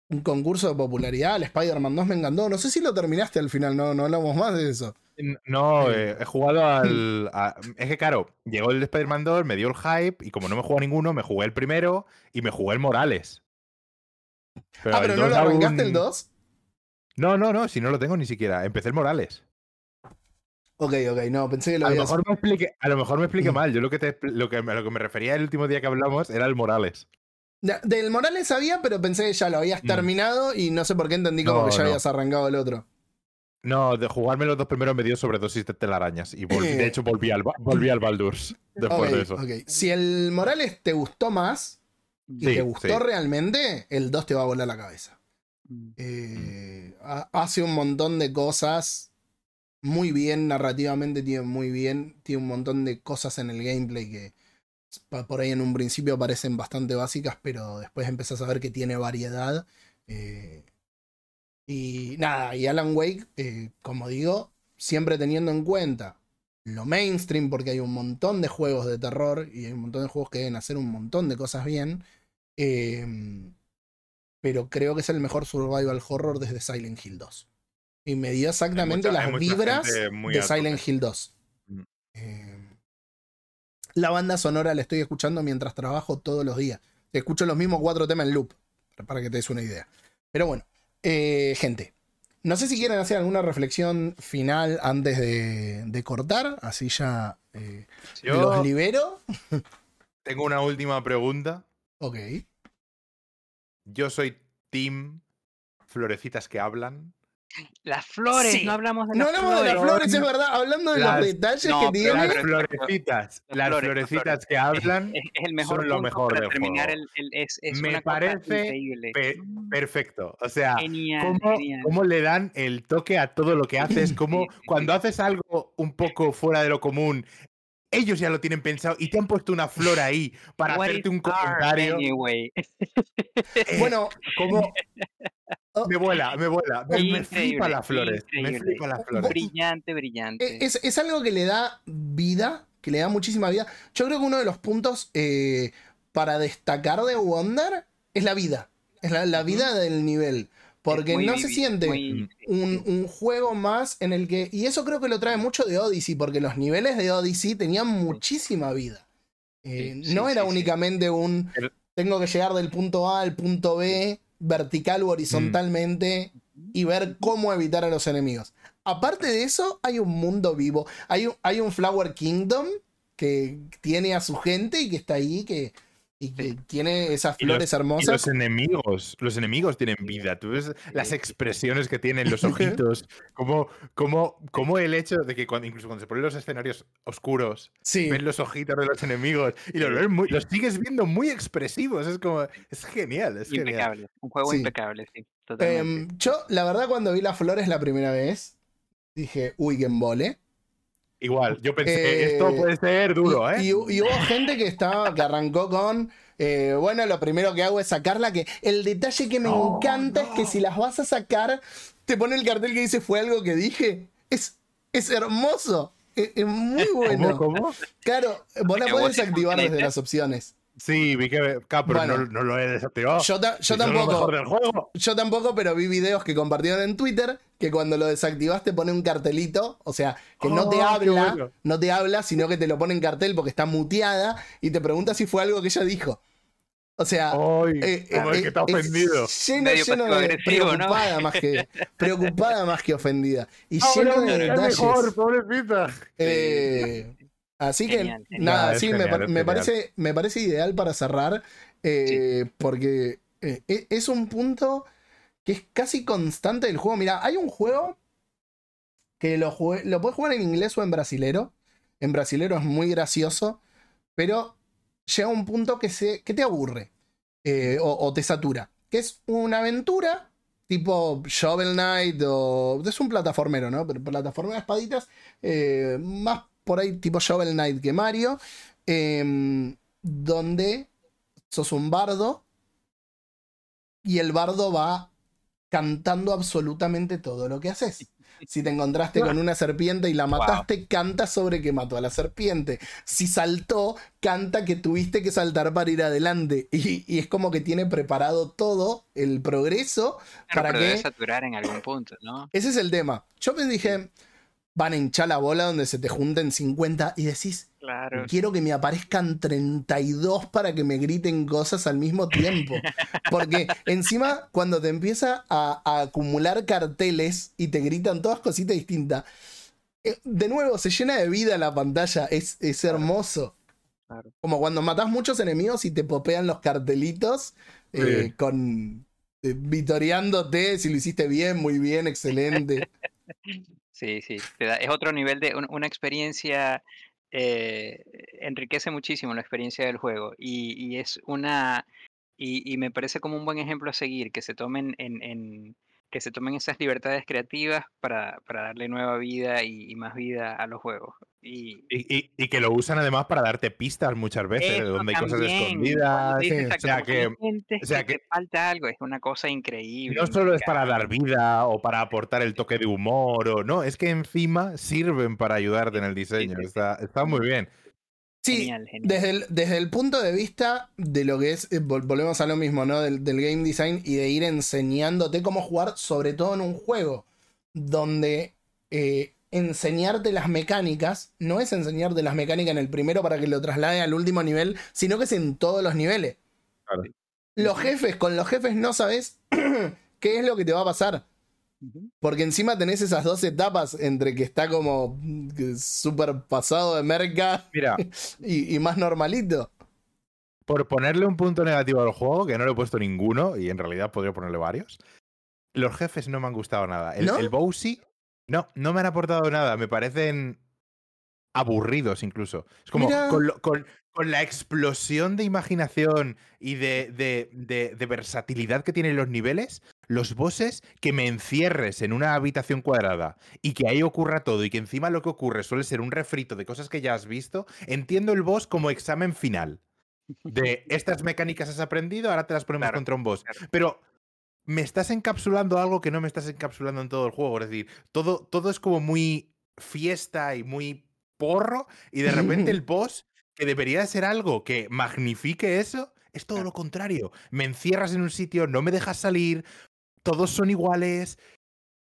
Speaker 3: un concurso de popularidad. El Spider-Man 2 me encantó. No sé si lo terminaste al final, no, no hablamos más de eso.
Speaker 4: No, eh, he jugado al. a- es que, claro, llegó el Spider-Man 2, me dio el hype, y como no me jugó ninguno, me jugué el primero y me jugué el Morales.
Speaker 3: ah, pero no
Speaker 4: 2
Speaker 3: lo arrancaste
Speaker 4: aún-
Speaker 3: el 2.
Speaker 4: No, no, no, si no lo tengo ni siquiera. Empecé el Morales.
Speaker 3: Ok, ok, no, pensé que lo
Speaker 4: A lo, mejor me expliqué, a lo mejor me expliqué
Speaker 3: Mm.
Speaker 4: mal. Yo lo que, te, lo, que, a lo que me refería el último día que hablamos era el Morales.
Speaker 3: Del Morales sabía, pero pensé que ya lo habías
Speaker 4: Mm.
Speaker 3: terminado y no sé por qué entendí como
Speaker 4: No,
Speaker 3: que ya
Speaker 4: no.
Speaker 3: habías arrancado el otro.
Speaker 4: No, de jugarme los dos primeros me dio sobredosis de telarañas. Y volví- de [LAUGHS] hecho volví al, volví al Baldur's [LAUGHS] después
Speaker 3: Ok,
Speaker 4: de eso.
Speaker 3: ok. Si el Morales te gustó más y
Speaker 4: Sí,
Speaker 3: te gustó
Speaker 4: sí.
Speaker 3: realmente, el 2 te va a volar la cabeza.
Speaker 5: Mm.
Speaker 3: Eh, ha- hace un montón de cosas muy bien, narrativamente tiene muy bien, tiene un montón de cosas en el gameplay que por ahí en un principio parecen bastante básicas, pero después empezás a ver que tiene variedad. eh, y nada, y Alan Wake, eh, como digo, siempre teniendo en cuenta lo mainstream, porque hay un montón de juegos de terror y hay un montón de juegos que deben hacer un montón de cosas bien. eh, pero creo que es el mejor survival horror desde Silent Hill 2. Y me dio exactamente
Speaker 4: mucha-
Speaker 3: las vibras de Silent. Hill 2.
Speaker 4: Mm.
Speaker 3: Eh, la banda sonora la estoy escuchando mientras trabajo todos los días. Escucho los mismos cuatro temas en loop, para que te des una idea. Pero bueno, eh, gente, no sé si quieren hacer alguna reflexión final antes de, de cortar, así ya eh,
Speaker 4: Yo
Speaker 3: los libero. [LAUGHS]
Speaker 4: tengo una última pregunta.
Speaker 3: Ok.
Speaker 4: Yo soy Team Florecitas que hablan
Speaker 5: Las flores,
Speaker 2: Sí.
Speaker 5: no hablamos de
Speaker 3: No
Speaker 5: las
Speaker 3: hablamos de las
Speaker 5: flores.
Speaker 3: flores, es verdad. Hablando de
Speaker 4: Las-
Speaker 3: los detalles
Speaker 5: no,
Speaker 3: que tiene.
Speaker 4: Las florecitas,
Speaker 5: las flores,
Speaker 4: florecitas
Speaker 5: flores.
Speaker 4: que hablan,
Speaker 5: Es, es el mejor
Speaker 4: son lo mejor
Speaker 5: para
Speaker 4: del
Speaker 5: terminar
Speaker 4: juego.
Speaker 5: el, el- es, es
Speaker 4: Me
Speaker 5: una
Speaker 4: parece
Speaker 5: increíble.
Speaker 4: pe- perfecto. O sea,
Speaker 5: Genial,
Speaker 4: cómo,
Speaker 5: genial.
Speaker 4: cómo le dan el toque a todo lo que haces, [LAUGHS] como cuando haces algo un poco fuera de lo común, ellos ya lo tienen pensado y te han puesto una flor ahí para
Speaker 5: What
Speaker 4: hacerte un comentario.
Speaker 5: anyway?
Speaker 4: Eh,
Speaker 3: Bueno,
Speaker 4: como [LAUGHS]
Speaker 3: Oh.
Speaker 4: me vuela, me vuela, me, me flipa las flores, me flipa las flores.
Speaker 5: brillante, brillante.
Speaker 3: Eh, es, es algo que le da vida, que le da muchísima vida. Yo creo que uno de los puntos eh, para destacar de Wonder es la vida. Es la, la vida del nivel. Porque no se siente
Speaker 5: muy-
Speaker 3: un, un juego más en el que. Y eso creo que lo trae mucho de Odyssey, porque los niveles de Odyssey tenían muchísima vida. Eh,
Speaker 5: Sí,
Speaker 3: no
Speaker 5: sí,
Speaker 3: era
Speaker 5: sí, sí.
Speaker 3: únicamente un. Tengo que llegar del punto A al punto B, vertical o horizontalmente, y ver cómo evitar a los enemigos. Aparte de eso, hay un mundo vivo. Hay un, hay un Flower Kingdom que tiene a su gente y que está ahí, que, y que tiene esas
Speaker 4: Y los-
Speaker 3: flores
Speaker 4: Y
Speaker 3: hermosas.
Speaker 4: los enemigos, los enemigos tienen vida. Tú ves las expresiones que tienen, los [LAUGHS] ojitos, como, como, como el hecho de que cuando, incluso cuando se ponen los escenarios oscuros,
Speaker 3: Sí.
Speaker 4: ves los ojitos de los enemigos y los, ves muy- los sigues viendo muy expresivos. Es como, es genial, es genial.
Speaker 5: impecable. Un juego
Speaker 3: Sí.
Speaker 5: impecable, sí. Totalmente.
Speaker 3: Em, yo, la verdad, cuando vi las flores la primera vez, dije, uy, que embole.
Speaker 4: Igual, yo pensé,
Speaker 3: Eh,
Speaker 4: esto puede ser duro,
Speaker 3: y,
Speaker 4: ¿eh?
Speaker 3: y y hubo gente que estaba, que arrancó con. eh, bueno, lo primero que hago es sacarla. Que el detalle que me
Speaker 4: No,
Speaker 3: encanta es que si las vas a sacar, te pone el cartel que dice fue algo que dije. Es, es hermoso. Es, es muy [LAUGHS] bueno.
Speaker 4: ¿Cómo, cómo?
Speaker 3: Claro, vos la podés desactivar desde las opciones.
Speaker 4: Sí, vi que. claro, pero
Speaker 3: Bueno.
Speaker 4: no, no lo he desactivado.
Speaker 3: Yo, ta- tampoco.
Speaker 4: mejor del juego.
Speaker 3: Yo tampoco, pero vi videos que compartieron en Twitter que cuando lo desactivas te pone un cartelito, o sea, que no te habla,
Speaker 4: bueno.
Speaker 3: no te habla, sino que te lo pone en cartel porque está muteada y te pregunta si fue algo que ella dijo. O sea,
Speaker 4: Ay,
Speaker 3: eh,
Speaker 4: como
Speaker 3: eh,
Speaker 4: el que está
Speaker 3: es
Speaker 4: ofendido.
Speaker 3: lleno,
Speaker 5: Medio
Speaker 3: lleno de preocupada más que preocupada más que ofendida y
Speaker 4: Ahora
Speaker 3: lleno de
Speaker 4: es
Speaker 3: detalles.
Speaker 4: mejor, pobrecita.
Speaker 3: Eh, así que
Speaker 5: Genial,
Speaker 3: nada,
Speaker 4: es
Speaker 3: sí, me,
Speaker 4: genial,
Speaker 3: me parece, me parece ideal para cerrar eh, porque eh, e- es un punto que es casi constante del juego. Mira, hay un juego que lo, jugué- lo puedes jugar en inglés o en brasilero. En brasilero es muy gracioso, pero llega un punto que, se, que te aburre eh, o, o te satura. Que es una aventura tipo Shovel Knight o... Es un plataformero, ¿no? Pero plataforma de espaditas. eh, más por ahí tipo Shovel Knight que Mario. em, donde sos un bardo y el bardo va cantando absolutamente todo lo que haces. Si te encontraste con una serpiente y la mataste, canta sobre que mató a la serpiente. Si saltó, canta que tuviste que saltar para ir adelante. Y, y es como que tiene preparado todo el progreso para
Speaker 5: pero debe
Speaker 3: que...
Speaker 5: saturar en algún punto, ¿no?
Speaker 3: Ese es el tema. Yo me dije, van a hinchar la bola donde se te junten 50 y decís,
Speaker 5: Claro.
Speaker 3: Quiero que me aparezcan 32 para que me griten cosas al mismo tiempo. [LAUGHS] Porque encima, cuando te empieza a, a acumular carteles y te gritan todas cositas distintas, eh, de nuevo se llena de vida la pantalla. Es, es hermoso.
Speaker 5: Claro.
Speaker 3: Como cuando matas muchos enemigos y te popean los cartelitos eh, con. eh, vitoreándote si lo hiciste bien, muy bien, excelente. [LAUGHS]
Speaker 5: Sí, sí. te da- es otro nivel de un- una experiencia. eh, enriquece muchísimo la experiencia del juego. Y, y es una. Y, me parece como un buen ejemplo a seguir, que se tomen en, en- que se tomen esas libertades creativas para, para darle nueva vida y más vida a los juegos. Y,
Speaker 4: Y, y- y que lo usan además para darte pistas muchas veces, donde hay cosas escondidas.
Speaker 5: cuando dices,
Speaker 4: o sea que- o sea
Speaker 5: que
Speaker 4: que-
Speaker 5: te falta algo, es una cosa increíble.
Speaker 4: No solo es para dar vida o para aportar el toque de humor, o no, es que encima sirven para ayudarte en el diseño. Está, está muy bien.
Speaker 3: Sí,
Speaker 5: Genial, genial.
Speaker 3: Desde el, desde el punto de vista de lo que es, eh, vol- volvemos a lo mismo, ¿no? Del, del game design y de ir enseñándote cómo jugar, sobre todo en un juego, donde eh, enseñarte las mecánicas no es enseñarte las mecánicas en el primero para que lo traslade al último nivel, sino que es en todos los niveles.
Speaker 4: Claro.
Speaker 3: Los jefes, con los jefes no sabes [CLEARS THROAT] qué es lo que te va a pasar. Porque encima tenés esas dos etapas entre que está como súper pasado de merca
Speaker 4: Mira, [LAUGHS]
Speaker 3: y, y más normalito.
Speaker 4: por ponerle un punto negativo al juego, que no le he puesto ninguno, y en realidad podría ponerle varios, los jefes no me han gustado nada. El,
Speaker 3: ¿No?
Speaker 4: el Bowsy, no, no me han aportado nada. Me parecen aburridos incluso. Es como con, lo- con- con la explosión de imaginación y de, de- de- de versatilidad que tienen los niveles, los bosses, que me encierres en una habitación cuadrada y que ahí ocurra todo y que encima lo que ocurre suele ser un refrito de cosas que ya has visto, entiendo el boss como examen final. De estas mecánicas has aprendido, ahora te las ponemos
Speaker 5: Claro,
Speaker 4: contra un boss. Pero me estás encapsulando algo que no me estás encapsulando en todo el juego. Es decir, todo, todo es como muy fiesta y muy porro. Y de repente el [LAUGHS] boss, que debería de ser algo que magnifique eso, es todo lo contrario. Me encierras en un sitio, no me dejas salir, todos son iguales.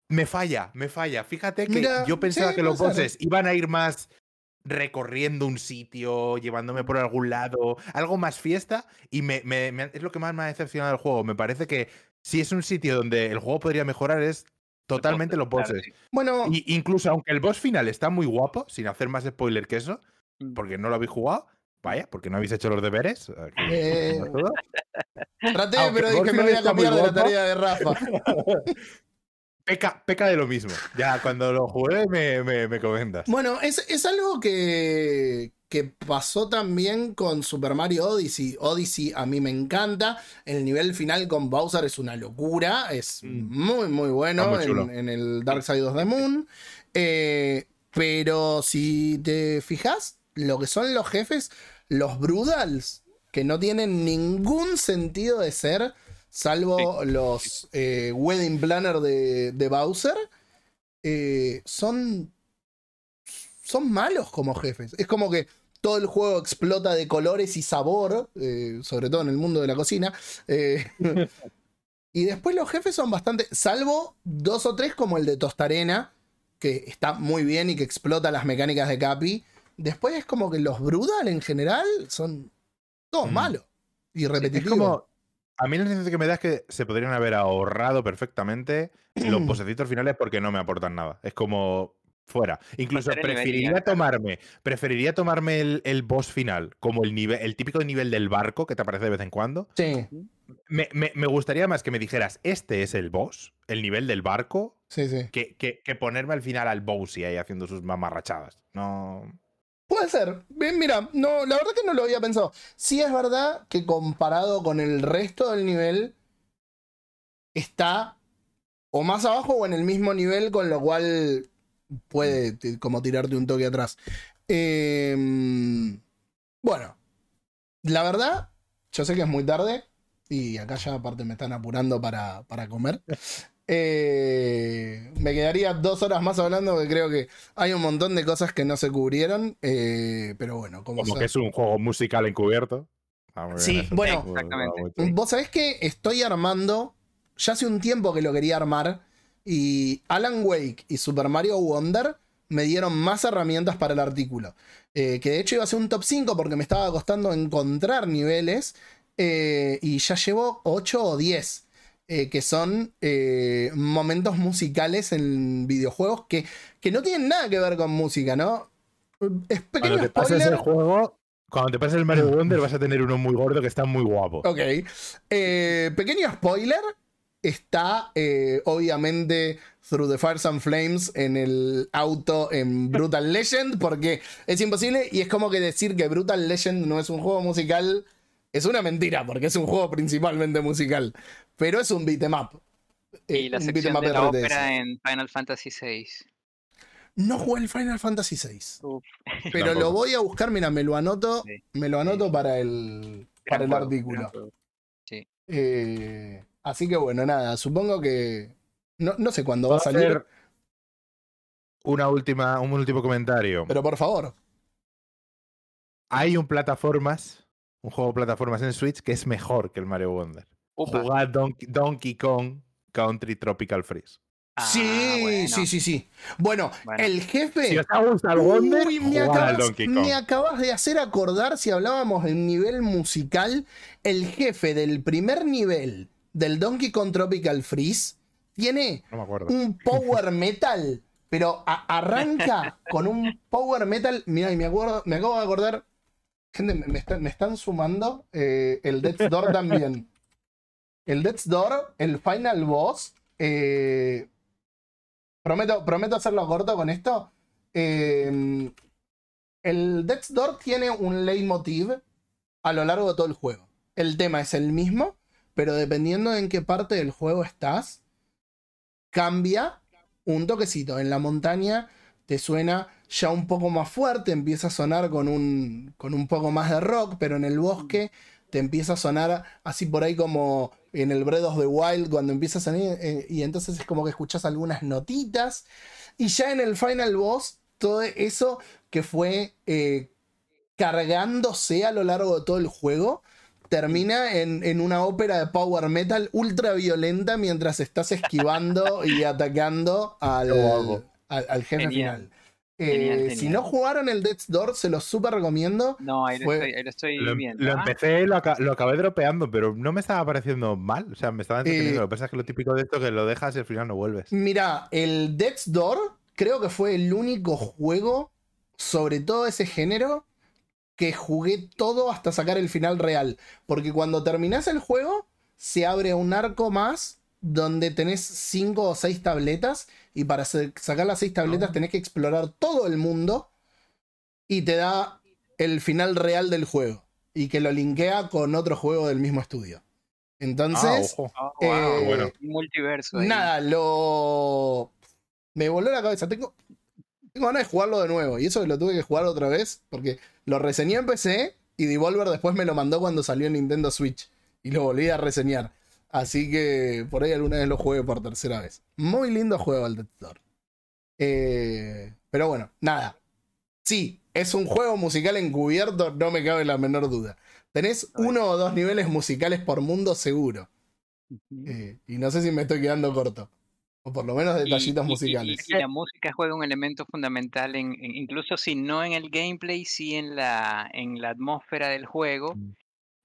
Speaker 4: Me falla, me falla. Fíjate que
Speaker 3: Mira,
Speaker 4: yo pensaba
Speaker 3: sí,
Speaker 4: que los bosses iban a ir más recorriendo un sitio, llevándome por algún lado, algo más fiesta, y me, me- me ha- es lo que más me ha decepcionado del juego. Me parece que si es un sitio donde el juego podría mejorar es totalmente los
Speaker 5: Claro,
Speaker 4: bosses.
Speaker 5: sí.
Speaker 3: Bueno,
Speaker 4: Y incluso aunque el boss final está muy guapo, sin hacer más spoiler que eso,
Speaker 5: Mm.
Speaker 4: porque no lo habéis jugado, vaya, porque no habéis hecho los deberes. aquí,
Speaker 3: Eh, traté,
Speaker 4: aunque
Speaker 3: pero dije
Speaker 4: boss
Speaker 3: me voy a cambiar de la tarea de Rafa. [LAUGHS]
Speaker 4: peca, peca de lo mismo. Ya cuando lo jugué me, me, me comentas.
Speaker 3: Bueno, es, es algo que, que pasó también con Super Mario Odyssey. Odyssey a mí me encanta. El nivel final con Bowser es una locura. Es
Speaker 4: Mm.
Speaker 3: muy, muy bueno
Speaker 4: muy
Speaker 3: en, en el Dark Side of the Moon. Eh, pero si te fijas, lo que son los jefes, los Brudals, que no tienen ningún sentido de ser, salvo los eh, Wedding Planner de, de Bowser, eh, son son malos como jefes. Es como que todo el juego explota de colores y sabor, eh, sobre todo en el mundo de la cocina. eh, [LAUGHS] y después los jefes son bastante, salvo dos o tres como el de Tostarena, que está muy bien y que explota las mecánicas de Capi. Después es como que los Brudal en general son todos
Speaker 4: Mm.
Speaker 3: malos y
Speaker 4: Es
Speaker 3: repetitivos.
Speaker 4: como. A mí la sensación que me da es que se podrían haber ahorrado perfectamente [CLEARS THROAT] los posecitos finales porque no me aportan nada. Es como fuera. Incluso preferiría tomarme, preferiría tomarme el, el boss final como el nivel, el típico nivel del barco que te aparece de vez en cuando.
Speaker 3: Sí,
Speaker 4: Me, me- me gustaría más que me dijeras, este es el boss, el nivel del barco,
Speaker 3: sí, sí.
Speaker 4: que, que- que ponerme al final al Bowsy ahí haciendo sus mamarrachadas. No.
Speaker 3: Puede ser. Bien, mira, no, la verdad que no lo había pensado. Sí es verdad que comparado con el resto del nivel, está o más abajo o en el mismo nivel, con lo cual puede como tirarte un toque atrás. Em, bueno, la verdad, yo sé que es muy tarde y acá ya aparte me están apurando para, para comer. [LAUGHS] Eh, me quedaría dos horas más hablando porque creo que hay un montón de cosas que no se cubrieron. eh, pero bueno, como,
Speaker 4: Como que es un juego musical encubierto. Bien
Speaker 3: Sí, bueno.
Speaker 5: Exactamente.
Speaker 3: Vos sabés que estoy armando. Ya hace un tiempo que lo quería armar. Y Alan Wake y Super Mario Wonder me dieron más herramientas para el artículo. Eh, que de hecho iba a ser un top 5 porque me estaba costando encontrar niveles. eh, y ya llevo 8 o 10. eh, que son eh, momentos musicales en videojuegos que, que no tienen nada que ver con música, ¿no? Es pequeño
Speaker 4: Cuando te pases
Speaker 3: spoiler.
Speaker 4: el juego, cuando te pases el Mario Wonder vas a tener uno muy gordo que está muy guapo.
Speaker 3: Ok. Eh, pequeño spoiler. Está, eh, obviamente, Through the Fires and Flames en el auto en Brutal [LAUGHS] Legend, porque es imposible. Y es como que decir que Brutal Legend no es un juego musical es una mentira, porque es un juego principalmente musical. Pero es un beat'em up. Eh,
Speaker 5: Y la
Speaker 3: un
Speaker 5: sección de
Speaker 3: up
Speaker 5: la ópera en Final Fantasy VI.
Speaker 3: No jugué el Final Fantasy VI.
Speaker 5: Uf.
Speaker 3: Pero [LAUGHS] lo voy a buscar, mira, me lo anoto.
Speaker 5: Sí.
Speaker 3: Me lo anoto para el, para el
Speaker 5: juego,
Speaker 3: artículo.
Speaker 5: juego.
Speaker 3: Eh, así que bueno, nada, supongo que. No, no sé cuándo va a salir,
Speaker 4: una última, un último comentario.
Speaker 3: pero por favor.
Speaker 4: Hay un plataformas, un juego de plataformas en Switch que es mejor que el Mario Wonder.
Speaker 5: Upa.
Speaker 4: Jugad Donkey, Donkey Kong Country Tropical Freeze.
Speaker 5: Ah,
Speaker 3: sí,
Speaker 5: bueno.
Speaker 3: sí, sí, sí. Bueno,
Speaker 5: Bueno.
Speaker 3: el jefe.
Speaker 4: Si gustado el Wonder,
Speaker 3: Uy, me,
Speaker 4: jugad al
Speaker 3: acabas,
Speaker 4: Donkey Kong.
Speaker 3: me acabas de hacer acordar si hablábamos del nivel musical. El jefe del primer nivel del Donkey Kong Tropical Freeze tiene
Speaker 4: No
Speaker 3: un power metal, pero arranca con un power metal. Mira, y me, acuerdo, me acabo de acordar. Gente, me, me están, me están sumando eh, el Death's Door también. El Death's Door, el final boss, Eh, prometo, prometo hacerlo corto con esto. Eh, el Death's Door tiene un leitmotiv a lo largo de todo el juego. El tema es el mismo, pero dependiendo en qué parte del juego estás, cambia un toquecito. En la montaña te suena ya un poco más fuerte, empieza a sonar con un, con un poco más de rock, pero en el bosque te empieza a sonar así por ahí como en el Breath of the Wild, cuando empieza a sonar, eh, y entonces es como que escuchas algunas notitas. Y ya en el final boss, todo eso que fue eh, cargándose a lo largo de todo el juego, termina en, en una ópera de power metal ultra violenta mientras estás esquivando y atacando al, al, al jefe
Speaker 5: Genial.
Speaker 3: final.
Speaker 5: Genial,
Speaker 3: Eh, Si no jugaron el Death's Door, se los súper recomiendo.
Speaker 5: No, ahí lo
Speaker 3: Fue-
Speaker 5: estoy, ahí lo estoy
Speaker 4: Lo, em-
Speaker 5: viendo.
Speaker 4: lo
Speaker 5: Ah,
Speaker 4: empecé, lo, lo acabé dropeando, pero no me estaba pareciendo mal. O sea, me estaba entreteniendo.
Speaker 3: Eh,
Speaker 4: lo que pasa es que lo típico de esto es que lo dejas y al final no vuelves.
Speaker 3: Mira, el Death's Door creo que fue el único juego, sobre todo ese género, que jugué todo hasta sacar el final real. Porque cuando terminás el juego, se abre un arco más donde tenés cinco o seis tabletas. Y para sa- sacar las seis tabletas tenés que explorar todo el mundo. Y te da el final real del juego. Y que lo linkea con otro juego del mismo estudio. Entonces,
Speaker 4: ah, ojo.
Speaker 5: oh, wow,
Speaker 3: eh,
Speaker 4: bueno.
Speaker 5: un multiverso. ahí.
Speaker 3: Nada, lo. Me voló la cabeza. Tengo. Tengo ganas de jugarlo de nuevo. Y eso lo tuve que jugar otra vez. Porque lo reseñé en PC. Y Devolver después me lo mandó cuando salió en Nintendo Switch. Y lo volví a reseñar. Así que por ahí alguna vez lo juegue por tercera vez. Muy lindo juego el Death Door. Eh, pero bueno, nada. Sí, es un juego musical encubierto, no me cabe la menor duda. Tenés uno o dos niveles musicales por mundo seguro. Eh, y no sé si me estoy quedando corto. O por lo menos
Speaker 5: Y-
Speaker 3: detallitos
Speaker 5: y- y-
Speaker 3: musicales.
Speaker 5: Y, la música juega un elemento fundamental en, en- incluso si no en el gameplay, sí en la, en la atmósfera del juego.
Speaker 4: Mm.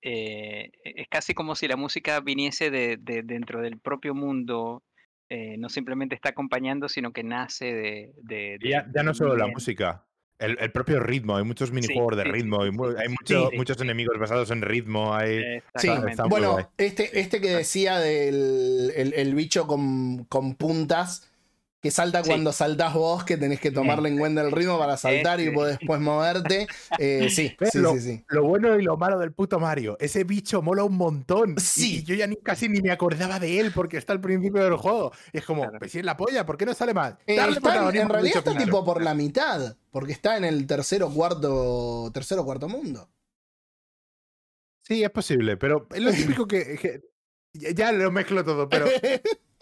Speaker 5: Eh, es casi como si la música viniese de, de- dentro del propio mundo. eh, no simplemente está acompañando, sino que nace de. de-
Speaker 4: Y ya,
Speaker 5: de-
Speaker 4: ya no solo la música, el, el propio ritmo. Hay muchos minijuegos de
Speaker 5: sí,
Speaker 4: ritmo.
Speaker 5: sí,
Speaker 4: hay
Speaker 5: sí,
Speaker 4: mucho-
Speaker 5: sí,
Speaker 4: muchos
Speaker 5: sí.
Speaker 4: enemigos basados en ritmo. Hay...
Speaker 3: Sí, bueno, este, este que decía del el, el bicho con, con puntas que salta
Speaker 5: Sí.
Speaker 3: cuando saltás vos, que tenés que tomarle en cuenta el ritmo para saltar y después moverte. Eh, sí, sí,
Speaker 4: lo,
Speaker 3: sí, sí.
Speaker 4: lo bueno y lo malo del puto Mario. Ese bicho mola un montón.
Speaker 3: Sí.
Speaker 4: Y, yo ya ni, casi ni me acordaba de él porque está al principio del juego. Y es como,
Speaker 5: Claro.
Speaker 4: pues si es la polla, ¿por qué no sale más?
Speaker 3: Eh, está en- realidad está tipo por la mitad, porque está en el tercero cuarto, tercero cuarto mundo.
Speaker 4: Sí, es posible, pero es lo típico que, ya lo mezclo todo, pero [LAUGHS]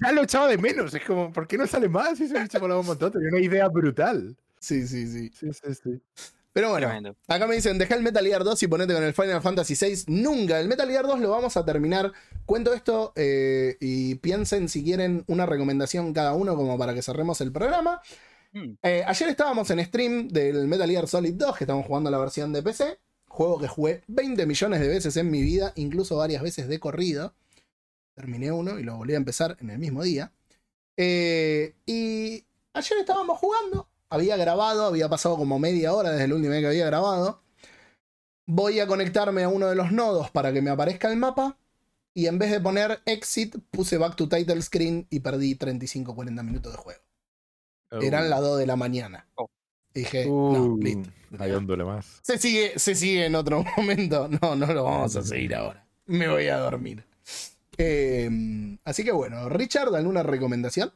Speaker 4: ya lo echaba de menos. Es como, ¿por qué no sale más? Si ese bicho molaba un montón, tenía una idea brutal.
Speaker 3: sí, sí, sí.
Speaker 4: Sí, sí, sí.
Speaker 3: Pero bueno,
Speaker 5: Tremendo.
Speaker 3: Acá me dicen, deja el Metal Gear 2 y ponete con el Final Fantasy VI. Nunca, el Metal Gear 2 lo vamos a terminar. Cuento esto eh, y piensen si quieren una recomendación cada uno como para que cerremos el programa.
Speaker 5: Mm,
Speaker 3: Eh, ayer estábamos en stream del Metal Gear Solid 2, que estamos jugando la versión de PC. Juego que jugué 20 millones de veces en mi vida, incluso varias veces de corrido. Terminé uno y lo volví a empezar en el mismo día. Eh, y ayer estábamos jugando. Había grabado, había pasado como media hora desde el último día que había grabado. Voy a conectarme a uno de los nodos para que me aparezca el mapa. Y en vez de poner exit, puse back to title screen y perdí 35-40 minutos de juego. Eran las 2 de la mañana.
Speaker 5: Oh.
Speaker 3: Dije, no,
Speaker 4: Uh,
Speaker 3: listo.
Speaker 4: Duele más.
Speaker 3: Se sigue, se sigue en otro [LAUGHS] momento. No, no lo vamos a seguir ahora. Me voy a dormir. Eh, así que bueno, Richard, ¿alguna recomendación?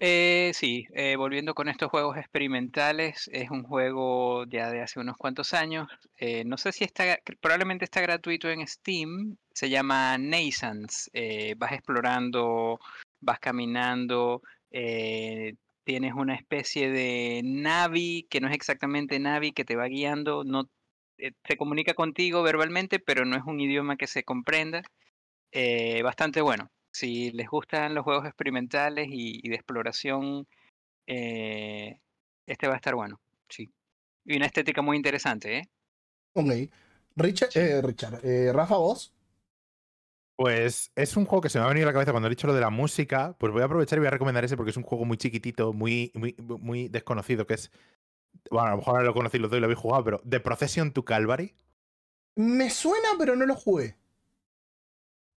Speaker 5: Eh, sí, eh, volviendo con estos juegos experimentales, es un juego ya de hace unos cuantos años. eh, no sé si está, probablemente está gratuito en Steam. Se llama Naissance. eh, vas explorando, vas caminando, tienes una especie de Navi que no es exactamente Navi que te va guiando. No se comunica contigo verbalmente, pero no es un idioma que se comprenda. Eh, bastante bueno. Si les gustan los juegos experimentales y, y de exploración, eh, este va a estar bueno. Sí. Y una estética muy interesante, ¿eh?
Speaker 3: Ok. Richard, eh, Richard eh, Rafa, vos.
Speaker 4: Pues es un juego que se me ha venido a la cabeza cuando he dicho lo de la música. Pues voy a aprovechar y voy a recomendar ese porque es un juego muy chiquitito, muy, muy, muy desconocido, que es. Bueno, a lo mejor ahora lo conocí, lo doy, lo habéis jugado, pero The Procession to Calvary.
Speaker 3: Me suena, pero no lo jugué.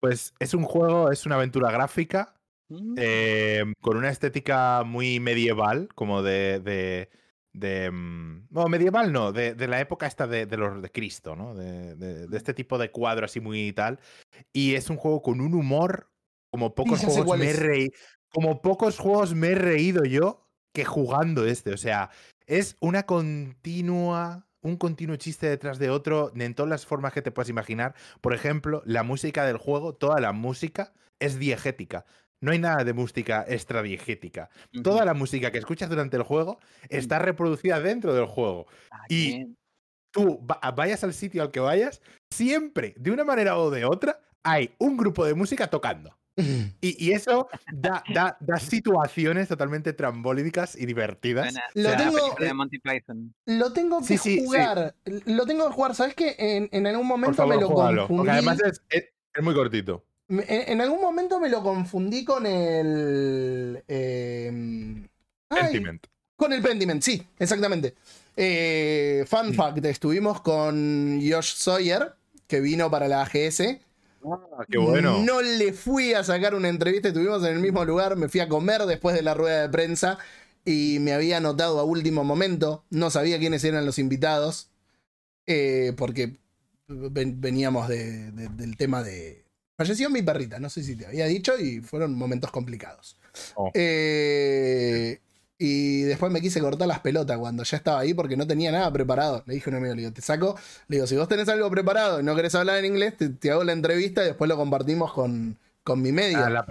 Speaker 4: Pues es un juego, es una aventura gráfica
Speaker 5: Mm,
Speaker 4: eh, con una estética muy medieval, como de. de, de, mm, no, medieval no, de, de la época esta de, de los de Cristo, ¿no? De, de- de este tipo de cuadro así muy tal. Y es un juego con un humor como pocos juegos me he reído. Como pocos juegos me he reído yo que jugando este. O sea, es una continua. Un continuo chiste detrás de otro, en todas las formas que te puedas imaginar. Por ejemplo, la música del juego, toda la música es diegética. No hay nada de música extra diegética.
Speaker 5: ujú.
Speaker 4: Toda la música que escuchas durante el juego está reproducida dentro del juego.
Speaker 5: Ah,
Speaker 4: y-
Speaker 5: bien.
Speaker 4: Tú va- vayas al sitio al que vayas, siempre, de una manera o de otra, hay un grupo de música tocando. [LAUGHS] Y, y eso da, da- da situaciones totalmente trambólicas y divertidas.
Speaker 3: Lo tengo-
Speaker 5: película de Monty Python.
Speaker 3: Lo tengo que
Speaker 4: Sí, sí, sí.
Speaker 3: jugar. Lo tengo que jugar. ¿Sabes qué? En, en algún momento
Speaker 4: favor,
Speaker 3: me lo
Speaker 4: júgalo,
Speaker 3: confundí.
Speaker 4: Porque además es, es- es muy cortito.
Speaker 3: En, en algún momento me lo confundí con el. eh, ay,
Speaker 4: Sentiment.
Speaker 3: con el Pentiment, sí, exactamente. Eh, fun
Speaker 4: Mm.
Speaker 3: fact: estuvimos con Josh Sawyer, que vino para la AGS.
Speaker 4: Ah, qué bueno.
Speaker 3: No le fui a sacar una entrevista, estuvimos en el mismo lugar, me fui a comer después de la rueda de prensa y me había anotado a último momento, no sabía quiénes eran los invitados, eh, porque ven- veníamos de- de- del tema de... Falleció mi perrita, no sé si te había dicho, y fueron momentos complicados.
Speaker 4: Oh.
Speaker 3: Eh, y después me quise cortar las pelotas cuando ya estaba ahí porque no tenía nada preparado. Le dije a un amigo, le digo, te saco, le digo, si vos tenés algo preparado y no querés hablar en inglés, te, hago la entrevista y después lo compartimos con, con mi medio.
Speaker 4: Ah, la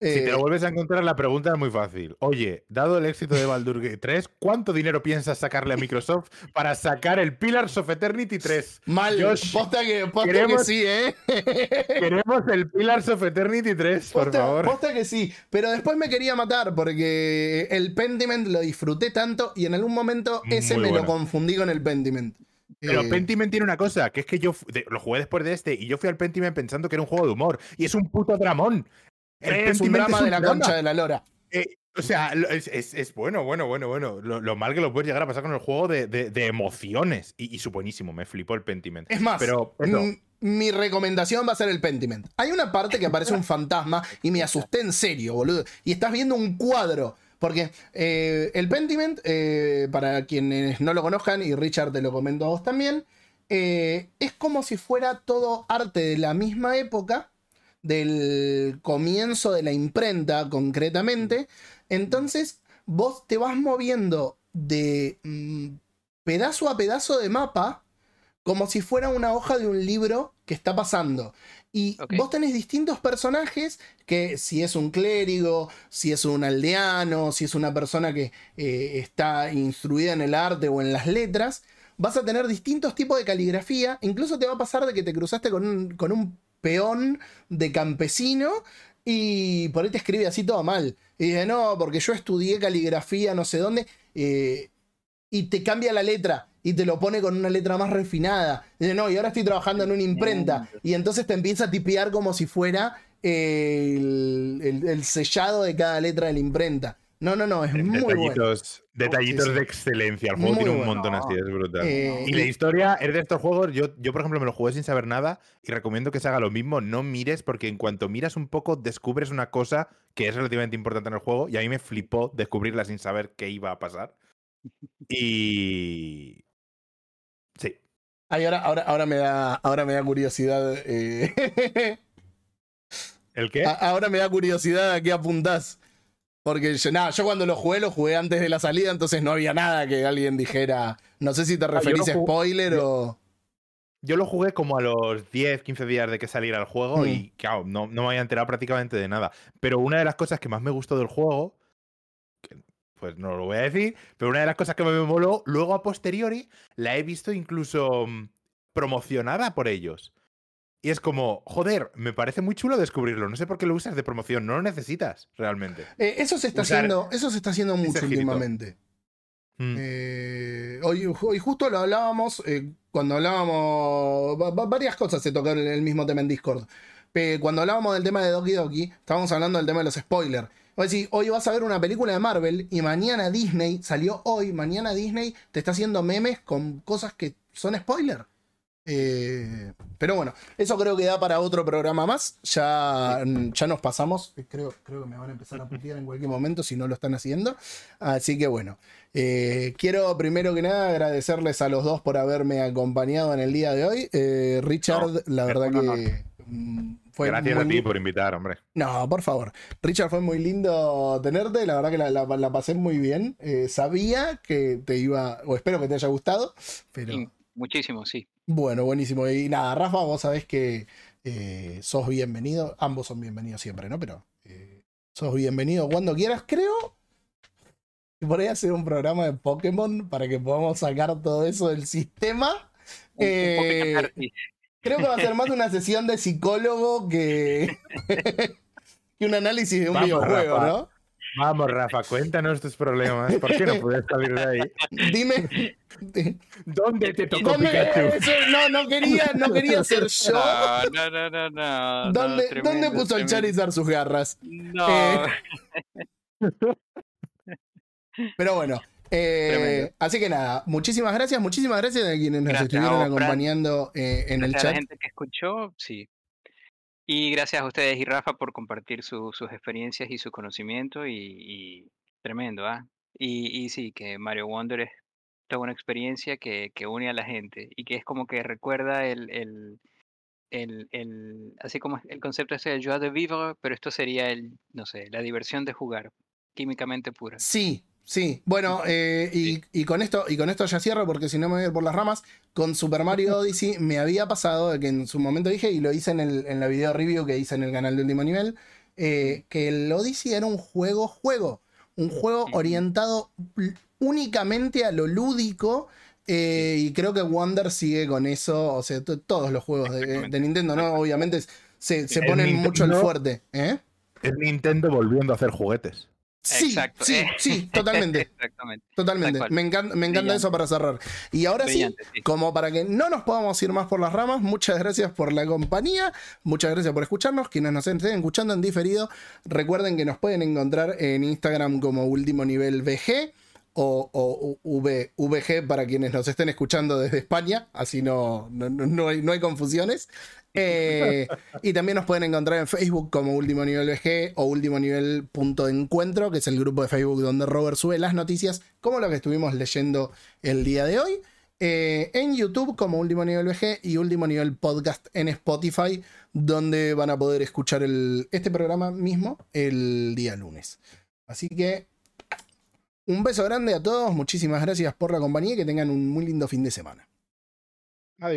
Speaker 4: Si
Speaker 3: Eh,
Speaker 4: te lo vuelves a encontrar, la pregunta es muy fácil. Oye, dado el éxito de Baldur's Gate 3, ¿cuánto dinero piensas sacarle a Microsoft para sacar el Pillars of Eternity 3?
Speaker 3: mal,
Speaker 4: Josh,
Speaker 3: posta que, posta
Speaker 4: queremos-
Speaker 3: que sí, ¿eh? [LAUGHS]
Speaker 4: Queremos el Pillars of Eternity 3, por
Speaker 3: Posta,
Speaker 4: favor.
Speaker 3: posta que sí, pero después me quería matar porque el Pentiment lo disfruté tanto y en algún momento ese
Speaker 4: Muy
Speaker 3: me lo confundí con el Pentiment.
Speaker 4: Pero
Speaker 3: Eh,
Speaker 4: Pentiment tiene una cosa, que es que yo de- lo jugué después de este y yo fui al Pentiment pensando que era un juego de humor. Y es un puto dramón. El
Speaker 3: es un drama de la
Speaker 4: drama.
Speaker 3: concha de la lora.
Speaker 4: Eh, o sea, es, es- es bueno, bueno, bueno, bueno. Lo, lo mal que lo puedes llegar a pasar con el juego de, de- de emociones. Y, y su buenísimo, me flipó el Pentiment.
Speaker 3: Es más,
Speaker 4: Pero
Speaker 3: mi recomendación va a ser el Pentiment. Hay una parte que aparece un fantasma y me asusté en serio, boludo. Y estás viendo un cuadro. Porque eh, el Pentiment, eh, para quienes no lo conozcan, y Richard te lo comento a vos también, eh, es como si fuera todo arte de la misma época, del comienzo de la imprenta concretamente. Entonces, vos te vas moviendo de mm, pedazo a pedazo de mapa como si fuera una hoja de un libro que está pasando. Y vos tenés distintos personajes que si es un clérigo, si es un aldeano, si es una persona que eh, está instruida en el arte o en las letras, vas a tener distintos tipos de caligrafía. Incluso te va a pasar de que te cruzaste con un, con un peón de campesino y por ahí te escribe así todo mal. Y dice, no, porque yo estudié caligrafía no sé dónde. eh, y te cambia la letra y te lo pone con una letra más refinada. Y dice, no, y ahora estoy trabajando en una imprenta. Y entonces te empieza a tipear como si fuera el, el- el sellado de cada letra de la imprenta. No, no, no, es muy bueno.
Speaker 4: detallitos detallitos
Speaker 3: Sí, sí.
Speaker 4: de excelencia. El juego
Speaker 3: Muy
Speaker 4: tiene un
Speaker 3: bueno.
Speaker 4: montón así, es brutal.
Speaker 3: Eh,
Speaker 4: y la historia es de estos juegos. Yo, yo, por ejemplo, me lo jugué sin saber nada y recomiendo que se haga lo mismo. No mires, porque en cuanto miras un poco, descubres una cosa que es relativamente importante en el juego. Y a mí me flipó descubrirla sin saber qué iba a pasar. Y. Sí.
Speaker 3: Ay, ahora, ahora, ahora, me da, ahora me da curiosidad. eh, [LAUGHS]
Speaker 4: ¿El qué?
Speaker 3: a- ahora me da curiosidad a qué apuntás. Porque yo, nada, yo cuando lo jugué, lo jugué antes de la salida, entonces no había nada que alguien dijera. No sé si te
Speaker 4: Ah,
Speaker 3: referís a spoiler o.
Speaker 4: Yo lo jugué como a los 10, 15 días de que saliera el juego
Speaker 3: Mm.
Speaker 4: y, claro, no, no me había enterado prácticamente de nada. Pero una de las cosas que más me gustó del juego, que, pues no lo voy a decir, pero una de las cosas que me moló, luego a posteriori, la he visto incluso mm, promocionada por ellos. Y es como, joder, me parece muy chulo descubrirlo. No sé por qué lo usas de promoción, no lo necesitas realmente.
Speaker 3: Eh, eso se está
Speaker 4: Usar
Speaker 3: haciendo, eso se está haciendo mucho últimamente.
Speaker 4: Mm.
Speaker 3: Eh, hoy, hoy justo lo hablábamos, eh, cuando hablábamos, va- va- varias cosas se tocaron en el mismo tema en Discord. Pe- cuando hablábamos del tema de Doki Doki, estábamos hablando del tema de los spoilers. Decís, hoy vas a ver una película de Marvel y mañana Disney, salió hoy, mañana Disney te está haciendo memes con cosas que son spoiler. Eh, pero bueno, eso creo que da para otro programa más. Ya, ya nos pasamos. Creo, creo que me van a empezar a putear en cualquier momento si no lo están haciendo. Así que bueno, eh, quiero primero que nada agradecerles a los dos por haberme acompañado en el día de hoy. Eh, Richard, la verdad que mm, fue
Speaker 4: Gracias
Speaker 3: muy
Speaker 4: a ti por invitar, hombre.
Speaker 3: No, por favor. Richard, fue muy lindo tenerte. La verdad que la, la- la pasé muy bien. Eh, sabía que te iba, o espero que te haya gustado, pero
Speaker 5: Sí, muchísimo, sí.
Speaker 3: Bueno, buenísimo. Y nada, Rafa, vos sabés que eh, sos bienvenido. Ambos son bienvenidos siempre, ¿no? Pero eh, sos bienvenido cuando quieras. Creo que por ahí hacer un programa de Pokémon para que podamos sacar todo eso del sistema. Eh. Creo que va a ser más una [LAUGHS] sesión de psicólogo que, [LAUGHS] que un análisis de un
Speaker 4: Vamos,
Speaker 3: videojuego,
Speaker 4: Rafa.
Speaker 3: ¿no?
Speaker 4: Vamos, Rafa, cuéntanos tus problemas. ¿Por qué no puedes salir de ahí?
Speaker 3: Dime.
Speaker 4: ¿Dónde te tocó
Speaker 3: ¿Dónde-
Speaker 4: Pikachu?
Speaker 3: eso- no, no quería, no quería ser yo.
Speaker 5: No, no, no, no, no. no,
Speaker 3: ¿Dónde,
Speaker 5: tremendo,
Speaker 3: ¿Dónde puso el. Charizard sus garras?
Speaker 5: No.
Speaker 3: Eh, Pero bueno. eh, así que nada, muchísimas gracias, muchísimas gracias a quienes nos
Speaker 5: Gracias
Speaker 3: estuvieron
Speaker 5: vos,
Speaker 3: acompañando eh, en el
Speaker 5: Gracias a la
Speaker 3: chat.
Speaker 5: gente que escuchó, sí. Y gracias a ustedes y Rafa por compartir su- sus experiencias y su conocimiento y, tremendo, ¿ah? Y, y sí, que Mario Wonder es toda una experiencia que, que une a la gente y que es como que recuerda el, el, el, el- así como el concepto ese de joie de vivre, pero esto sería el, no sé, la diversión de jugar, químicamente pura.
Speaker 3: Sí, sí. Bueno, eh, y, y con esto, y con esto ya cierro, porque si no me voy a ir por las ramas. Con Super Mario Odyssey [LAUGHS] me había pasado de que en su momento dije, y lo hice en, el, en la video review que hice en el canal de último nivel, eh, que el Odyssey era un juego juego. Un juego orientado únicamente a lo lúdico. eh, y creo que Wonder sigue con eso. O sea, to- todos los juegos de, de Nintendo, ¿no? Obviamente se, se
Speaker 4: El
Speaker 3: ponen mucho el
Speaker 4: Nintendo-
Speaker 3: fuerte.
Speaker 4: Es Nintendo volviendo a hacer juguetes.
Speaker 3: Sí,
Speaker 5: Exacto,
Speaker 3: sí, [LAUGHS] sí, totalmente.
Speaker 5: Exactamente.
Speaker 3: Totalmente. Me encanta, me encanta eso para cerrar. Y ahora sí, como para que no nos podamos ir más por las ramas, muchas gracias por la compañía, muchas gracias por escucharnos. Quienes nos estén escuchando en diferido, recuerden que nos pueden encontrar en Instagram como último nivel VG o, o V- VG para quienes nos estén escuchando desde España, así no, no- no hay, no hay confusiones. Eh, y también nos pueden encontrar en Facebook como Último Nivel VG o Último Nivel Punto Encuentro, que es el grupo de Facebook donde Robert sube las noticias, como lo que estuvimos leyendo el día de hoy. Eh, en YouTube como Último Nivel VG y Último Nivel Podcast en Spotify, donde van a poder escuchar este programa mismo el día lunes. Así que un beso grande a todos, muchísimas gracias por la compañía y que tengan un muy lindo fin de semana.
Speaker 4: Adiós.